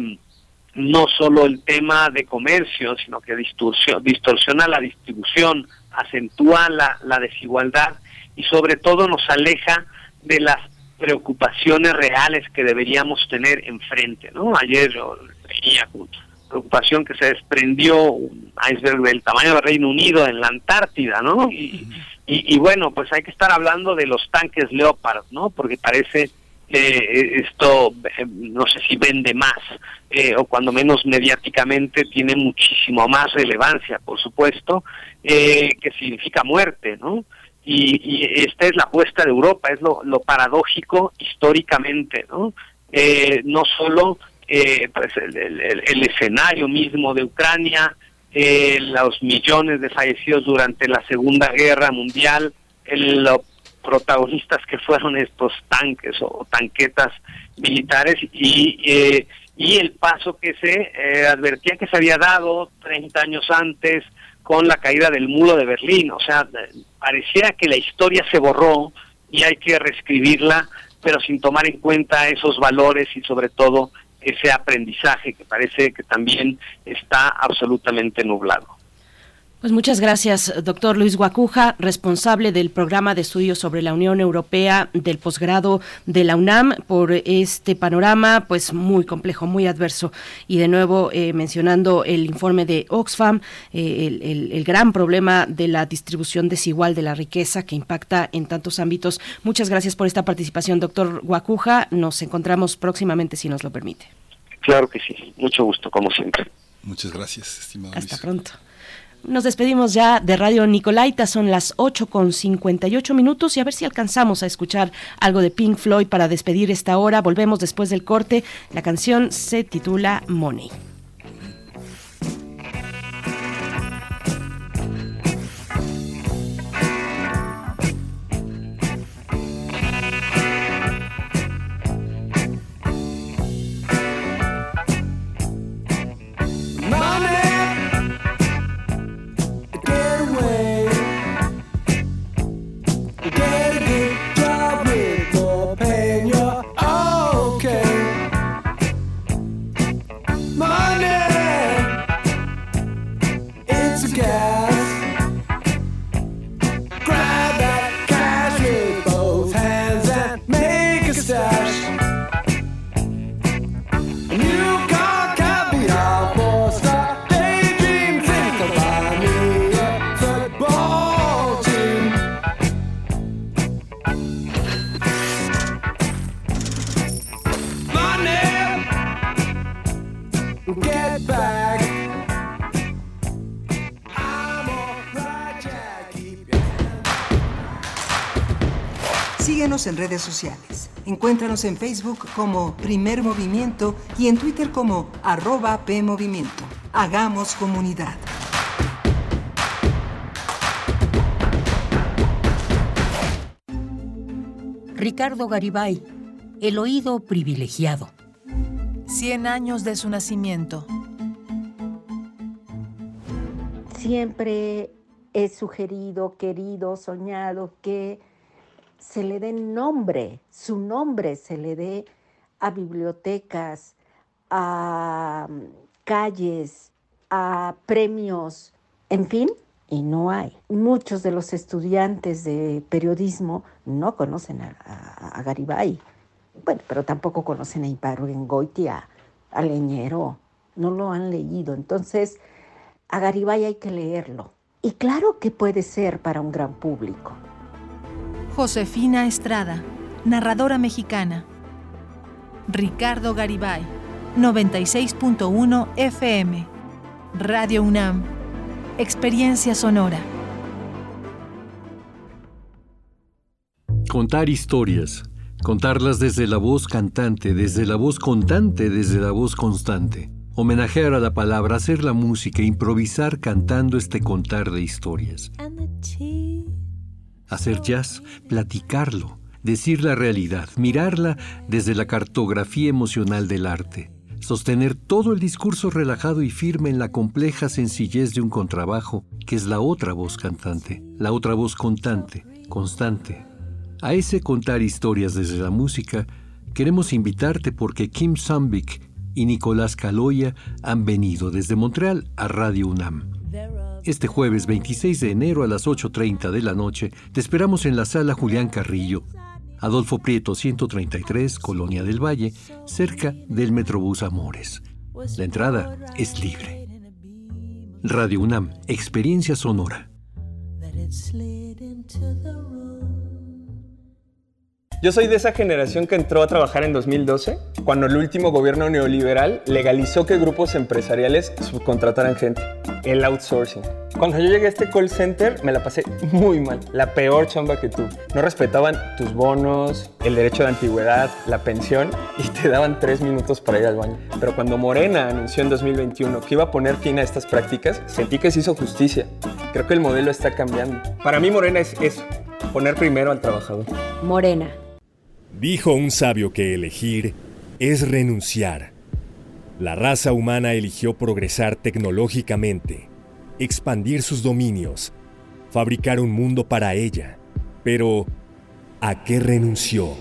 S17: no solo el tema de comercio sino que distorsiona, distorsiona la distribución acentúa la, la desigualdad y sobre todo nos aleja de las preocupaciones reales que deberíamos tener enfrente, ¿no? Ayer veía preocupación que se desprendió un iceberg del tamaño del Reino Unido en la Antártida, ¿no? Y, bueno, pues hay que estar hablando de los tanques Leopard, ¿no? Porque parece que esto, eh, no sé si vende más, eh, o cuando menos mediáticamente tiene muchísimo más relevancia, por supuesto, eh, que significa muerte, ¿no? Y, esta es la apuesta de Europa, es lo, paradójico históricamente, ¿no? Eh, no solo eh, pues el, escenario mismo de Ucrania, eh, los millones de fallecidos durante la Segunda Guerra Mundial, los protagonistas que fueron estos tanques o tanquetas militares y, y el paso que se advertía que se había dado 30 años antes con la caída del muro de Berlín. O sea, pareciera que la historia se borró y hay que reescribirla, pero sin tomar en cuenta esos valores y sobre todo ese aprendizaje que parece que también está absolutamente nublado.
S1: Pues muchas gracias, doctor Luis Guacuja, responsable del programa de estudios sobre la Unión Europea del posgrado de la UNAM, por este panorama, pues muy complejo, muy adverso. Y de nuevo, eh, mencionando el informe de Oxfam, eh, el, el, gran problema de la distribución desigual de la riqueza que impacta en tantos ámbitos. Muchas gracias por esta participación, doctor Guacuja. Nos encontramos próximamente, si nos lo permite.
S17: Claro que sí, mucho gusto, como siempre.
S2: Muchas gracias, estimado.
S1: Hasta pronto. Nos despedimos ya de Radio Nicolaita, son las 8 con 58 minutos y a ver si alcanzamos a escuchar algo de Pink Floyd para despedir esta hora. Volvemos después del corte. La canción se titula Money.
S7: Síguenos en redes sociales. Encuéntranos en Facebook como Primer Movimiento y en Twitter como arroba PMovimiento. Hagamos comunidad.
S6: Ricardo Garibay, El oído privilegiado.
S9: Cien años de su nacimiento.
S18: Siempre he sugerido, querido, soñado que se le dé nombre, su nombre se le dé a bibliotecas, a mm, calles, a premios, en fin, y no hay. Muchos de los estudiantes de periodismo no conocen a, Garibay, bueno, pero tampoco conocen a Ibargüengoitia, a Leñero, no lo han leído. Entonces, a Garibay hay que leerlo. Y claro que puede ser para un gran público.
S9: Josefina Estrada, narradora mexicana. Ricardo Garibay, 96.1 FM. Radio UNAM. Experiencia sonora.
S19: Contar historias. Contarlas desde la voz cantante, desde la voz contante, desde la voz constante. Homenajear a la palabra, hacer la música, improvisar cantando este contar de historias hacer jazz, platicarlo, decir la realidad, mirarla desde la cartografía emocional del arte, sostener todo el discurso relajado y firme en la compleja sencillez de un contrabajo, que es la otra voz cantante, la otra voz contante, constante. A ese contar historias desde la música, queremos invitarte porque Kim Sambik y Nicolás Caloya han venido desde Montreal a Radio UNAM. Este jueves 26 de enero a las 8.30 de la noche te esperamos en la sala Julián Carrillo, Adolfo Prieto 133, Colonia del Valle, cerca del Metrobús Amores. La entrada es libre. Radio UNAM, Experiencia Sonora.
S20: Yo soy de esa generación que entró a trabajar en 2012, cuando el último gobierno neoliberal legalizó que grupos empresariales subcontrataran gente, el outsourcing. Cuando yo llegué a este call center me la pasé muy mal, la peor chamba que tuve. No respetaban tus bonos, el derecho de antigüedad, la pensión y te daban tres minutos para ir al baño. Pero cuando Morena anunció en 2021 que iba a poner fin a estas prácticas, sentí que se hizo justicia. Creo que el modelo está cambiando. Para mí Morena es eso, poner primero al trabajador.
S21: Morena
S16: Dijo un sabio que elegir es renunciar. La raza humana eligió progresar tecnológicamente, expandir sus dominios, fabricar un mundo para ella. Pero, ¿a qué renunció?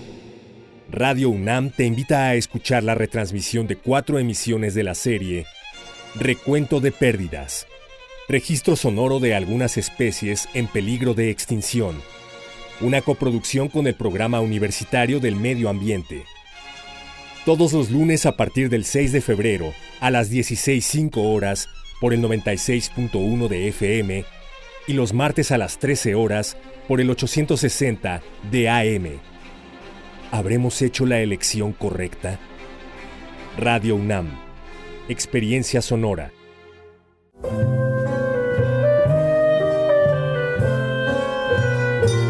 S16: Radio UNAM te invita a escuchar la retransmisión de cuatro emisiones de la serie Recuento de Pérdidas, registro sonoro de algunas especies en peligro de extinción una coproducción con el Programa Universitario del Medio Ambiente. Todos los lunes a partir del 6 de febrero a las 16.05 horas por el 96.1 de FM y los martes a las 13 horas por el 860 de AM. ¿Habremos hecho la elección correcta? Radio UNAM. Experiencia sonora.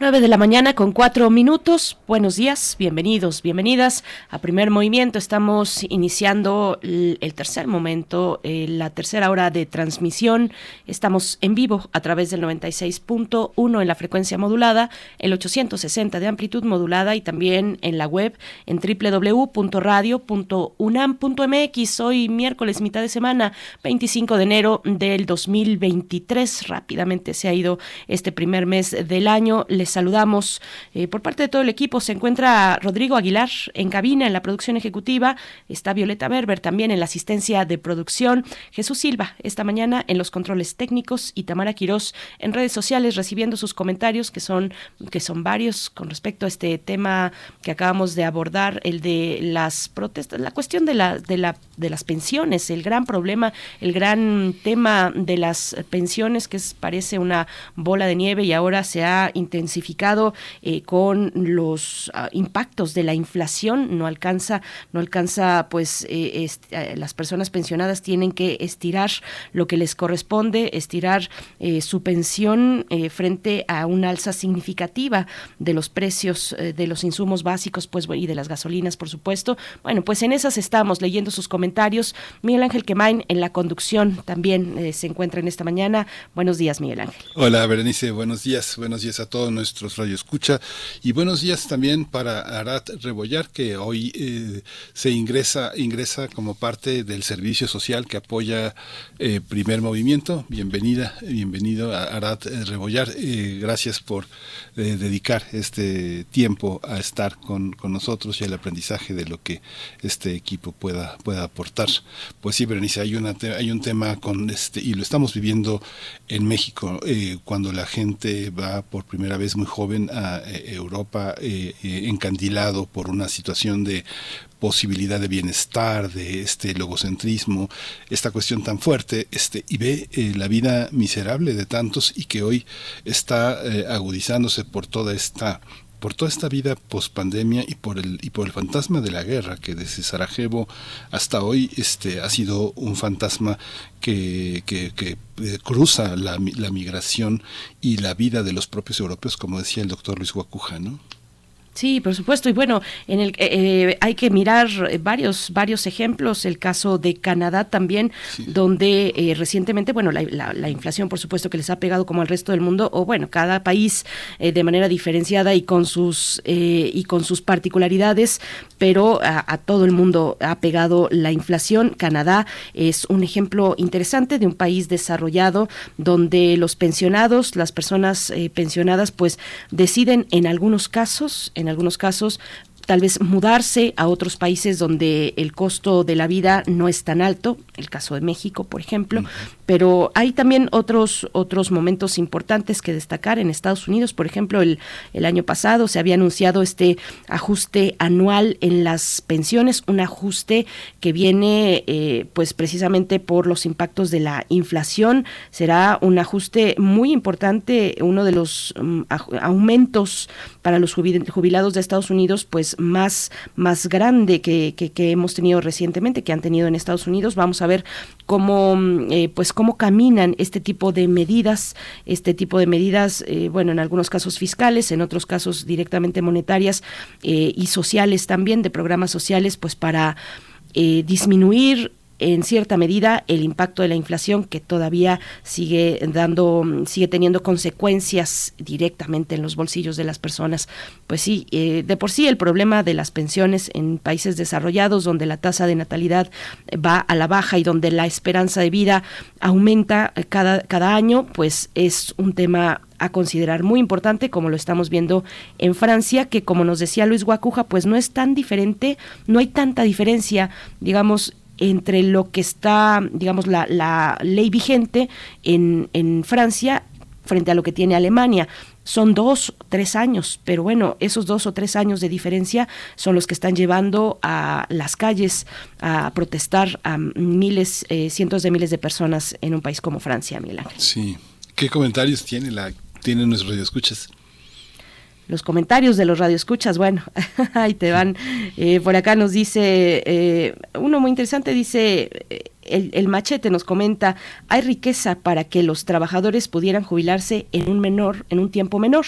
S1: 9 de la mañana con cuatro minutos. Buenos días, bienvenidos, bienvenidas a Primer Movimiento. Estamos iniciando el, tercer momento, eh, la tercera hora de transmisión. Estamos en vivo a través del 96.1 en la frecuencia modulada, el 860 de amplitud modulada y también en la web en www.radio.unam.mx. Hoy miércoles, mitad de semana, 25 de enero del 2023. Rápidamente se ha ido este primer mes del año. Les saludamos eh, por parte de todo el equipo. Se encuentra Rodrigo Aguilar en cabina, en la producción ejecutiva. Está Violeta Berber también en la asistencia de producción. Jesús Silva esta mañana en los controles técnicos y Tamara Quirós en redes sociales recibiendo sus comentarios que son, que son varios con respecto a este tema que acabamos de abordar, el de las protestas, la cuestión de, la, de, la, de las pensiones, el gran problema, el gran tema de las pensiones que parece una bola de nieve y ahora se ha intensificado eh, con los ah, impactos de la inflación, no alcanza, no alcanza, pues eh, eh, las personas pensionadas tienen que estirar lo que les corresponde, estirar su pensión frente a una alza significativa de los precios de los insumos básicos, pues y de las gasolinas, por supuesto. Bueno, pues en esas estamos leyendo sus comentarios. Miguel Ángel Quemain en la conducción también se encuentra en esta mañana. Buenos días, Miguel Ángel.
S2: Hola, Berenice, buenos días, buenos días a todos Radio Escucha. Y buenos días también para Arat Rebollar, que hoy eh, se ingresa, ingresa como parte del servicio social que apoya eh, Primer Movimiento. Bienvenida, bienvenido a Arat Rebollar. Eh, gracias por dedicar este tiempo a estar con, con, nosotros y al aprendizaje de lo que este equipo pueda, pueda aportar. Pues sí, Berenice, hay, una, hay un tema con este, y lo estamos viviendo en México, cuando la gente va por primera vez muy joven a eh, Europa eh, eh, encandilado por una situación de posibilidad de bienestar, de este logocentrismo, esta cuestión tan fuerte, este, y ve la vida miserable de tantos y que hoy está agudizándose por toda esta por toda esta vida post pandemia y por el y por el fantasma de la guerra que desde Sarajevo hasta hoy este ha sido un fantasma que, que, eh, cruza la, la, migración y la vida de los propios europeos como decía el doctor Luis Guacuja ¿no?
S1: Sí, por supuesto. Y bueno, en el eh, eh, hay que mirar varios varios ejemplos. El caso de Canadá también, donde eh, recientemente, bueno, la, inflación, por supuesto, que les ha pegado como al resto del mundo, o bueno, cada país de manera diferenciada y con sus y con sus particularidades, pero a, todo el mundo ha pegado la inflación. Canadá es un ejemplo interesante de un país desarrollado donde los pensionados, las personas pensionadas, pues deciden en algunos casos en algunos casos tal vez mudarse a otros países donde el costo de la vida no es tan alto, el caso de México, por ejemplo, pero hay también otros otros momentos importantes que destacar en Estados Unidos, por ejemplo, el, el año pasado se había anunciado este ajuste anual en las pensiones, un ajuste que viene eh, pues precisamente por los impactos de la inflación, será un ajuste muy importante, uno de los um, aumentos para los jubilados de Estados Unidos, pues más, más grande que, que, hemos tenido recientemente, que han tenido en Estados Unidos. Vamos a ver cómo, mm, eh, pues cómo caminan este tipo de medidas, este tipo de medidas, eh, bueno, en algunos casos fiscales, en otros casos directamente monetarias eh, y sociales también, de programas sociales, pues para disminuir en cierta medida el impacto de la inflación que todavía sigue dando, sigue teniendo consecuencias directamente en los bolsillos de las personas. Pues sí, eh, de por sí el problema de las pensiones en países desarrollados donde la tasa de natalidad va a la baja y donde la esperanza de vida aumenta cada, cada año, pues es un tema a considerar muy importante, como lo estamos viendo en Francia, que como nos decía Luis Guacuja, pues no es tan diferente, no hay tanta diferencia, digamos, entre lo que está, digamos, la, la ley vigente en, en Francia frente a lo que tiene Alemania son dos, tres años, pero bueno, esos dos o tres años de diferencia son los que están llevando a las calles a protestar a miles, eh, cientos de miles de personas en un país como Francia, Ángel.
S2: Sí. ¿Qué comentarios tiene la, tienen nuestros radioescuchas?
S1: Los comentarios de los radioescuchas, bueno, ahí te van. Eh, por acá nos dice, eh, uno muy interesante dice, el, machete nos comenta, hay riqueza para que los trabajadores pudieran jubilarse en un menor, en un tiempo menor.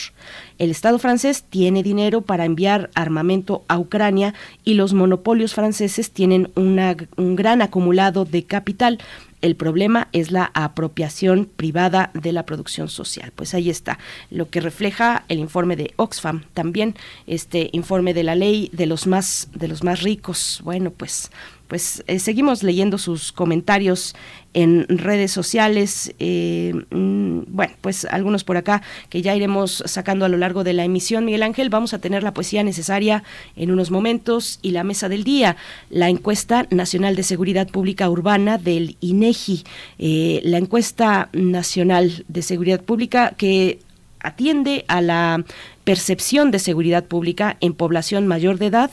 S1: El Estado francés tiene dinero para enviar armamento a Ucrania y los monopolios franceses tienen un gran acumulado de capital. El problema es la apropiación privada de la producción social. Pues ahí está lo que refleja el informe de Oxfam, también este informe de la ley de los más de los más ricos. Bueno, pues pues eh, seguimos leyendo sus comentarios en redes sociales. Eh, mm, bueno, pues algunos por acá que ya iremos sacando a lo largo de la emisión. Miguel Ángel, vamos a tener la poesía necesaria en unos momentos y la mesa del día, la encuesta nacional de seguridad pública urbana del INEGI, eh, la encuesta nacional de seguridad pública que atiende a la percepción de seguridad pública en población mayor de edad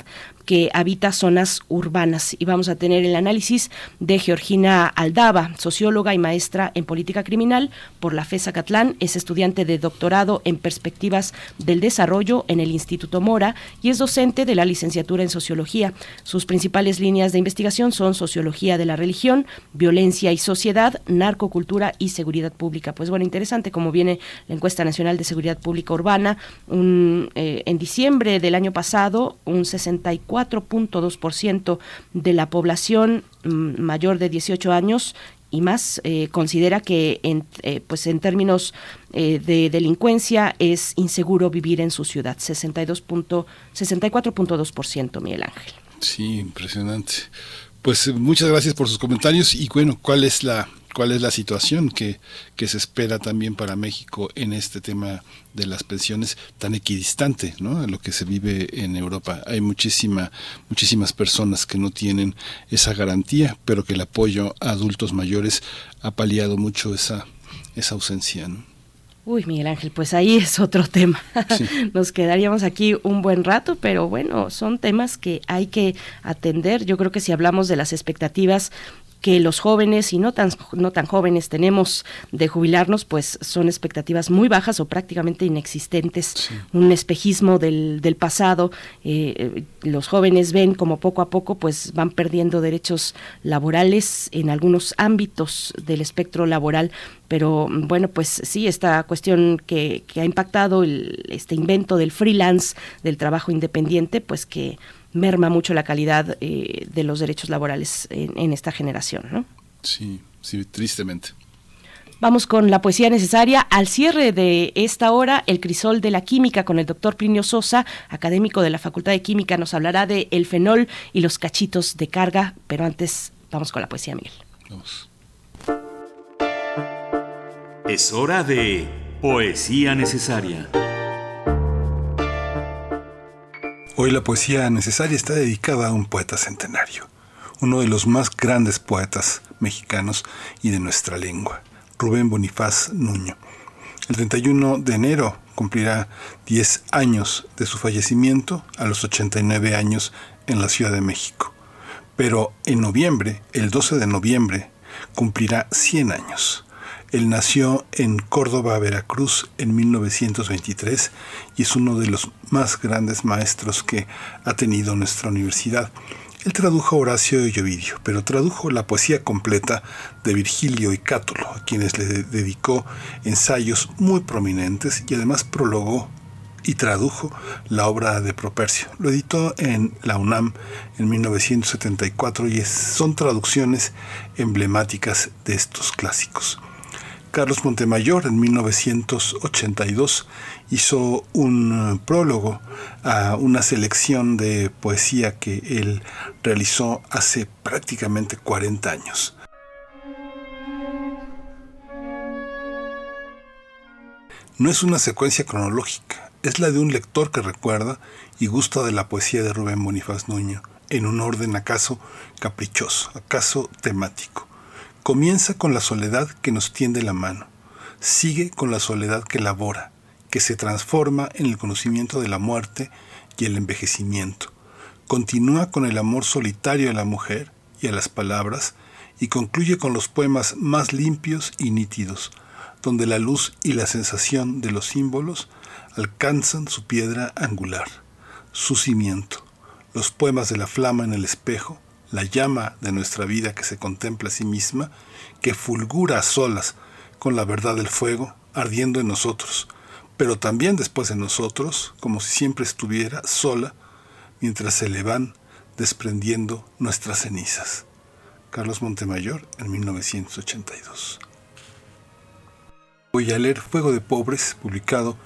S1: que habita zonas urbanas. Y vamos a tener el análisis de Georgina Aldaba, socióloga y maestra en política criminal por la FESA Catlán. Es estudiante de doctorado en perspectivas del desarrollo en el Instituto Mora y es docente de la licenciatura en sociología. Sus principales líneas de investigación son sociología de la religión, violencia y sociedad, narcocultura y seguridad pública. Pues bueno, interesante como viene la encuesta nacional de seguridad pública urbana. Eh, en diciembre del año pasado, un 64 4.2% de la población mm, mayor de 18 años y más eh, considera que en, eh, pues en términos eh, de delincuencia es inseguro vivir en su ciudad. 62 64.2% Miguel Ángel.
S2: Sí impresionante. Pues muchas gracias por sus comentarios. Y bueno cuál es la cuál es la situación que, que se espera también para México en este tema de las pensiones tan equidistante ¿no? a lo que se vive en Europa. Hay muchísima, muchísimas personas que no tienen esa garantía, pero que el apoyo a adultos mayores ha paliado mucho esa, esa ausencia.
S1: Uy, Miguel Ángel, pues ahí es otro tema. Nos quedaríamos aquí un buen rato, pero bueno, son temas que hay que atender. Yo creo que si hablamos de las expectativas que los jóvenes y no tan, no tan jóvenes tenemos de jubilarnos, pues son expectativas muy bajas o prácticamente inexistentes, un espejismo del, del pasado. Eh, eh, los jóvenes ven como poco a poco pues van perdiendo derechos laborales en algunos ámbitos del espectro laboral, pero bueno, pues sí, esta cuestión que, que ha impactado el, este invento del freelance, del trabajo independiente, pues que merma mucho la calidad eh, de los derechos laborales en, esta generación. ¿no?
S2: Sí, sí, tristemente.
S1: Vamos con la poesía necesaria. Al cierre de esta hora, el crisol de la química con el doctor Plinio Sosa, académico de la Facultad de Química, nos hablará de el fenol y los cachitos de carga. Pero antes, vamos con la poesía, Miguel. Vamos.
S8: Es hora de poesía necesaria.
S2: Hoy la poesía necesaria está dedicada a un poeta centenario, uno de los más grandes poetas mexicanos y de nuestra lengua, Rubén Bonifaz Nuño. El 31 de enero cumplirá 10 años de su fallecimiento a los 89 años en la Ciudad de México. Pero en noviembre, el 12 de noviembre, cumplirá 100 años. Él nació en Córdoba, Veracruz, en 1923 y es uno de los más grandes maestros que ha tenido nuestra universidad. Él tradujo a Horacio y Ovidio, pero tradujo la poesía completa de Virgilio y Cátulo, a quienes le dedicó ensayos muy prominentes y además prologó y tradujo la obra de Propercio. Lo editó en la UNAM en 1974 y son traducciones emblemáticas de estos clásicos. Carlos Montemayor en 1982 hizo un eh, prólogo a una selección de poesía que él realizó hace prácticamente 40 años. No es una secuencia cronológica, es la de un lector que recuerda y gusta de la poesía de Rubén Bonifaz Nuño, en un orden acaso caprichoso, acaso temático. Comienza con la soledad que nos tiende la mano, sigue con la soledad que labora, que se transforma en el conocimiento de la muerte y el envejecimiento. Continúa con el amor solitario a la mujer y a las palabras y concluye con los poemas más limpios y nítidos, donde la luz y la sensación de los símbolos alcanzan su piedra angular, su cimiento, los poemas de la flama en el espejo, la llama de nuestra vida que se contempla a sí misma, que fulgura a solas con la verdad del fuego, ardiendo en nosotros, pero también después de nosotros, como si siempre estuviera sola, mientras se le van desprendiendo nuestras cenizas. Carlos Montemayor en 1982. Voy a leer Fuego de Pobres, publicado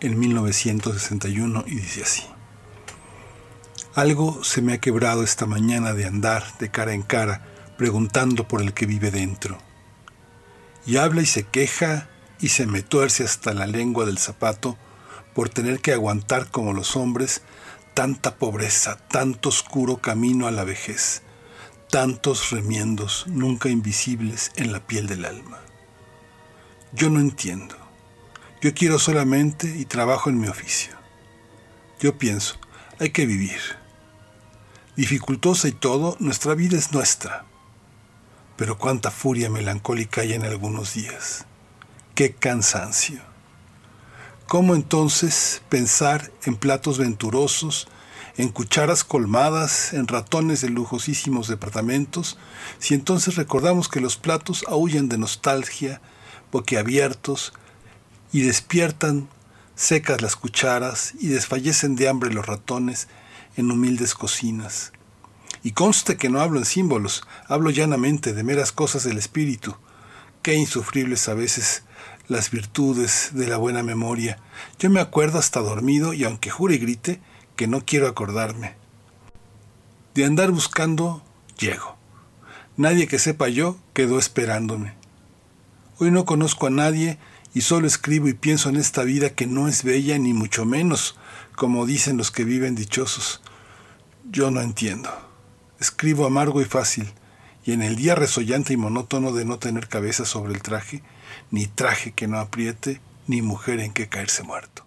S2: en 1961, y dice así. Algo se me ha quebrado esta mañana de andar de cara en cara, preguntando por el que vive dentro. Y habla y se queja y se me tuerce hasta la lengua del zapato por tener que aguantar como los hombres tanta pobreza, tanto oscuro camino a la vejez, tantos remiendos nunca invisibles en la piel del alma. Yo no entiendo. Yo quiero solamente y trabajo en mi oficio. Yo pienso, hay que vivir. Dificultosa y todo, nuestra vida es nuestra. Pero cuánta furia melancólica hay en algunos días. Qué cansancio. ¿Cómo entonces pensar en platos venturosos, en cucharas colmadas, en ratones de lujosísimos departamentos, si entonces recordamos que los platos aullan de nostalgia, boquiabiertos, y despiertan secas las cucharas y desfallecen de hambre los ratones en humildes cocinas? Y conste que no hablo en símbolos, hablo llanamente de meras cosas del espíritu. Qué insufribles a veces las virtudes de la buena memoria. Yo me acuerdo hasta dormido y aunque jure y grite que no quiero acordarme. De andar buscando, llego. Nadie que sepa yo quedó esperándome. Hoy no conozco a nadie y solo escribo y pienso en esta vida que no es bella ni mucho menos, como dicen los que viven dichosos. Yo no entiendo. Escribo amargo y fácil, y en el día resollante y monótono de no tener cabeza sobre el traje, ni traje que no apriete, ni mujer en que caerse muerto.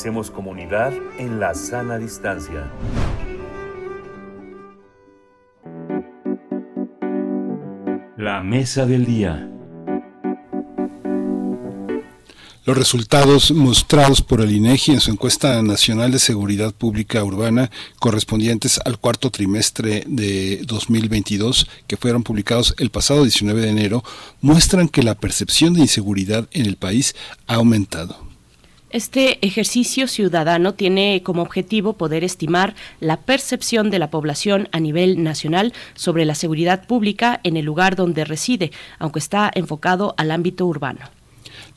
S8: Hacemos comunidad en la sana distancia.
S3: La mesa del día.
S2: Los resultados mostrados por el INEGI en su encuesta nacional de seguridad pública urbana correspondientes al cuarto trimestre de 2022 que fueron publicados el pasado 19 de enero muestran que la percepción de inseguridad en el país ha aumentado.
S1: Este ejercicio ciudadano tiene como objetivo poder estimar la percepción de la población a nivel nacional sobre la seguridad pública en el lugar donde reside, aunque está enfocado al ámbito urbano.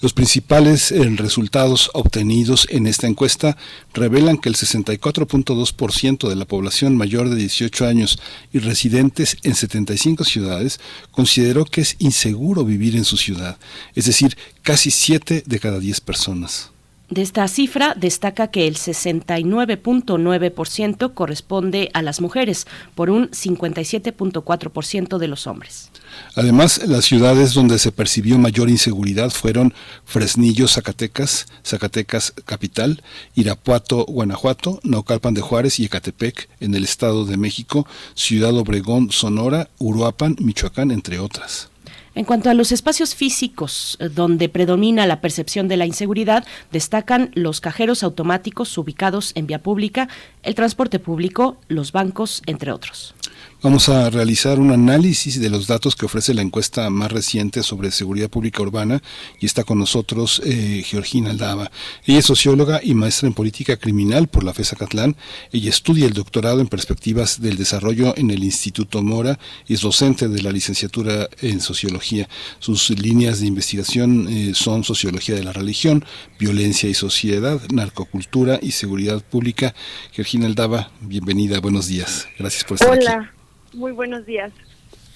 S2: Los principales eh, resultados obtenidos en esta encuesta revelan que el 64.2% de la población mayor de 18 años y residentes en 75 ciudades consideró que es inseguro vivir en su ciudad, es decir, casi 7 de cada 10 personas.
S1: De esta cifra destaca que el 69.9% corresponde a las mujeres, por un 57.4% de los hombres.
S2: Además, las ciudades donde se percibió mayor inseguridad fueron Fresnillo, Zacatecas, Zacatecas Capital, Irapuato, Guanajuato, Naucalpan de Juárez y Ecatepec en el Estado de México, Ciudad Obregón, Sonora, Uruapan, Michoacán, entre otras.
S1: En cuanto a los espacios físicos eh, donde predomina la percepción de la inseguridad, destacan los cajeros automáticos ubicados en vía pública, el transporte público, los bancos, entre otros.
S2: Vamos a realizar un análisis de los datos que ofrece la encuesta más reciente sobre seguridad pública urbana y está con nosotros eh, Georgina Aldaba. Ella es socióloga y maestra en política criminal por la FESA Catlán. Ella estudia el doctorado en perspectivas del desarrollo en el Instituto Mora y es docente de la licenciatura en sociología. Sus líneas de investigación eh, son sociología de la religión, violencia y sociedad, narcocultura y seguridad pública. Georgina Aldaba, bienvenida, buenos días. Gracias por estar
S22: Hola.
S2: aquí.
S22: Muy buenos días.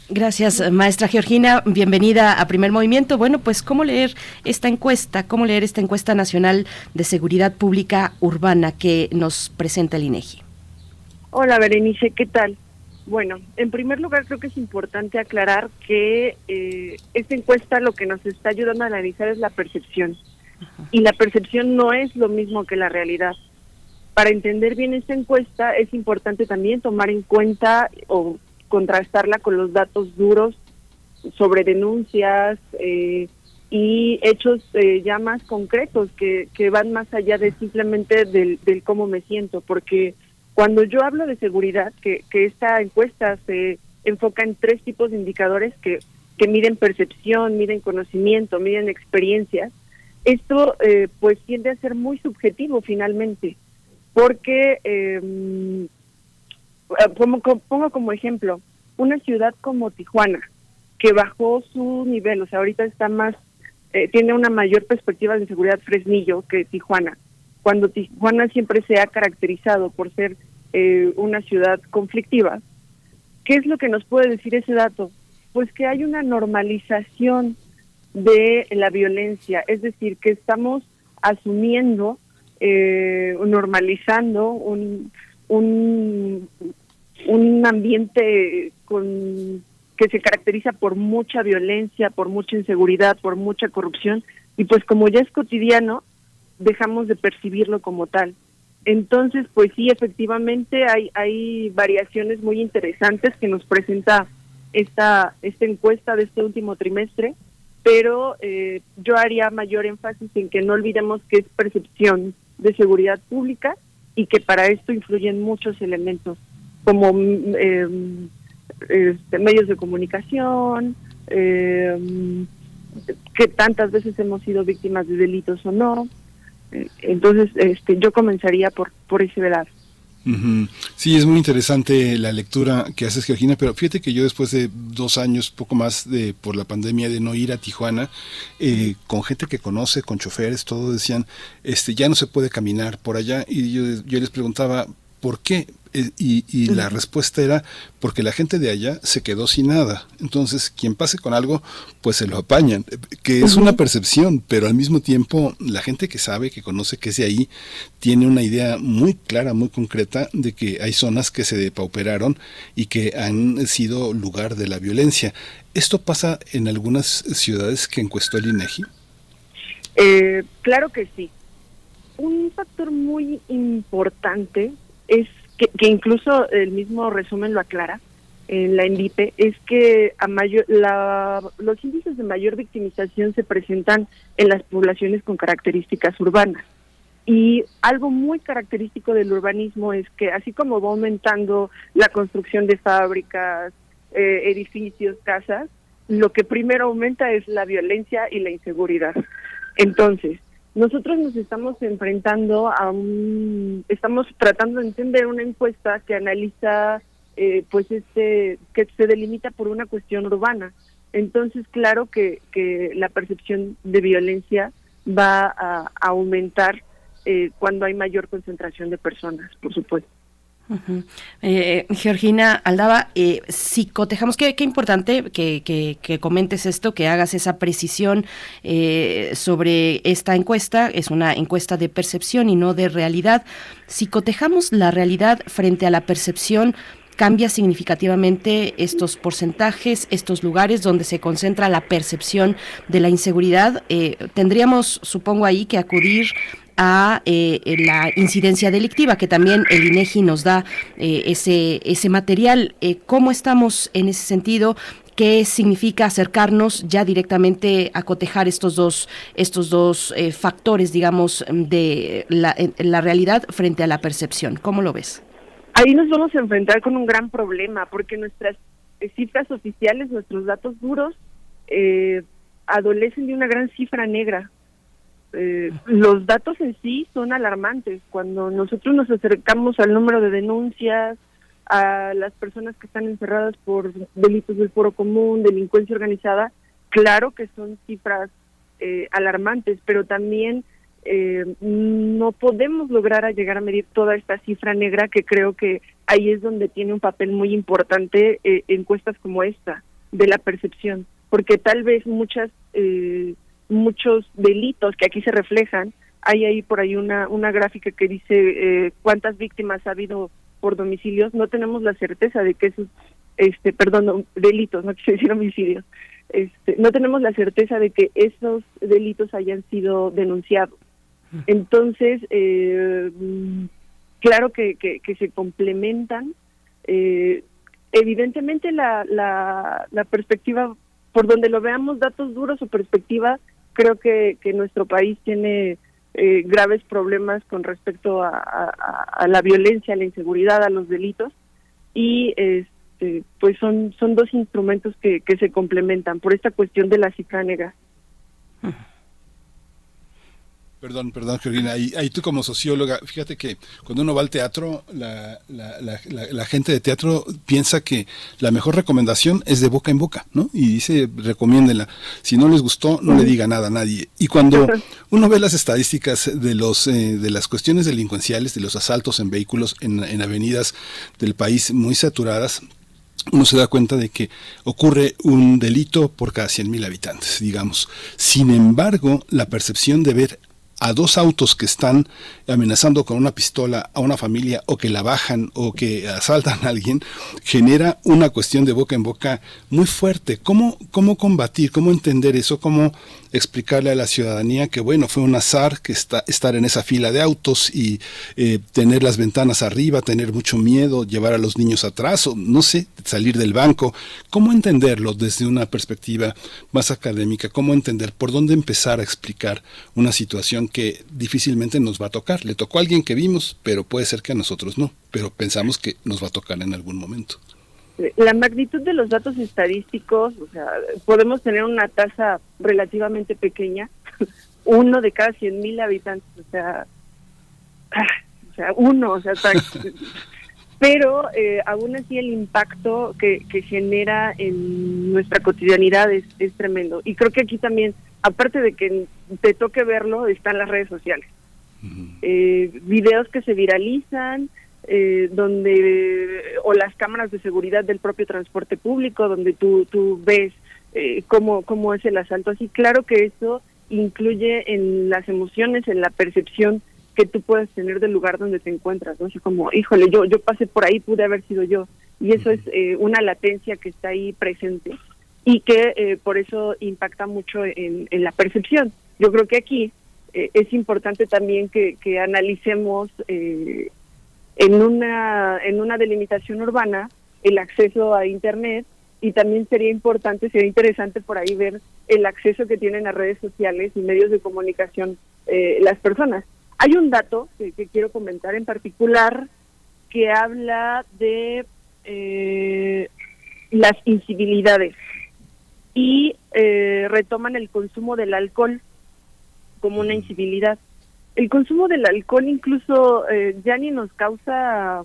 S1: Gracias, maestra Georgina. Bienvenida a Primer Movimiento. Bueno, pues cómo leer esta encuesta, cómo leer esta encuesta nacional de seguridad pública urbana que nos presenta el INEGI.
S22: Hola, Berenice, ¿qué tal? Bueno, en primer lugar creo que es importante aclarar que eh, esta encuesta lo que nos está ayudando a analizar es la percepción. Y la percepción no es lo mismo que la realidad. Para entender bien esta encuesta es importante también tomar en cuenta o contrastarla con los datos duros sobre denuncias eh, y hechos eh, ya más concretos que, que van más allá de simplemente del, cómo me siento, porque cuando yo hablo de seguridad, que, que esta encuesta se enfoca en tres tipos de indicadores que, que miden percepción, miden conocimiento, miden experiencias, esto eh, pues tiende a ser muy subjetivo finalmente, porque eh, como, como- pongo como ejemplo, una ciudad como Tijuana, que bajó su nivel, o sea, ahorita está más, eh, tiene una mayor perspectiva de seguridad Fresnillo que Tijuana. Cuando Tijuana siempre se ha caracterizado por ser eh, una ciudad conflictiva, ¿qué es lo que nos puede decir ese dato? Pues que hay una normalización de la violencia, es decir, que estamos asumiendo, eh, normalizando un, un, un ambiente con que se caracteriza por mucha violencia, por mucha inseguridad, por mucha corrupción, y pues como ya es cotidiano, dejamos de percibirlo como tal. Entonces, pues sí, efectivamente hay, hay variaciones muy interesantes que nos presenta esta, esta encuesta de este último trimestre, pero eh, yo haría mayor énfasis en que no olvidemos que es percepción de seguridad pública y que para esto influyen muchos elementos como eh, medios de comunicación, eh, que tantas veces hemos sido víctimas de delitos o no. Entonces, este, yo comenzaría por, por ese
S2: Sí, es muy interesante la lectura que haces, Georgina, pero fíjate que yo después de dos años, poco más de por la pandemia, de no ir a Tijuana, eh, con gente que conoce, con choferes, todo decían, este, ya no se puede caminar por allá, y yo, yo les preguntaba, ¿por qué? Eh, Y, y la respuesta era porque la gente de allá se quedó sin nada. Entonces, quien pase con algo, pues se lo apañan. Eh, Que es una percepción, pero al mismo tiempo la gente que sabe, que conoce que es de ahí, tiene una idea muy clara, muy concreta de que hay zonas que se depauperaron y que han sido lugar de la violencia. ¿Esto pasa en algunas ciudades que encuestó el INEGI?
S22: Eh, claro que sí. Un factor muy importante es que, incluso el mismo resumen lo aclara en la ENVIPE, es que a mayor, la, los índices de mayor victimización se presentan en las poblaciones con características urbanas. Y algo muy característico del urbanismo es que así como va aumentando la construcción de fábricas, eh, edificios, casas, lo que primero aumenta es la violencia y la inseguridad. Entonces, nosotros nos estamos enfrentando a un, estamos tratando de entender una encuesta que analiza, eh, pues este, que se delimita por una cuestión urbana. Entonces, claro que, que la percepción de violencia va a aumentar eh, cuando hay mayor concentración de personas, por supuesto.
S1: Eh, Georgina Aldaba, eh, si cotejamos, qué, importante que, que, comentes esto, que hagas esa precisión eh, sobre esta encuesta, es una encuesta de percepción y no de realidad. Si cotejamos la realidad frente a la percepción, cambia significativamente estos porcentajes, estos lugares donde se concentra la percepción de la inseguridad. tendríamos, supongo, ahí que acudir a eh, la incidencia delictiva, que también el INEGI nos da eh, ese, ese material. Eh, ¿Cómo estamos en ese sentido? ¿Qué significa acercarnos ya directamente a cotejar estos dos, estos dos factores, digamos, de la, la realidad frente a la percepción? ¿Cómo lo ves?
S22: Ahí nos vamos a enfrentar con un gran problema, porque nuestras cifras oficiales, nuestros datos duros, adolecen de una gran cifra negra eh, los datos en sí son alarmantes. Cuando nosotros nos acercamos al número de denuncias, a las personas que están encerradas por delitos del foro común, delincuencia organizada, claro que son cifras eh, alarmantes, pero también eh, no podemos lograr a llegar a medir toda esta cifra negra que creo que ahí es donde tiene un papel muy importante encuestas como esta de la percepción, porque tal vez muchas eh, muchos delitos que aquí se reflejan. Hay ahí por ahí una, una gráfica que dice eh, cuántas víctimas ha habido por domicilios. No tenemos la certeza de que esos, este, perdón, delitos, no quiero decir homicidios. Este, no tenemos la certeza de que esos delitos hayan sido denunciados. Entonces, eh, claro que, que, se complementan. Eh, evidentemente la, la, la perspectiva, por donde lo veamos, datos duros o perspectiva, creo que, que nuestro país tiene eh, graves problemas con respecto a, la violencia, a la inseguridad, a los delitos y este, pues son son dos instrumentos que, que se complementan por esta cuestión de la cifra negra.
S2: Perdón, perdón, Georgina. Ahí, tú como socióloga, fíjate que cuando uno va al teatro, la, la, gente de teatro piensa que la mejor recomendación es de boca en boca, ¿no? Y dice, recomiéndenla. Si no les gustó, no le diga nada a nadie. Y cuando uno ve las estadísticas de, los, eh, de las cuestiones delincuenciales, de los asaltos en vehículos en, en avenidas del país muy saturadas, uno se da cuenta de que ocurre un delito por cada 100.000 habitantes, digamos. Sin embargo, la percepción de ver a dos autos que están amenazando con una pistola a una familia o que la bajan o que asaltan a alguien, genera una cuestión de boca en boca muy fuerte. ¿Cómo, cómo combatir, cómo entender eso, cómo explicarle a la ciudadanía que, bueno, fue un azar que está, estar en esa fila de autos y eh, tener las ventanas arriba, tener mucho miedo, llevar a los niños atrás o, no sé, salir del banco? ¿Cómo entenderlo desde una perspectiva más académica? ¿Cómo entender por dónde empezar a explicar una situación que difícilmente nos va a tocar? Le tocó a alguien que vimos, pero puede ser que a nosotros no, pero pensamos que nos va a tocar en algún momento
S22: la magnitud de los datos estadísticos, o sea, podemos tener una tasa relativamente pequeña, uno de cada 100 mil habitantes, o sea, ah, o sea, uno, o sea, pero eh, aún así el impacto que, que genera en nuestra cotidianidad es, es tremendo. Y creo que aquí también, aparte de que te toque verlo, están las redes sociales. eh, videos que se viralizan, eh, donde o las cámaras de seguridad del propio transporte público donde tú tú ves eh, cómo cómo es el asalto así claro que eso incluye en las emociones en la percepción que tú puedes tener del lugar donde te encuentras no así como híjole yo yo pasé por ahí pude haber sido yo. Y eso es eh, una latencia que está ahí presente y que eh, por eso impacta mucho en, la percepción. Yo creo que aquí eh, es importante también que, que analicemos en una en una delimitación urbana el acceso a internet y también sería importante, sería interesante por ahí ver el acceso que tienen a redes sociales y medios de comunicación las personas. Hay un dato que, quiero comentar en particular que habla de eh, las incivilidades y eh, retoman el consumo del alcohol como una incivilidad. El consumo del alcohol incluso ya ni nos causa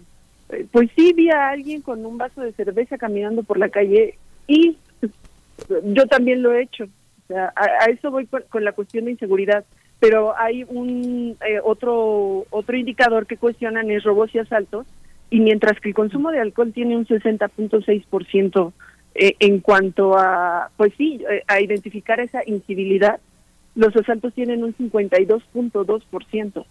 S22: pues sí vi a alguien con un vaso de cerveza caminando por la calle y yo también lo he hecho. O sea, a, eso voy con, la cuestión de inseguridad. Pero hay un eh, otro otro indicador que cuestionan es robos y asaltos y mientras que el consumo de alcohol tiene un 60.6% eh, en cuanto a pues sí eh, a identificar esa incivilidad, los asaltos tienen un 52.2%.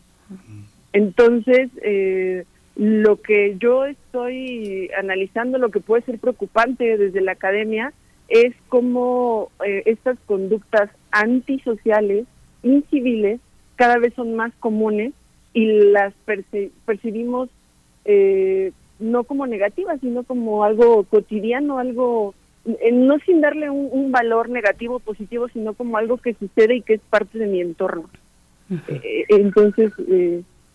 S22: Entonces, eh, lo que yo estoy analizando, lo que puede ser preocupante desde la academia, es cómo eh, estas conductas antisociales, inciviles, cada vez son más comunes y las percibimos eh, no como negativas, sino como algo cotidiano, algo, eh, no sin darle un, valor negativo o positivo, sino como algo que sucede y que es parte de mi entorno. entonces,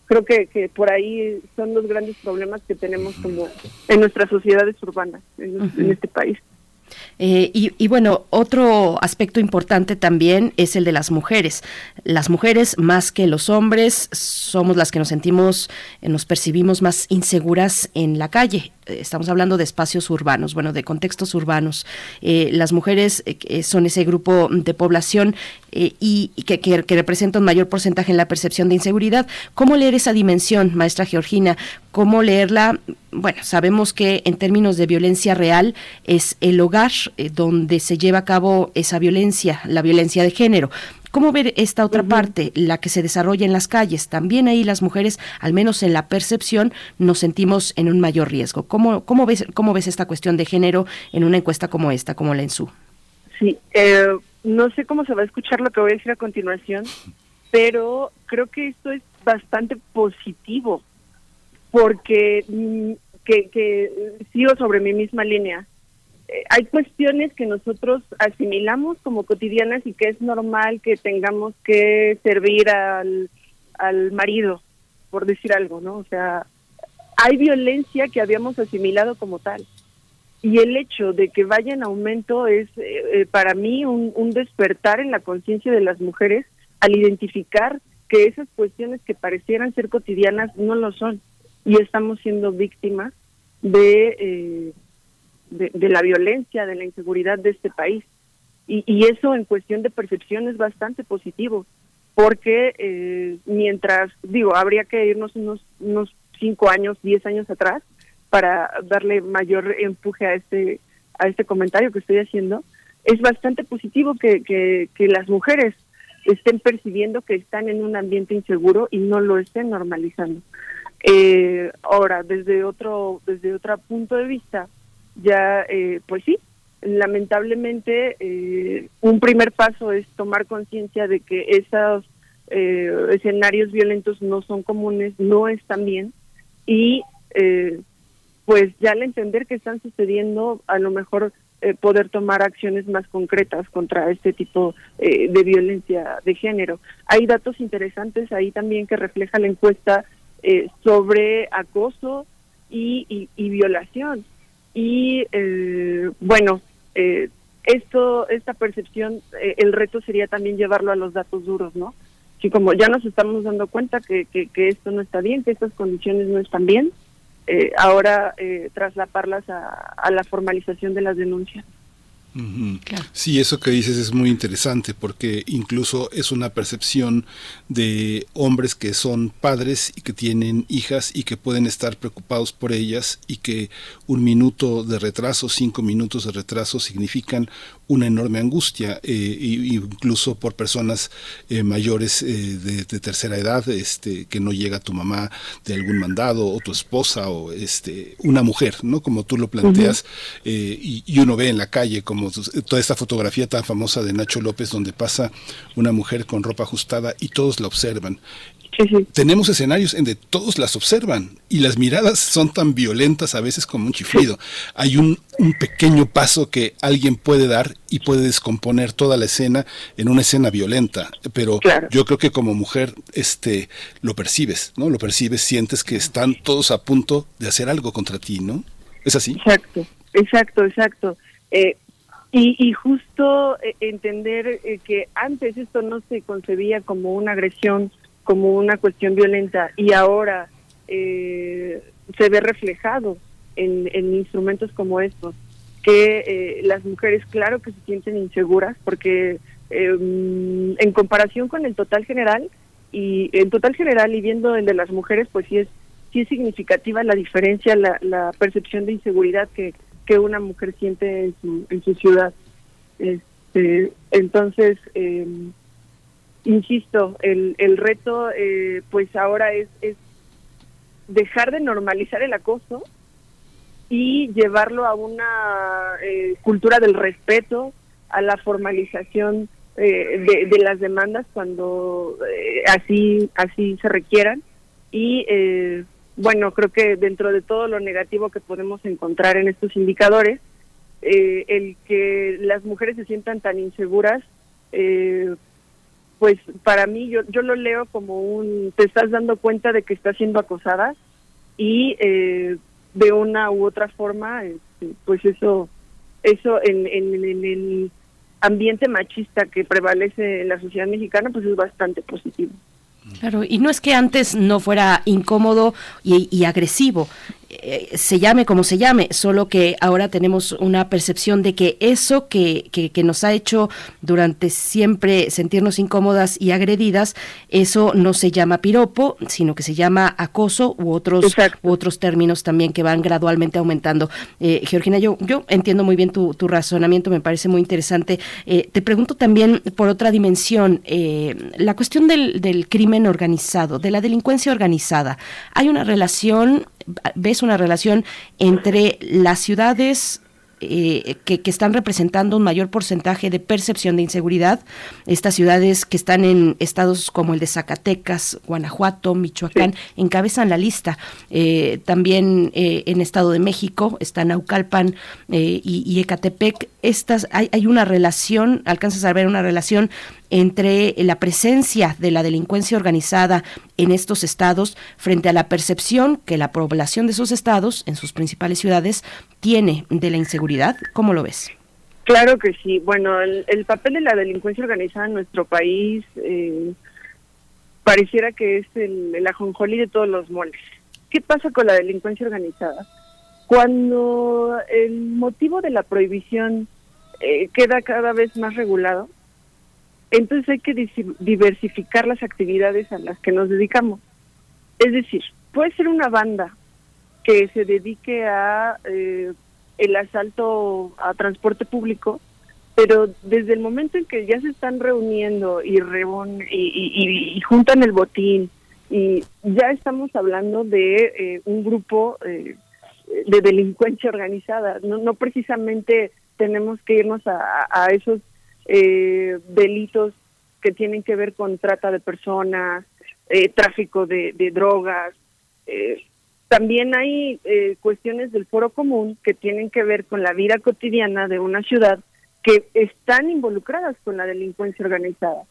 S22: creo que, que por ahí son los grandes problemas que tenemos como en nuestras sociedades urbanas en este país.
S1: Eh, y, bueno, otro aspecto importante también es el de las mujeres. Las mujeres, más que los hombres, somos las que nos sentimos, eh, nos percibimos más inseguras en la calle. Eh, estamos hablando de espacios urbanos, bueno, de contextos urbanos. las mujeres son ese grupo de población y, que, que, que, representa un mayor porcentaje en la percepción de inseguridad. ¿Cómo leer esa dimensión, maestra Georgina? ¿Cómo leerla? Bueno, sabemos que en términos de violencia real es el hogar eh, donde se lleva a cabo esa violencia, la violencia de género. ¿Cómo ver esta otra parte, la que se desarrolla en las calles? También ahí las mujeres, al menos en la percepción, nos sentimos en un mayor riesgo. ¿Cómo, cómo, ves, cómo ves esta cuestión de género en una encuesta como esta, como la ENSU?
S22: Sí, eh, no sé cómo se va a escuchar lo que voy a decir a continuación, pero creo que esto es bastante positivo, porque mm, que, que sigo sobre mi misma línea hay cuestiones que nosotros asimilamos como cotidianas y que es normal que tengamos que servir al, al marido, por decir algo, ¿no? O sea, hay violencia que habíamos asimilado como tal. Y el hecho de que vaya en aumento es eh, eh, para mí un, un despertar en la conciencia de las mujeres al identificar que esas cuestiones que parecieran ser cotidianas no lo son y estamos siendo víctimas de de, la violencia, de la inseguridad de este país. Y, eso en cuestión de percepción es bastante positivo, porque eh, mientras, digo, habría que irnos unos, unos cinco años, diez años atrás para darle mayor empuje a este, a este comentario que estoy haciendo, es bastante positivo que, que, que las mujeres estén percibiendo que están en un ambiente inseguro y no lo estén normalizando. Eh, ahora, desde otro, desde otro punto de vista, ya, eh, pues sí, lamentablemente eh, un primer paso es tomar conciencia de que esos eh, escenarios violentos no son comunes, no están bien y pues ya al entender que están sucediendo, a lo mejor poder tomar acciones más concretas contra este tipo de violencia de género. Hay datos interesantes ahí también que refleja la encuesta sobre acoso y violación y eh, bueno, eh, esto, esta percepción, eh, el reto sería también llevarlo a los datos duros, ¿no? Que como ya nos estamos dando cuenta que, que, esto no está bien, que estas condiciones no están bien, ahora traslaparlas a, a la formalización de las denuncias.
S2: Sí, eso que dices es muy interesante porque incluso es una percepción de hombres que son padres y que tienen hijas y que pueden estar preocupados por ellas y que un minuto de retraso, cinco minutos de retraso significan una enorme angustia, eh, incluso por personas eh, mayores eh, de, tercera edad, este, que no llega tu mamá de algún mandado, o tu esposa, o este, una mujer, ¿no? Como tú lo planteas, y, y, uno ve en la calle como toda esta fotografía tan famosa de Nacho López, donde pasa una mujer con ropa ajustada y todos la observan. Tenemos escenarios en donde todos las observan y las miradas son tan violentas a veces como un chiflido. Hay un, pequeño paso que alguien puede dar y puede descomponer toda la escena en una escena violenta, pero yo creo que como mujer este lo percibes, ¿no? Lo percibes, sientes que están todos a punto de hacer algo contra ti, ¿no? ¿Es así?
S22: Exacto, exacto, exacto. Eh, y, justo eh, entender eh, que antes esto no se concebía como una agresión como una cuestión violenta y ahora eh, se ve reflejado en, instrumentos como estos, que eh, las mujeres claro que se sienten inseguras porque em, en comparación con el total general y en total general y viendo el de las mujeres pues sí es sí es significativa la diferencia la, la percepción de inseguridad que, que una mujer siente en su, en su ciudad. Este, entonces eh, insisto, el, el reto eh, pues ahora es, es dejar de normalizar el acoso y llevarlo a una eh, cultura del respeto, a la formalización eh, de, las demandas cuando así así se requieran. Y bueno creo que dentro de todo lo negativo que podemos encontrar en estos indicadores el que las mujeres se sientan tan inseguras pues para mí yo, yo lo leo como un, te estás dando cuenta de que estás siendo acosada y eh, de una u otra forma, este, pues eso, eso en, en, en, el ambiente machista que prevalece en la sociedad mexicana, pues es bastante positivo.
S1: Claro, y no es que antes no fuera incómodo y, y agresivo, eh, se llame como se llame, solo que ahora tenemos una percepción de que eso que, que, nos ha hecho durante siempre sentirnos incómodas y agredidas, eso no se llama piropo, sino que se llama acoso u otros, otros términos también que van gradualmente aumentando. Eh, Georgina, yo, yo entiendo muy bien tu, tu razonamiento, me parece muy interesante. Eh, te pregunto también por otra dimensión, la cuestión del, del crimen organizado, de la delincuencia organizada. ¿Hay una relación ves una relación entre las ciudades eh, que, están representando un mayor porcentaje de percepción de inseguridad. Estas ciudades que están en estados como el de Zacatecas, Guanajuato, Michoacán, encabezan la lista. Eh, también eh, en Estado de México están Naucalpan y, y, Ecatepec. Estas, hay, hay una relación, alcanzas a ver una relación entre la presencia de la delincuencia organizada en estos estados frente a la percepción que la población de esos estados, en sus principales ciudades, tiene de la inseguridad? ¿Cómo lo ves?
S22: Claro que sí. Bueno, el, papel de la delincuencia organizada en nuestro país eh, pareciera que es el, el ajonjolí de todos los moles. ¿Qué pasa con la delincuencia organizada? Cuando el motivo de la prohibición eh, queda cada vez más regulado, entonces hay que diversificar las actividades a las que nos dedicamos. Es decir, puede ser una banda que se dedique a eh, el asalto a transporte público, pero desde el momento en que ya se están reuniendo y, y, juntan el botín, y ya estamos hablando de eh, un grupo eh, de delincuencia organizada. No, no precisamente tenemos que irnos a esos eh, delitos que tienen que ver con trata de personas, eh, tráfico de, drogas. Eh, también hay eh, cuestiones del foro común que tienen que ver con la vida cotidiana de una ciudad que están involucradas con la delincuencia organizada.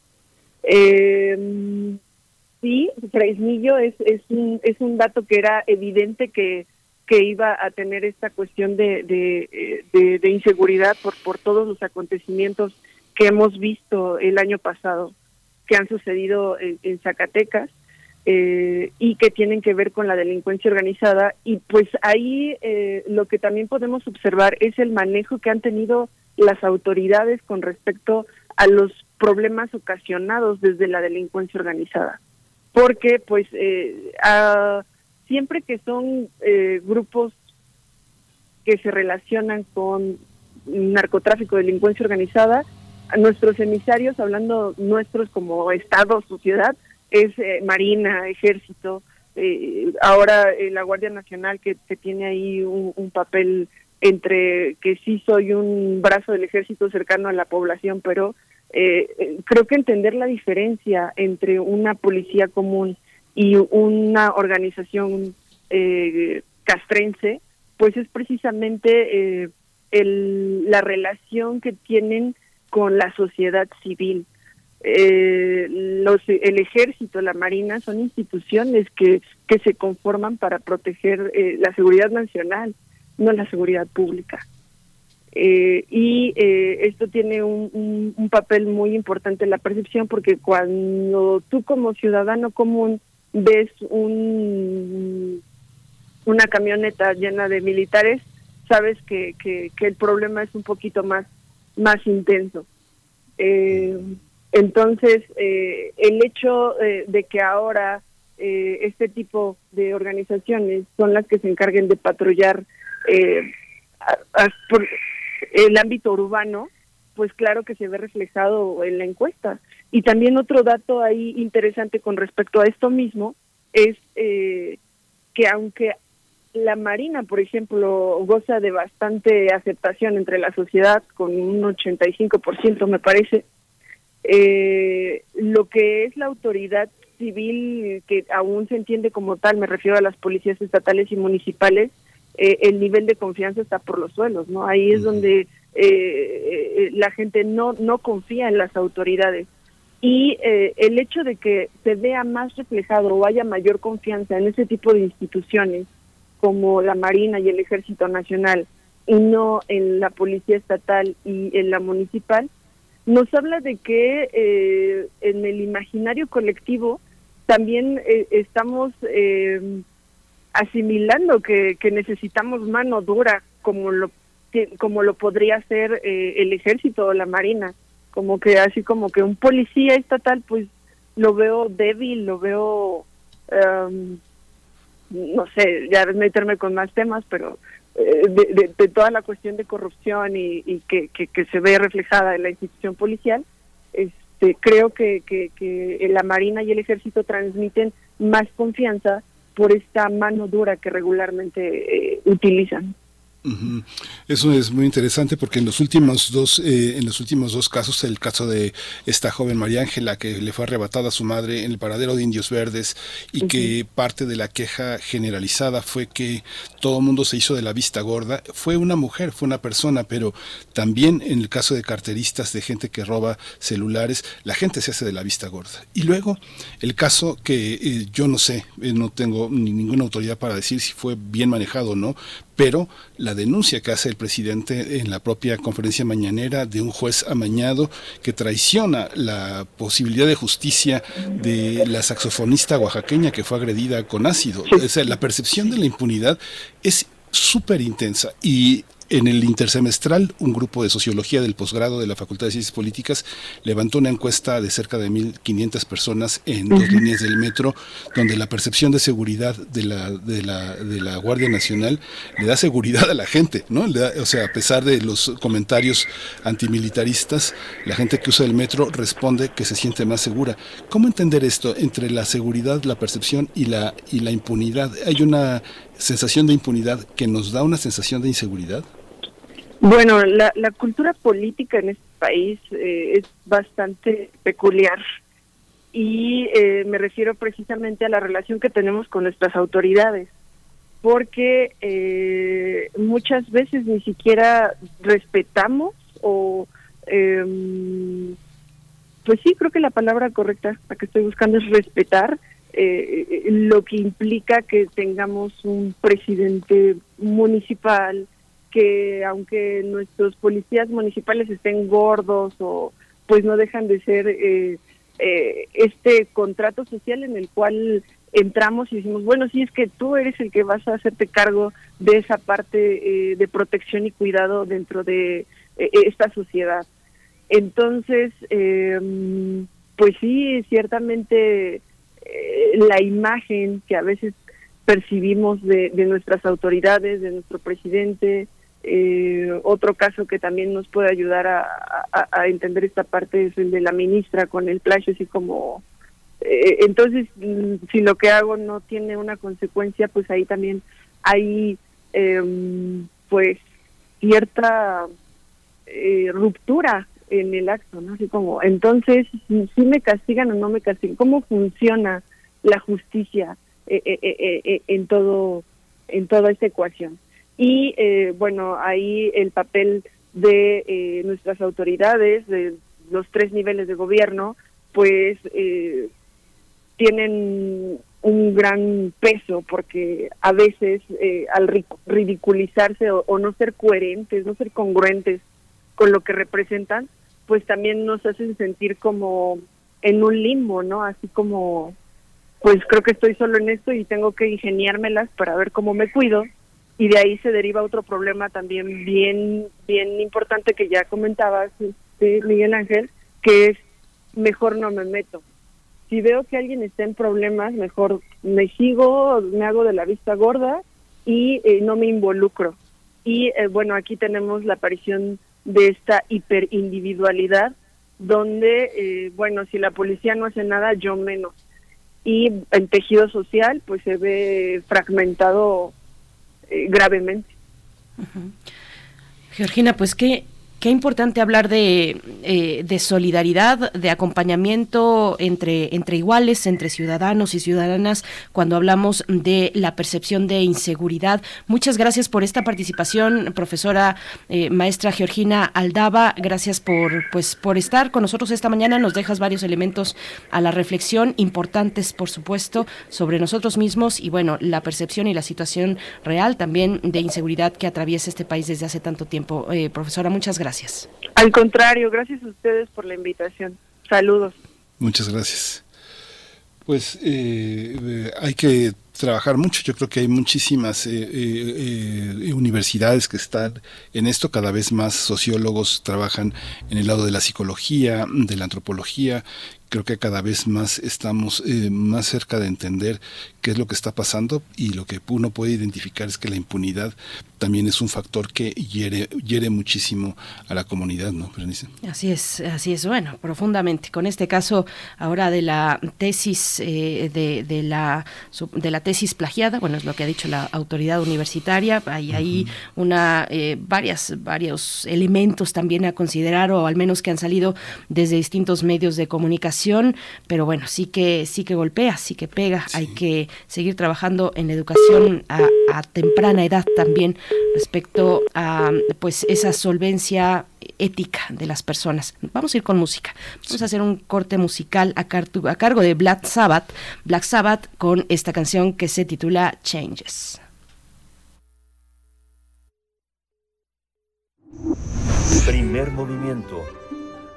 S22: sí, Freismillo es, es, un, es un dato que era evidente que, iba a tener esta cuestión de, de, de inseguridad por, por todos los acontecimientos que hemos visto el año pasado, que han sucedido en, Zacatecas eh, y que tienen que ver con la delincuencia organizada. Y pues ahí eh, lo que también podemos observar es el manejo que han tenido las autoridades con respecto a los problemas ocasionados desde la delincuencia organizada. Porque pues eh, siempre que son grupos que se relacionan con narcotráfico, delincuencia organizada, nuestros emisarios, hablando nuestros como Estado, sociedad, es Marina, Ejército, ahora la Guardia Nacional que, tiene ahí un, papel entre que sí soy un brazo del ejército cercano a la población, pero creo que entender la diferencia entre una policía común y una organización eh, castrense, pues es precisamente eh, el, la relación que tienen con la sociedad civil. Eh, los, el ejército, la marina son instituciones que, que se conforman para proteger eh, la seguridad nacional, no la seguridad pública. Eh, y eh, esto tiene un, un, papel muy importante en la percepción porque cuando tú como ciudadano común ves un, una camioneta llena de militares, sabes que, que, el problema es un poquito más, más intenso. Eh, entonces, eh, el hecho de que ahora eh, este tipo de organizaciones son las que se encarguen de patrullar el ámbito urbano, pues claro que se ve reflejado en la encuesta. Y también otro dato ahí interesante con respecto a esto mismo es eh, que aunque la Marina, por ejemplo, goza de bastante aceptación entre la sociedad, con un 85% me parece, eh, lo que es la autoridad civil, que aún se entiende como tal, me refiero a las policías estatales y municipales, eh, el nivel de confianza está por los suelos, ¿no? Ahí es donde la gente no, no confía en las autoridades. Y eh, el hecho de que se vea más reflejado o haya mayor confianza en ese tipo de instituciones como la Marina y el Ejército Nacional y no en la Policía Estatal y en la Municipal, nos habla de que eh, en el imaginario colectivo también eh, estamos asimilando que, necesitamos mano dura como lo como lo podría hacer el ejército o la marina. Como que así como que un policía estatal pues lo veo débil, lo veo, em, no sé, ya meterme con más temas, pero eh, de, toda la cuestión de corrupción y, que, que, se ve reflejada en la institución policial, este, creo que, que, la Marina y el Ejército transmiten más confianza por esta mano dura que regularmente eh, utilizan.
S2: Eso es muy interesante porque en los últimos dos, eh, en los últimos dos casos, el caso de esta joven María Ángela que le fue arrebatada a su madre en el paradero de Indios Verdes y que parte de la queja generalizada fue que todo el mundo se hizo de la vista gorda, fue una mujer, fue una persona, pero también en el caso de carteristas, de gente que roba celulares, la gente se hace de la vista gorda. Y luego el caso que eh, yo no sé, eh, no tengo ninguna autoridad para decir si fue bien manejado o no, pero la denuncia que hace el presidente en la propia conferencia mañanera de un juez amañado que traiciona la posibilidad de justicia de la saxofonista oaxaqueña que fue agredida con ácido. O sea, la percepción de la impunidad es súper intensa y en el intersemestral, un grupo de sociología del posgrado de la Facultad de Ciencias Políticas levantó una encuesta de cerca de 1.500 personas en dos líneas del metro, donde la percepción de seguridad de la, de la, de la Guardia Nacional le da seguridad a la gente, ¿no? o sea, a pesar de los comentarios antimilitaristas, la gente que usa el metro responde que se siente más segura. ¿Cómo entender esto entre la seguridad, la percepción y la, y la impunidad? ¿Hay una sensación de impunidad que nos da una sensación de inseguridad?
S22: Bueno, la, cultura política en este país eh, es bastante peculiar y eh, me refiero precisamente a la relación que tenemos con nuestras autoridades, porque eh, muchas veces ni siquiera respetamos o, em, pues sí, creo que la palabra correcta la que estoy buscando es respetar lo que implica que tengamos un presidente municipal, que aunque nuestros policías municipales estén gordos o pues no dejan de ser eh, eh, este contrato social en el cual entramos y decimos, bueno, sí es que tú eres el que vas a hacerte cargo de esa parte eh, de protección y cuidado dentro de esta sociedad. Entonces, pues sí, ciertamente la imagen que a veces percibimos de, de nuestras autoridades, de nuestro presidente, Eh, otro caso que también nos puede ayudar a, entender esta parte es el de la ministra con el plagio, así como eh, entonces mm, si lo que hago no tiene una consecuencia, pues ahí también hay em, pues cierta eh, ruptura en el acto, ¿no? Así como, entonces, si me castigan o no me castigan, ¿cómo funciona la justicia en todo en toda esta ecuación? Y eh, bueno, ahí el papel de eh, nuestras autoridades, de los tres niveles de gobierno, pues eh, tienen un gran peso porque a veces al ridiculizarse o, no ser coherentes, no ser congruentes con lo que representan, pues también nos hacen sentir como en un limbo, ¿no? Así como, pues creo que estoy solo en esto y tengo que ingeniármelas para ver cómo me cuido. Y de ahí se deriva otro problema también bien bien importante que ya comentabas este, Miguel Ángel que es mejor no me meto. Si veo que alguien está en problemas mejor me sigo me hago de la vista gorda y eh, no me involucro. Y eh, bueno aquí tenemos la aparición de esta hiperindividualidad donde eh, bueno si la policía no hace nada yo menos y el tejido social pues se ve fragmentado eh, gravemente.
S1: Georgina, pues qué, Qué importante hablar de, eh, de, solidaridad, de acompañamiento entre, entre iguales, entre ciudadanos y ciudadanas, cuando hablamos de la percepción de inseguridad. Muchas gracias por esta participación, profesora eh, maestra Georgina Aldaba. Gracias por, pues, por estar con nosotros esta mañana. Nos dejas varios elementos a la reflexión, importantes, por supuesto, sobre nosotros mismos y, bueno, la percepción y la situación real también de inseguridad que atraviesa este país desde hace tanto tiempo. Eh, profesora, muchas gracias gracias.
S22: Al contrario, gracias a ustedes por la invitación. Saludos.
S2: Muchas gracias. Pues eh, eh, hay que trabajar mucho. Yo creo que hay muchísimas eh, universidades que están en esto. Cada vez más sociólogos trabajan en el lado de la psicología, de la antropología. Creo que cada vez más estamos más cerca de entender qué es lo que está pasando y lo que uno puede identificar es que la impunidad también es un factor que hiere, hiere muchísimo a la comunidad, ¿no,
S1: Así es, así es, bueno, profundamente. Con este caso ahora de la tesis, eh, de, de, la, de la tesis plagiada, bueno, es lo que ha dicho la autoridad universitaria, hay ahí una, eh, varias, varios elementos también a considerar, o al menos que han salido desde distintos medios de comunicación, pero bueno, sí que, sí que golpea, sí que pega, hay que seguir trabajando en educación a, temprana edad también respecto a pues esa solvencia ética de las personas. Vamos a ir con música. Vamos a hacer un corte musical a, a cargo de Black Sabbath, Black Sabbath con esta canción que se titula Changes.
S8: Primer movimiento.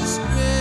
S23: to
S3: spread.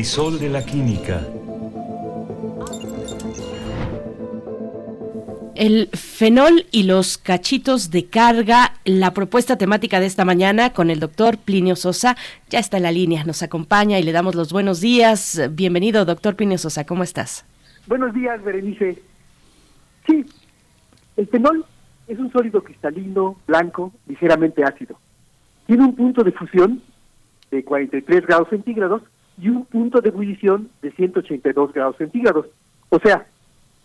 S3: Crisol de la química.
S1: El fenol y los cachitos de carga, la propuesta temática de esta mañana con el doctor Plinio Sosa, ya está en la línea, nos acompaña y le damos los buenos días. Bienvenido, doctor Plinio Sosa, ¿cómo estás?
S23: Buenos días, Berenice. Sí, el fenol es un sólido cristalino, blanco, ligeramente ácido. Tiene un punto de fusión de 43 grados centígrados y un punto de ebullición de 182 grados centígrados. O sea,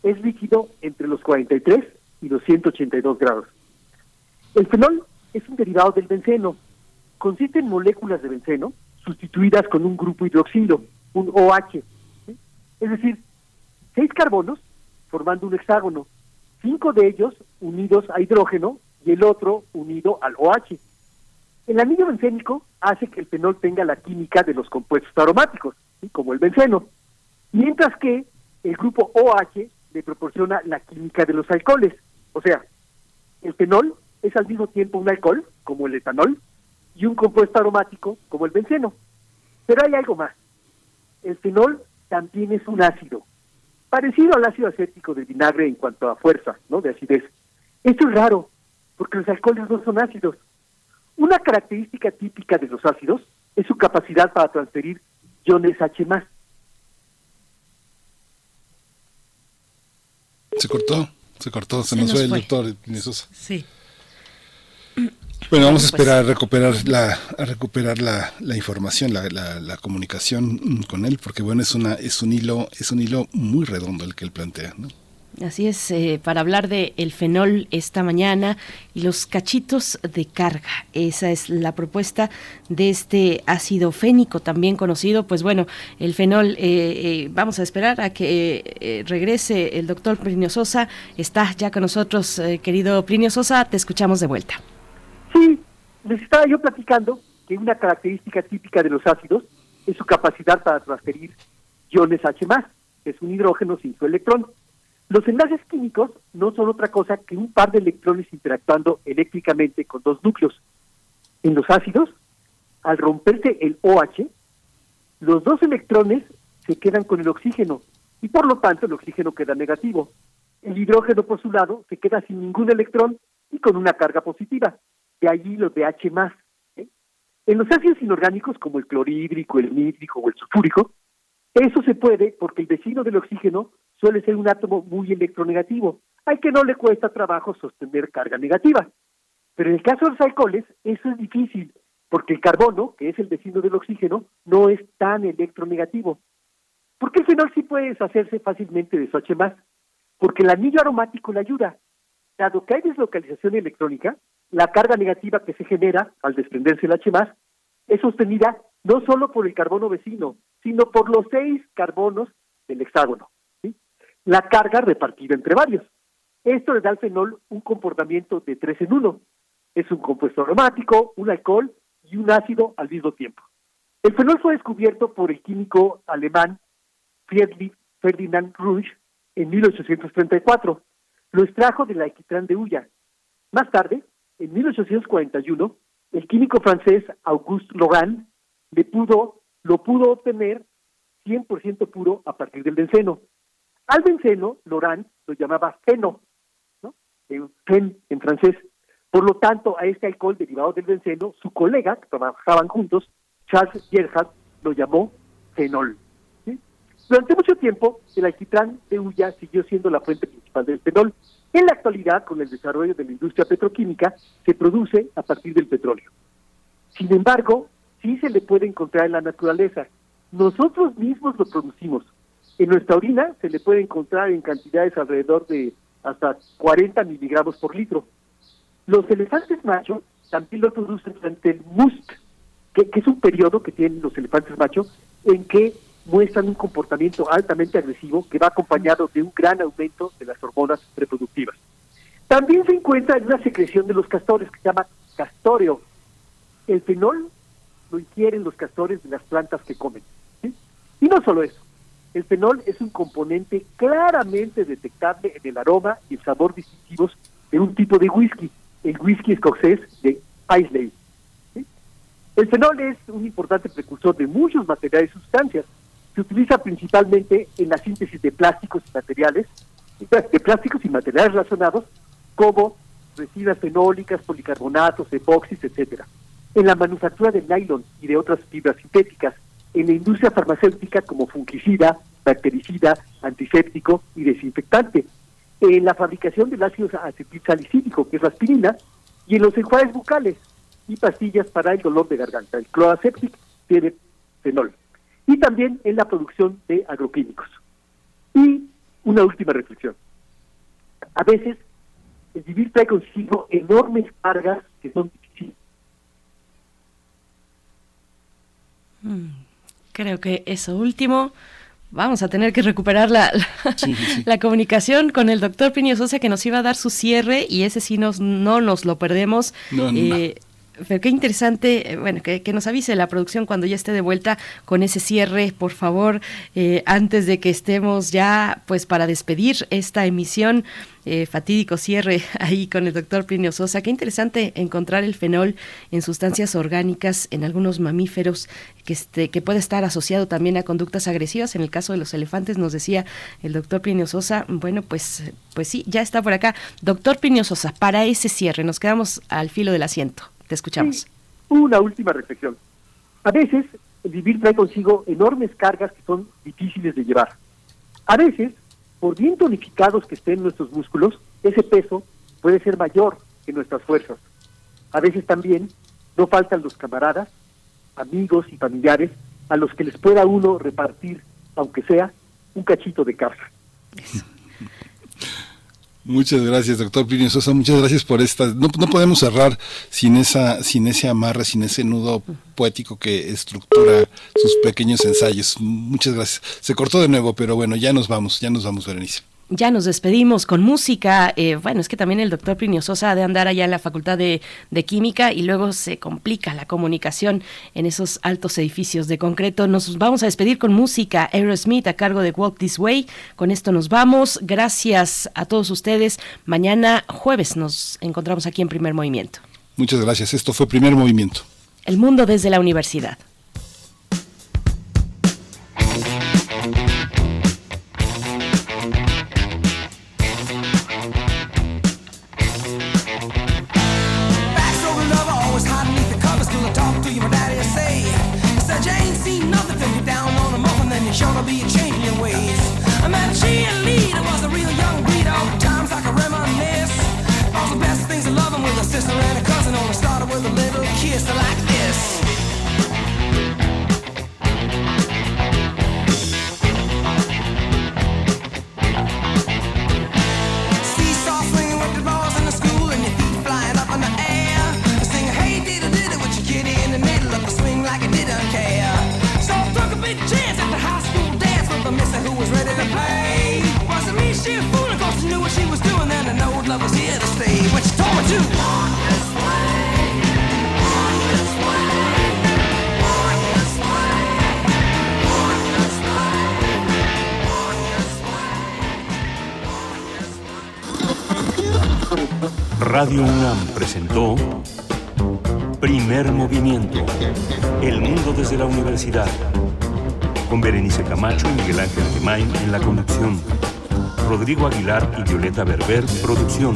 S23: es líquido entre los 43 y los 182 grados. El fenol es un derivado del benceno. Consiste en moléculas de benceno sustituidas con un grupo hidroxilo, un OH. Es decir, seis carbonos formando un hexágono, cinco de ellos unidos a hidrógeno y el otro unido al OH. El anillo bencénico hace que el fenol tenga la química de los compuestos aromáticos, como el benceno, mientras que el grupo OH le proporciona la química de los alcoholes. O sea, el fenol es al mismo tiempo un alcohol, como el etanol, y un compuesto aromático, como el benceno. Pero hay algo más. El fenol también es un ácido, parecido al ácido acético del vinagre en cuanto a fuerza, ¿no? De acidez. Esto es raro, porque los alcoholes no son ácidos, una característica típica de los ácidos es su capacidad para transferir iones H+.
S2: Se cortó, se cortó, se, nos, fue el doctor
S1: Sí.
S2: Bueno, vamos a esperar a recuperar la, a recuperar la, la información, la, la, la, comunicación con él, porque bueno, es una, es un hilo, es un hilo muy redondo el que él plantea, ¿no?
S1: Así es, eh, para hablar de el fenol esta mañana y los cachitos de carga. Esa es la propuesta de este ácido fénico, también conocido. Pues bueno, el fenol, eh, eh, vamos a esperar a que regrese el doctor Plinio Sosa. Está ya con nosotros, querido Plinio Sosa, te escuchamos de vuelta.
S23: Sí, les estaba yo platicando que una característica típica de los ácidos es su capacidad para transferir iones H+, que es un hidrógeno sin su electrón. Los enlaces químicos no son otra cosa que un par de electrones interactuando eléctricamente con dos núcleos. En los ácidos, al romperse el OH, los dos electrones se quedan con el oxígeno y por lo tanto el oxígeno queda negativo. El hidrógeno por su lado se queda sin ningún electrón y con una carga positiva. De allí los de H ¿eh? En los ácidos inorgánicos como el clorhídrico, el nítrico o el sulfúrico, eso se puede porque el vecino del oxígeno suele ser un átomo muy electronegativo, al que no le cuesta trabajo sostener carga negativa. Pero en el caso de los alcoholes, eso es difícil, porque el carbono, que es el vecino del oxígeno, no es tan electronegativo. ¿Por qué el fenol sí puede deshacerse fácilmente de su H+, porque el anillo aromático le ayuda. Dado que hay deslocalización electrónica, la carga negativa que se genera al desprenderse el H+, es sostenida no solo por el carbono vecino, sino por los seis carbonos del hexágono la carga repartida entre varios. Esto le da al fenol un comportamiento de tres en uno. Es un compuesto aromático, un alcohol y un ácido al mismo tiempo. El fenol fue descubierto por el químico alemán Friedrich Ferdinand Rusch en 1834. Lo extrajo de la equitrán de Ulla. Más tarde, en 1841, el químico francés Auguste Logan le pudo, lo pudo obtener 100% puro a partir del benceno. Al benceno, Laurent lo llamaba feno, ¿no? fen en francés. Por lo tanto, a este alcohol derivado del benceno, su colega, que trabajaban juntos, Charles Gerhardt, lo llamó fenol. Durante mucho tiempo, el alquitrán de hulla siguió siendo la fuente principal del fenol. En la actualidad, con el desarrollo de la industria petroquímica, se produce a partir del petróleo. Sin embargo, sí se le puede encontrar en la naturaleza. Nosotros mismos lo producimos. En nuestra orina se le puede encontrar en cantidades alrededor de hasta 40 miligramos por litro. Los elefantes machos también lo producen durante el MUST, que, es un periodo que tienen los elefantes machos en que muestran un comportamiento altamente agresivo que va acompañado de un gran aumento de las hormonas reproductivas. También se encuentra en una secreción de los castores que se llama castoreo. El fenol lo ingieren los castores de las plantas que comen. Y no solo eso, el fenol es un componente claramente detectable en el aroma y el sabor distintivos de un tipo de whisky, el whisky escocés de Islay. El fenol es un importante precursor de muchos materiales y sustancias. Se utiliza principalmente en la síntesis de plásticos y materiales, de plásticos y materiales relacionados, como resinas fenólicas, policarbonatos, epoxis, etcétera. En la manufactura de nylon y de otras fibras sintéticas, en la industria farmacéutica como fungicida, bactericida, antiséptico y desinfectante, en la fabricación del ácido acetilsalicílico, que es la aspirina, y en los enjuagues bucales y pastillas para el dolor de garganta. El clorazeptic tiene fenol. Y también en la producción de agroquímicos. Y una última reflexión. A veces el vivir trae consigo enormes cargas que son difíciles.
S1: Mm, creo que eso último vamos a tener que recuperar la, la, comunicación con el doctor Pinio Sosa que nos iba a dar su cierre y ese sí nos, no nos lo perdemos. Eh, pero qué interesante, eh, bueno, que, nos avise la producción cuando ya esté de vuelta con ese cierre, por favor, eh, antes de que estemos ya, pues para despedir esta emisión. Eh, fatídico cierre ahí con el doctor Plinio Sosa. Qué interesante encontrar el fenol en sustancias orgánicas en algunos mamíferos que, este, que puede estar asociado también a conductas agresivas. En el caso de los elefantes, nos decía el doctor Plinio Sosa. Bueno, pues, pues sí, ya está por acá. Doctor Plinio Sosa, para ese cierre, nos quedamos al filo del asiento. Te escuchamos.
S23: una última reflexión. A veces vivir trae consigo enormes cargas que son difíciles de llevar. A veces, por bien tonificados que estén nuestros músculos, ese peso puede ser mayor que nuestras fuerzas. A veces también no faltan los camaradas, amigos y familiares a los que les pueda uno repartir, aunque sea, un cachito de casa.
S2: Muchas gracias, doctor Plinio Sosa. Muchas gracias por esta. No, no, podemos cerrar sin esa, sin ese amarre, sin ese nudo poético que estructura sus pequeños ensayos. Muchas gracias. Se cortó de nuevo, pero bueno, ya nos vamos, ya nos vamos, Berenice.
S1: Ya nos despedimos con música. Eh, bueno, es que también el doctor Plinio Sosa ha de andar allá en la Facultad de, Química y luego se complica la comunicación en esos altos edificios de concreto. Nos vamos a despedir con música. Aerosmith a cargo de Walk This Way. Con esto nos vamos. Gracias a todos ustedes. Mañana jueves nos encontramos aquí en Primer Movimiento.
S2: Muchas gracias. Esto fue Primer Movimiento.
S1: El mundo desde la universidad.
S8: Radio UNAM presentó Primer Movimiento. El mundo desde la universidad. Con Berenice Camacho y Miguel Ángel Gemain en la conducción. Rodrigo Aguilar y Violeta Berber, producción.